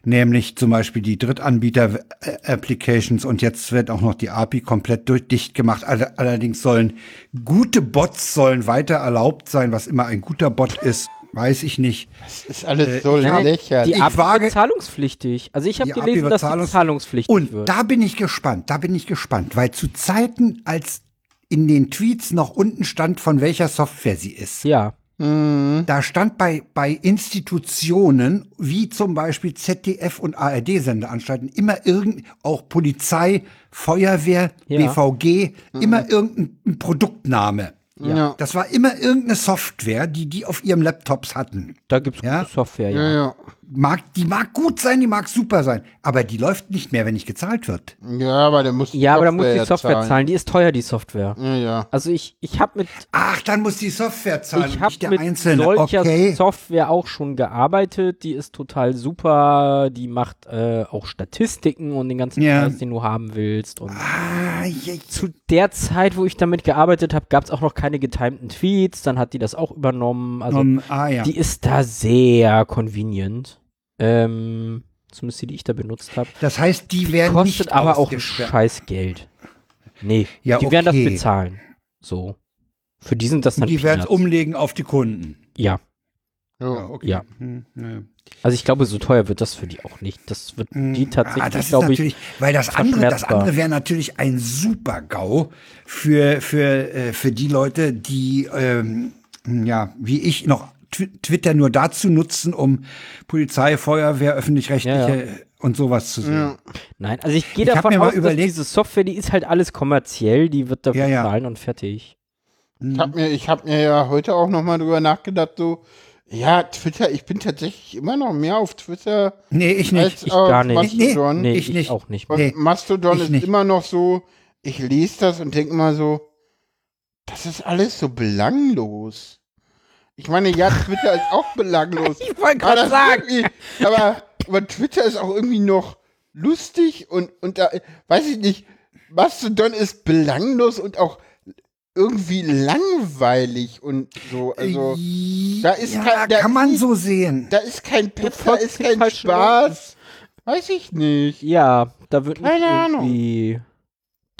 Nämlich zum Beispiel die Drittanbieter-Applications und jetzt wird auch noch die API komplett durch, dicht gemacht. All- Allerdings sollen gute Bots sollen weiter erlaubt sein, was immer ein guter Bot ist, weiß ich nicht. Das ist alles so Nein, lächerlich. Die wage- wird zahlungspflichtig. Also ich habe gelesen, dass die zahlungs- zahlungspflichtig Und wird. da bin ich gespannt, da bin ich gespannt, weil zu Zeiten, als in den Tweets noch unten stand, von welcher Software sie ist, ja. da stand bei, bei Institutionen, wie zum Beispiel ZDF und ARD-Sendeanstalten, immer irgend, auch Polizei, Feuerwehr, Ja. BVG, immer irgendein Produktname. Ja. Das war immer irgendeine Software, die die auf ihrem Laptops hatten. Da gibt's Ja? gute Software, ja. Ja, ja. Mag, die mag gut sein, die mag super sein, aber die läuft nicht mehr, wenn nicht gezahlt wird. Ja, aber der muss die Ja, aber da muss die ja Software zahlen. Die ist teuer, die Software. Ja, ja. Also ich, ich habe mit, Ach, dann muss die Software zahlen, ich habe mit Einzelne. solcher okay. Software auch schon gearbeitet. Die ist total super. Die macht äh, auch Statistiken und den ganzen Ja. Preis, den du haben willst. Und Ah, je- zu der Zeit, wo ich damit gearbeitet habe, gab es auch noch keine getimten Tweets. Dann hat die das auch übernommen. Also um, ah, ja. die ist da sehr convenient. Ähm, zumindest die, die ich da benutzt habe. Das heißt, die werden Kostet nicht aber auch ein scheiß Geld. Nee, Ja, die werden das okay. bezahlen. So. Für die sind das dann Und die werden es umlegen auf die Kunden. Ja, ja. okay. Ja. Hm, ne. also ich glaube, so teuer wird das für die auch nicht. Das wird die tatsächlich, ah, das ist glaube ich, natürlich, weil das andere, das andere wäre natürlich ein super GAU für, für, äh, für die Leute, die, ähm, ja, wie ich noch Twitter nur dazu nutzen, um Polizei, Feuerwehr, öffentlich-rechtliche Ja, ja. und sowas zu sehen. Nein, also ich gehe Ich davon mir mal aus, dass überlegt- diese Software, die ist halt alles kommerziell, die wird dafür Ja, ja. zahlen und fertig. Ich habe mir, ich hab mir ja heute auch noch mal drüber nachgedacht, so, ja, Twitter, ich bin tatsächlich immer noch mehr auf Twitter Nee, ich als nicht. Ich auf gar nicht. Mastodon. Nee, ich ich, nicht. auch nicht. Und Nee, Mastodon ich ist nicht. immer noch so, ich lese das und denke immer so, das ist alles so belanglos. Ich meine, ja, Twitter ist auch belanglos. Ich wollte gerade sagen. Aber, aber Twitter ist auch irgendwie noch lustig und, und da, weiß ich nicht, Mastodon ist belanglos und auch irgendwie langweilig und so. Also, da ist ja, kein- da kann ist man nicht- so sehen. da ist kein Pep, da ist kein Spaß. Weiß ich nicht. Ja, da wird nicht Keine Ahnung. irgendwie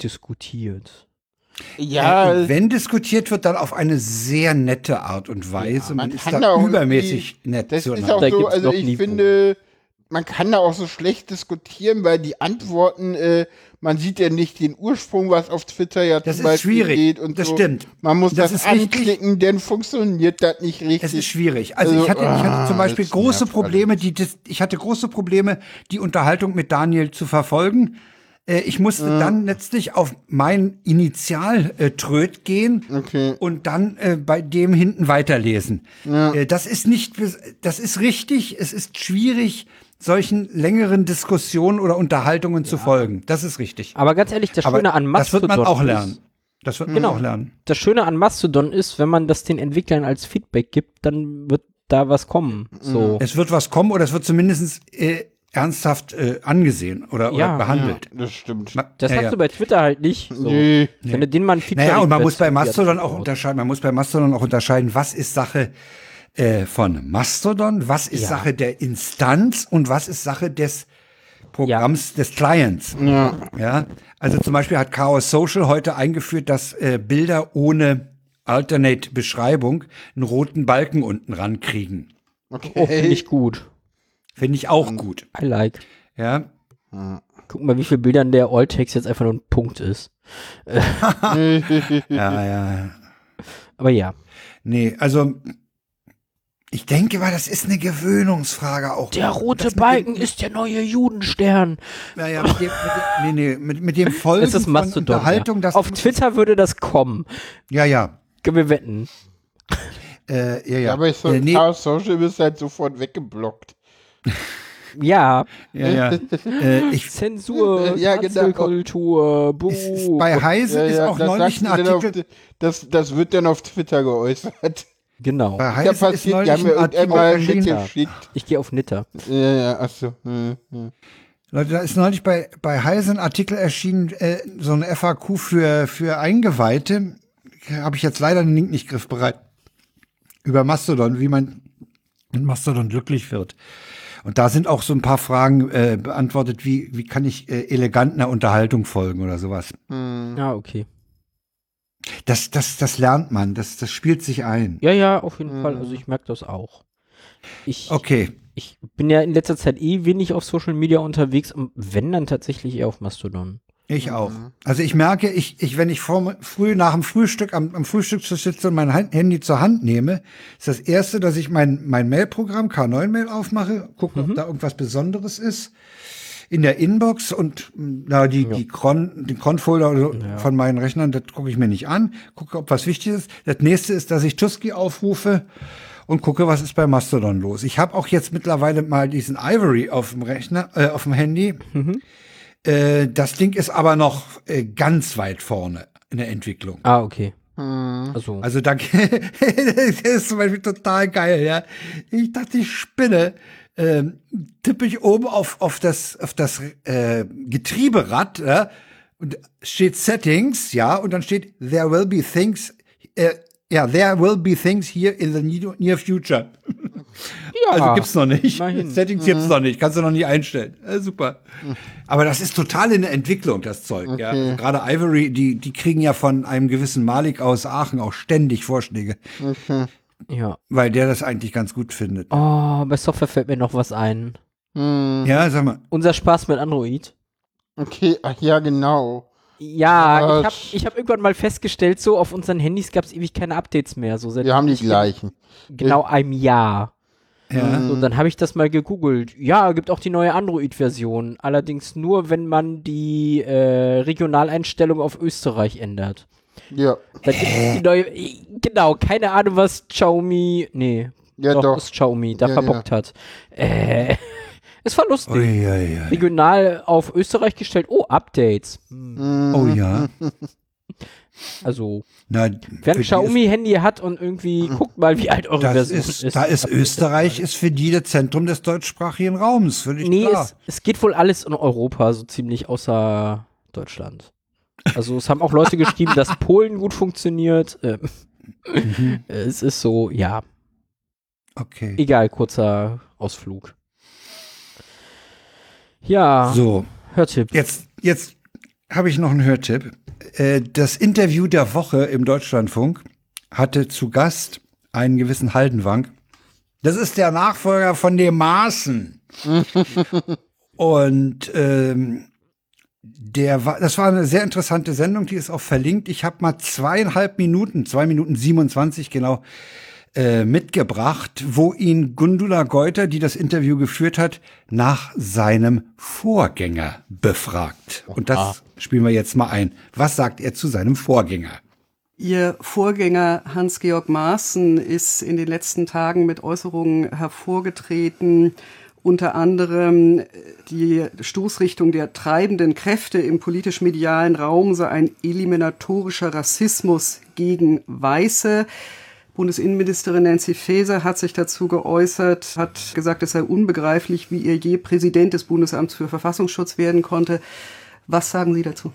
diskutiert. Ja, Äh, wenn diskutiert wird, dann auf eine sehr nette Art und Weise. man, man ist kann da übermäßig nett Das ist auch Da so, also ich Niveau. finde, man kann da auch so schlecht diskutieren, weil die Antworten, äh, man sieht ja nicht den Ursprung, was auf Twitter ja Das zum ist Beispiel schwierig. geht und Das so. stimmt. Man muss Das das, ist richtig. anklicken, dann funktioniert das nicht richtig. Es ist schwierig. Also, Also, ich hatte, ich hatte ah, zum Beispiel große Probleme, die, das, ich hatte große Probleme, die Unterhaltung mit Daniel zu verfolgen. Äh, Ich musste dann letztlich auf mein Initial-Tröd gehen Okay. und dann äh, bei dem hinten weiterlesen. Äh, das ist nicht, das ist richtig. Es ist schwierig, solchen längeren Diskussionen oder Unterhaltungen zu folgen. Das ist richtig. Aber ganz ehrlich, das Aber Schöne an das Mastodon wird man auch ist- lernen. Das wird man Genau. auch lernen. Das Schöne an Mastodon ist, wenn man das den Entwicklern als Feedback gibt, dann wird da was kommen. So. Es wird was kommen oder es wird zumindest äh, ernsthaft äh, angesehen oder, oder Ja. behandelt. Das stimmt. Das ja, hast ja. du bei Twitter halt nicht. So. Nee. Wenn du den mal ein Feature Naja, und man muss bei Mastodon auch Ja, unterscheiden, man muss bei Mastodon auch unterscheiden, was ist Sache äh, von Mastodon, was ist Ja. Sache der Instanz und was ist Sache des Programms des Clients. Ja. Ja, also zum Beispiel hat Chaos Social heute eingeführt, dass äh, Bilder ohne Alternate Beschreibung einen roten Balken unten rankriegen. Oh, finde ich gut. Finde ich auch gut. I like. Ja. Guck mal, wie viele Bildern der Alltext jetzt einfach nur ein Punkt ist. Ja, ja. Aber ja. Nee, also ich denke mal, das ist eine Gewöhnungsfrage auch. Der rote Das Balken dem- ist der neue Judenstern. Ja, ja, mit dem, mit dem, nee, nee, mit, mit dem Folgen Es ist von Mastodon. Unterhaltung, ja. das Auf Twitter würde das kommen. Ja, ja. Können wir wetten. Äh, ja, ja. Ja, aber ich so äh, nee, Social ist halt sofort weggeblockt. Ja, ja, ja. äh, ich, Zensur, Ja, genau. Cancelkultur, buh. ist, bei Heise ist auch das neulich ein Artikel. Auf, das, das wird dann auf Twitter geäußert. genau. Bei Ja, Heise ist passiert, die neulich ein Artikel. Ich gehe auf Nitter. Ja, ja, achso. Hm, hm. Leute, da ist neulich bei, bei Heise ein Artikel erschienen, äh, so ein FAQ für, für Eingeweihte. Habe ich jetzt leider den Link nicht griffbereit. Über Mastodon, wie man mit Mastodon glücklich wird. Und da sind auch so ein paar Fragen äh, beantwortet, wie, wie kann ich äh, elegant einer Unterhaltung folgen oder sowas. Ja, okay. Das, das, das lernt man, das, das spielt sich ein. Ja, ja, auf jeden Fall. Also ich merke das auch. Ich, Okay. ich bin ja in letzter Zeit eh wenig auf Social Media unterwegs und wenn dann tatsächlich eher auf Mastodon. Ich auch. Also ich merke, ich, ich wenn ich vor, früh nach dem Frühstück am, am Frühstückstisch sitze und mein Han- Handy zur Hand nehme, ist das erste, dass ich mein mein Mailprogramm K9 Mail aufmache, gucke, ob da irgendwas Besonderes ist in der Inbox und mh, na die die Cron den Cron-Folder so von meinen Rechnern, das gucke ich mir nicht an, gucke, ob was wichtig ist. Das nächste ist, dass ich Tusky aufrufe und gucke, was ist bei Mastodon los. Ich habe auch jetzt mittlerweile mal diesen Ivory auf dem Rechner, äh, auf dem Handy. Äh, das Ding ist aber noch äh, ganz weit vorne in der Entwicklung. Ah, okay. Hm. Also, Also da das ist zum Beispiel total geil, ja. Ich dachte, ich spinne. Ähm, tippe ich oben auf, auf das, auf das äh, Getrieberad, ja, und steht Settings, ja, und dann steht There will be things, äh, ja, there will be things here in the near near future. ja, Also gibt's noch nicht. immerhin. Settings gibt's noch nicht, kannst du noch nicht einstellen. Äh, super. Aber das ist total in der Entwicklung, das Zeug. Ja. Also Gerade Ivory, die, die kriegen ja von einem gewissen Malik aus Aachen auch ständig Vorschläge, ja. weil der das eigentlich ganz gut findet. Oh, bei Software fällt mir noch was ein. Hm. Ja, sag mal. Unser Spaß mit Android. Okay, ach ja, genau. Ja, ich habe ich hab irgendwann mal festgestellt, so auf unseren Handys gab es ewig keine Updates mehr. So seit Wir haben die gleichen. genau einem Jahr. Ja. So, dann habe ich das mal gegoogelt. Ja, gibt auch die neue Android-Version. Allerdings nur, wenn man die äh, Regionaleinstellung auf Österreich ändert. Ja, Dann gibt es die neue. Genau, keine Ahnung, was Xiaomi. Nee, ja doch, doch. was Xiaomi da Ja, verbockt hat. Äh, es war lustig. Ui, ui, ui. Regional auf Österreich gestellt. Oh, Updates. Hm, Oh ja. Also, Na, wer ein Xiaomi-Handy hat und irgendwie guckt mal, wie alt eure Das Version ist, ist. da ist Österreich ist für die das Zentrum des deutschsprachigen Raums, völlig Nee, klar. es, es geht wohl alles in Europa, so ziemlich außer Deutschland. Also es haben auch Leute geschrieben, dass Polen gut funktioniert. Ähm, Mhm. Es ist so, ja, Okay. egal, kurzer Ausflug. Ja, So, Hörtipp. jetzt, jetzt habe ich noch einen Hörtipp. Äh, Das Interview der Woche im Deutschlandfunk hatte zu Gast einen gewissen Haldenwang. Das ist der Nachfolger von dem Maaßen. Und ähm, der war, das war eine sehr interessante Sendung, die ist auch verlinkt. Ich habe mal zweieinhalb Minuten, zwei Minuten 27 genau, äh, mitgebracht, wo ihn Gundula Geuter, die das Interview geführt hat, nach seinem Vorgänger befragt. Und das spielen wir jetzt mal ein. Was sagt er zu seinem Vorgänger? Ihr Vorgänger Hans-Georg Maaßen ist in den letzten Tagen mit Äußerungen hervorgetreten, unter anderem die Stoßrichtung der treibenden Kräfte im politisch-medialen Raum sei ein eliminatorischer Rassismus gegen Weiße. Bundesinnenministerin Nancy Faeser hat sich dazu geäußert, hat gesagt, es sei unbegreiflich, wie ihr je Präsident des Bundesamts für Verfassungsschutz werden konnte. Was sagen Sie dazu?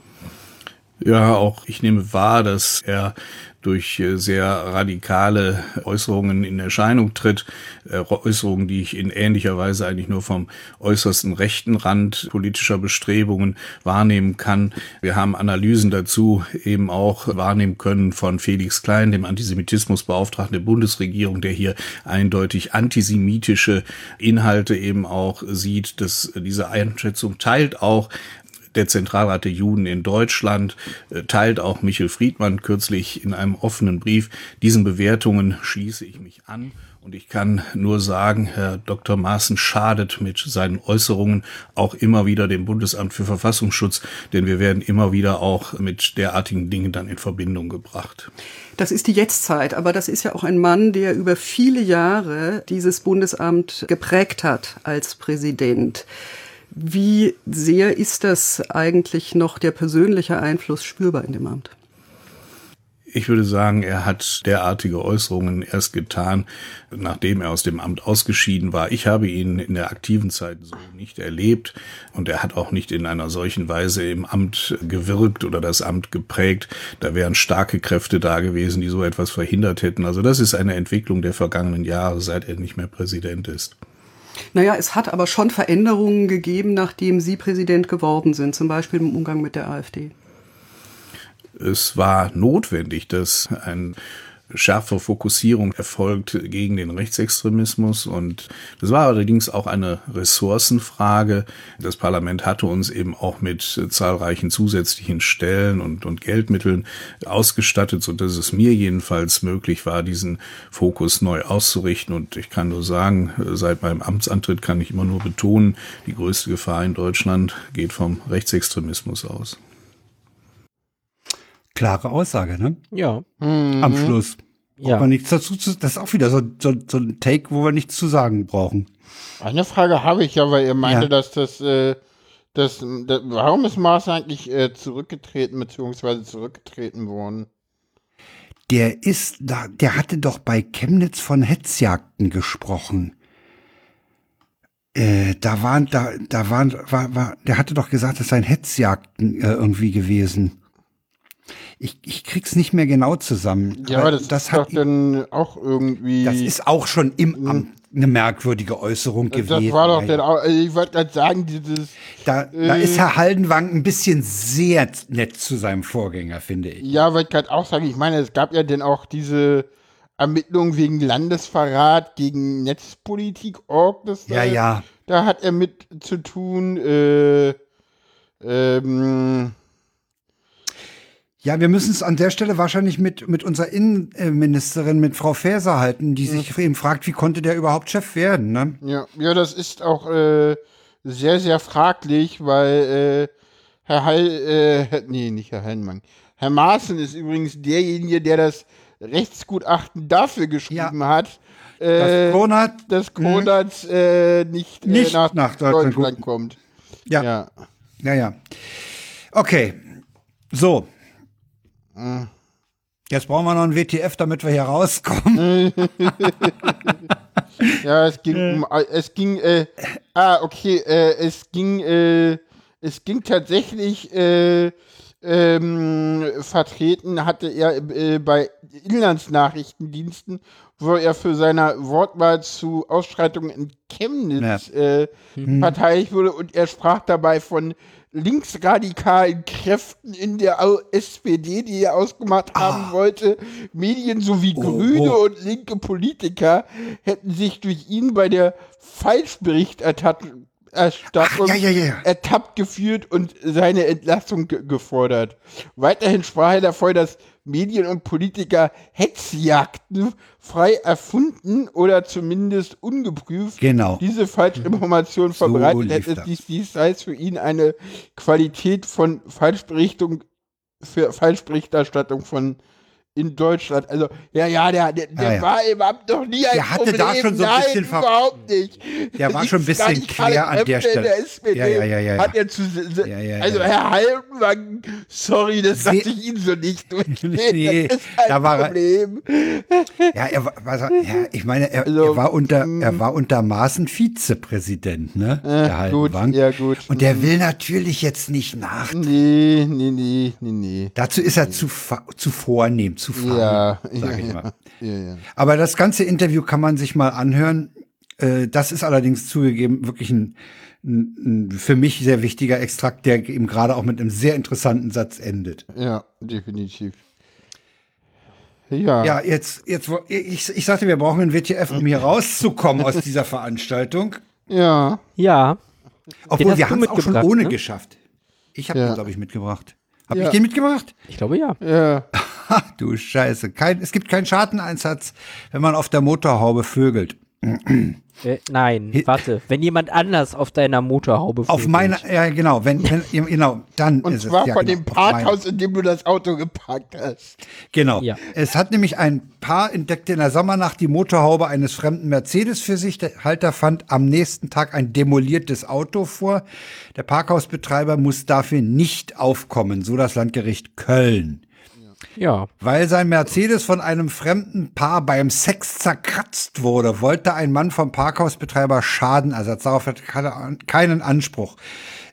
Ja, auch ich nehme wahr, dass er durch äh, sehr radikale Äußerungen in Erscheinung tritt. Äh, Äußerungen, die ich in ähnlicher Weise eigentlich nur vom äußersten rechten Rand politischer Bestrebungen wahrnehmen kann. Wir haben Analysen dazu eben auch wahrnehmen können von Felix Klein, dem Antisemitismusbeauftragten der Bundesregierung, der hier eindeutig antisemitische Inhalte eben auch sieht. Dass diese Einschätzung teilt auch der Zentralrat der Juden in Deutschland äh, teilt auch Michel Friedmann kürzlich in einem offenen Brief. Diesen Bewertungen schließe ich mich an. Und ich kann nur sagen, Herr Dr. Maaßen schadet mit seinen Äußerungen auch immer wieder dem Bundesamt für Verfassungsschutz, denn wir werden immer wieder auch mit derartigen Dingen dann in Verbindung gebracht. Das ist die Jetztzeit, aber das ist ja auch ein Mann, der über viele Jahre dieses Bundesamt geprägt hat als Präsident. Wie sehr ist das eigentlich noch der persönliche Einfluss spürbar in dem Amt? Ich würde sagen, er hat derartige Äußerungen erst getan, nachdem er aus dem Amt ausgeschieden war. Ich habe ihn in der aktiven Zeit so nicht erlebt und er hat auch nicht in einer solchen Weise im Amt gewirkt oder das Amt geprägt. Da wären starke Kräfte da gewesen, die so etwas verhindert hätten. Also das ist eine Entwicklung der vergangenen Jahre, seit er nicht mehr Präsident ist. Naja, es hat aber schon Veränderungen gegeben, nachdem Sie Präsident geworden sind, zum Beispiel im Umgang mit der AfD. Es war notwendig, dass ein schärfere Fokussierung erfolgt gegen den Rechtsextremismus. Und das war allerdings auch eine Ressourcenfrage. Das Parlament hatte uns eben auch mit zahlreichen zusätzlichen Stellen und, und Geldmitteln ausgestattet, so dass es mir jedenfalls möglich war, diesen Fokus neu auszurichten. Und ich kann nur sagen, seit meinem Amtsantritt kann ich immer nur betonen, die größte Gefahr in Deutschland geht vom Rechtsextremismus aus. Klare Aussage, ne? Ja. Mhm. Am Schluss. Ja. Aber nichts dazu zu, das ist auch wieder so, so, so ein Take, wo wir nichts zu sagen brauchen. Eine Frage habe ich ja, weil ihr meinte, Ja. dass das, äh, das, das, warum ist Maas eigentlich äh, zurückgetreten, beziehungsweise zurückgetreten worden? Der ist da, der hatte doch bei Chemnitz von Hetzjagden gesprochen. Äh, da waren, da, da waren, war, war, der hatte doch gesagt, das seien Hetzjagden äh, irgendwie gewesen. Ich, ich krieg's nicht mehr genau zusammen. Ja, aber das, ist doch hat, dann auch irgendwie. das ist auch schon im Amt eine merkwürdige Äußerung das gewesen. war doch dann auch, also ich wollte gerade sagen, dieses, Da, da äh, ist Herr Haldenwang ein bisschen sehr nett zu seinem Vorgänger, finde ich. ja, wollte gerade auch sagen, ich meine, es gab ja dann auch diese Ermittlungen wegen Landesverrat gegen Netzpolitik.org, das Ja, da, ja. da hat er mit zu tun, äh, ähm, Ja, wir müssen es an der Stelle wahrscheinlich mit, mit unserer Innenministerin, mit Frau Faeser halten, die sich eben fragt, wie konnte der überhaupt Chef werden, ne? Ja, ja, das ist auch äh, sehr, sehr fraglich, weil äh, Herr Heil, äh, nee, nicht Herr Heinmann. Herr Maaßen ist übrigens derjenige, der das Rechtsgutachten dafür geschrieben hat, Das äh, Kronat, dass Kronat äh, nicht, Nicht äh, nach, nach Deutschland, Deutschland kommt. ja, ja, Ja. ja, Okay, so. Jetzt brauchen wir noch ein WTF, damit wir hier rauskommen. Ja, es ging um, es ging, äh, ah, okay, äh, es ging, äh, es ging tatsächlich, äh, ähm, vertreten hatte er äh, bei Inlandsnachrichtendiensten, wo er für seine Wortwahl zu Ausschreitungen in Chemnitz äh, verteidigt wurde und er sprach dabei von linksradikalen Kräften in der SPD, die er ausgemacht haben wollte. Medien sowie Grüne oh. und linke Politiker hätten sich durch ihn bei der Falschberichterstattung Erstattung Ach, ja, ja, ja. ertappt geführt und seine Entlassung ge gefordert. Weiterhin sprach er davon, dass Medien und Politiker Hetzjagden frei erfunden oder zumindest ungeprüft Genau. diese Falschinformation So verbreitet lief hätte. das. Dies, dies sei für ihn eine Qualität von Falschberichtung für Falschberichterstattung von in Deutschland. Also, ja, ja, der, der, der Ah, ja. war im Amt noch nie ein Der hatte Problem. da schon so ein Nein, bisschen ver- überhaupt nicht. Der war Das schon ein bisschen quer an der Stelle. Der SPD Ja, ja, ja, ja, Hat ja. er zu, also, Herr Haltenwang, sorry, das lasse ich Ihnen so nicht durchgehen. Nee, das ist ein da war er- Problem. Ja, er war, er- ja, ich meine, er, Also, er war unter, er war untermaßen Vizepräsident, ne? der Äh, gut, Haldenwang. ja, gut. Und der will natürlich jetzt nicht nach. Nee, nee, nee, nee, nee. Dazu ist er zu, fa- zu vornehm, zu faul, Ja, sag ich ja, mal. Ja, ja. Aber das ganze Interview kann man sich mal anhören. Äh, Das ist allerdings zugegeben wirklich ein, ein, für mich sehr wichtiger Extrakt, der eben gerade auch mit einem sehr interessanten Satz endet. Ja, definitiv. Ja. Ja, jetzt, jetzt, wo- ich, ich sagte, wir brauchen ein WTF, um hier rauszukommen aus dieser Veranstaltung. Ja. Ja, Obwohl, wir haben es auch schon ohne ne? geschafft. Ich habe Ja. den, glaube ich, mitgebracht. Habe Ja. ich den mitgebracht? ich glaube ja. Ja. Ha, du Scheiße. Kein, es gibt keinen Schadeneinsatz, wenn man auf der Motorhaube vögelt. Äh, nein, warte. Wenn jemand anders auf deiner Motorhaube Auf vögelt. meiner, ja genau, wenn, wenn genau, dann Und ist zwar es. Ja, von genau, dem auf. Parkhaus, in dem du das Auto geparkt hast. Genau. Ja. Es hat nämlich ein Paar entdeckte in der Sommernacht die Motorhaube eines fremden Mercedes für sich. Der Halter fand am nächsten Tag ein demoliertes Auto vor. Der Parkhausbetreiber muss dafür nicht aufkommen, so das Landgericht Köln. Ja, Weil sein Mercedes von einem fremden Paar beim Sex zerkratzt wurde, wollte ein Mann vom Parkhausbetreiber Schadenersatz. Darauf hat er keinen Anspruch.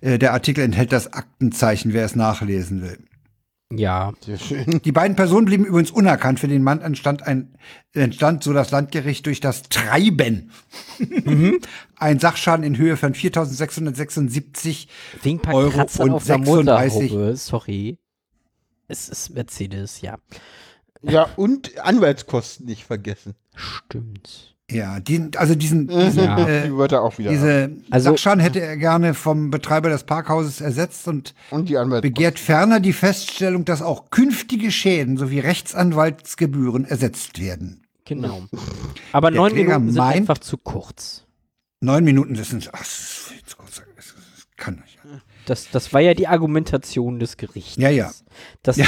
Äh, Der Artikel enthält das Aktenzeichen, wer es nachlesen will. ja. Sehr schön. Die beiden Personen blieben übrigens unerkannt. Für den Mann entstand ein, entstand so das Landgericht durch das Treiben. ein Sachschaden in Höhe von 4.676 Wegen ein paar Euro und auf der 36. Motorhaube, sorry. Es ist Mercedes, ja. Ja, und Anwaltskosten nicht vergessen. Stimmt. Ja, die, also diesen, diesen Ja. äh, Die wird er auch wieder. diese Also- Sachschaden hätte er gerne vom Betreiber des Parkhauses ersetzt und Und begehrt ferner die Feststellung, dass auch künftige Schäden sowie Rechtsanwaltsgebühren ersetzt werden. Genau. Aber Der neun Kläger Minuten sind meint- einfach zu kurz. Neun Minuten, das sind, ach, das ist zu kurz. Das kann nicht. Das, das war ja die Argumentation des Gerichts. Ja, ja. Dass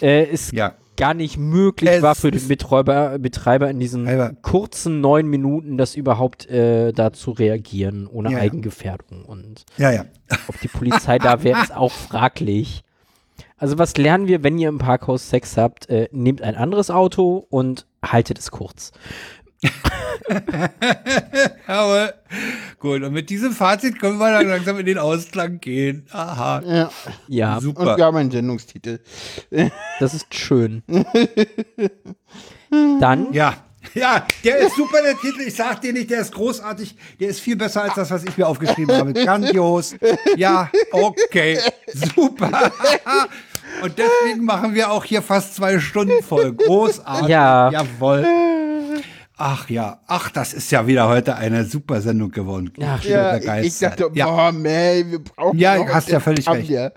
äh, es Ja. gar nicht möglich Es war für den Betreiber, Betreiber in diesen Aber- kurzen neun Minuten das überhaupt äh, da zu reagieren, ohne Ja, ja. Eigengefährdung. Und Ja, ja. ob die Polizei da wäre, ist auch fraglich. Also was lernen wir, wenn ihr im Parkhaus Sex habt? Äh, nehmt ein anderes Auto und haltet es kurz. Aber gut, und mit diesem Fazit können wir dann langsam in den Ausklang gehen. Aha. Ja. Ja, Und Super. wir haben einen Sendungstitel. das ist schön. Dann Ja. Ja, der ist super, der Titel. Ich sag dir nicht, der ist großartig. Der ist viel besser als das, was ich mir aufgeschrieben habe. Grandios. Ja, okay. Super. Und deswegen machen wir auch hier fast zwei Stunden voll. Großartig. Ja. Jawohl. Ach ja. Ach, das ist ja wieder heute eine super Sendung geworden. Ja, Ja, der ich, ich Geist. dachte, ja. boah, man, wir brauchen Ja, noch hast ja völlig recht. ja,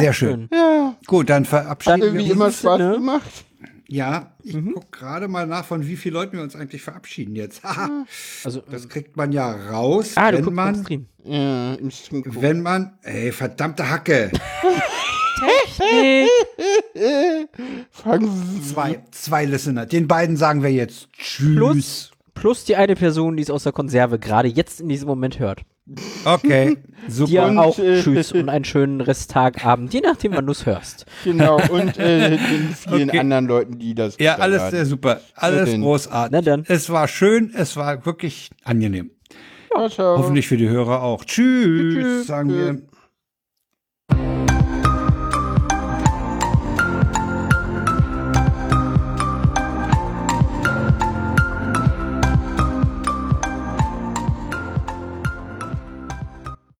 Sehr schön. Ja, Gut, dann verabschieden irgendwie wir immer uns. Spaß Sinne. gemacht. Ja, ich guck gerade mal nach, von wie vielen Leuten wir uns eigentlich verabschieden jetzt. Haha. also Das kriegt man ja raus, ah, wenn man, Stream. Ja, im Stream gucken. wenn man, ey, verdammte Hacke. Zwei, zwei Listener. Den beiden sagen wir jetzt Tschüss. Plus, plus die eine Person, die es aus der Konserve gerade jetzt in diesem Moment hört. Okay, Dir super. Und, auch äh, Tschüss und einen schönen Resttag, Abend, je nachdem, wann du es hörst. Genau, und äh, den vielen Okay. anderen Leuten, die das Ja, alles sehr super. Alles denn? großartig. Na dann. Es war schön, es war wirklich angenehm. Ciao. Hoffentlich für die Hörer auch. Tschüss, Tschüss. sagen wir.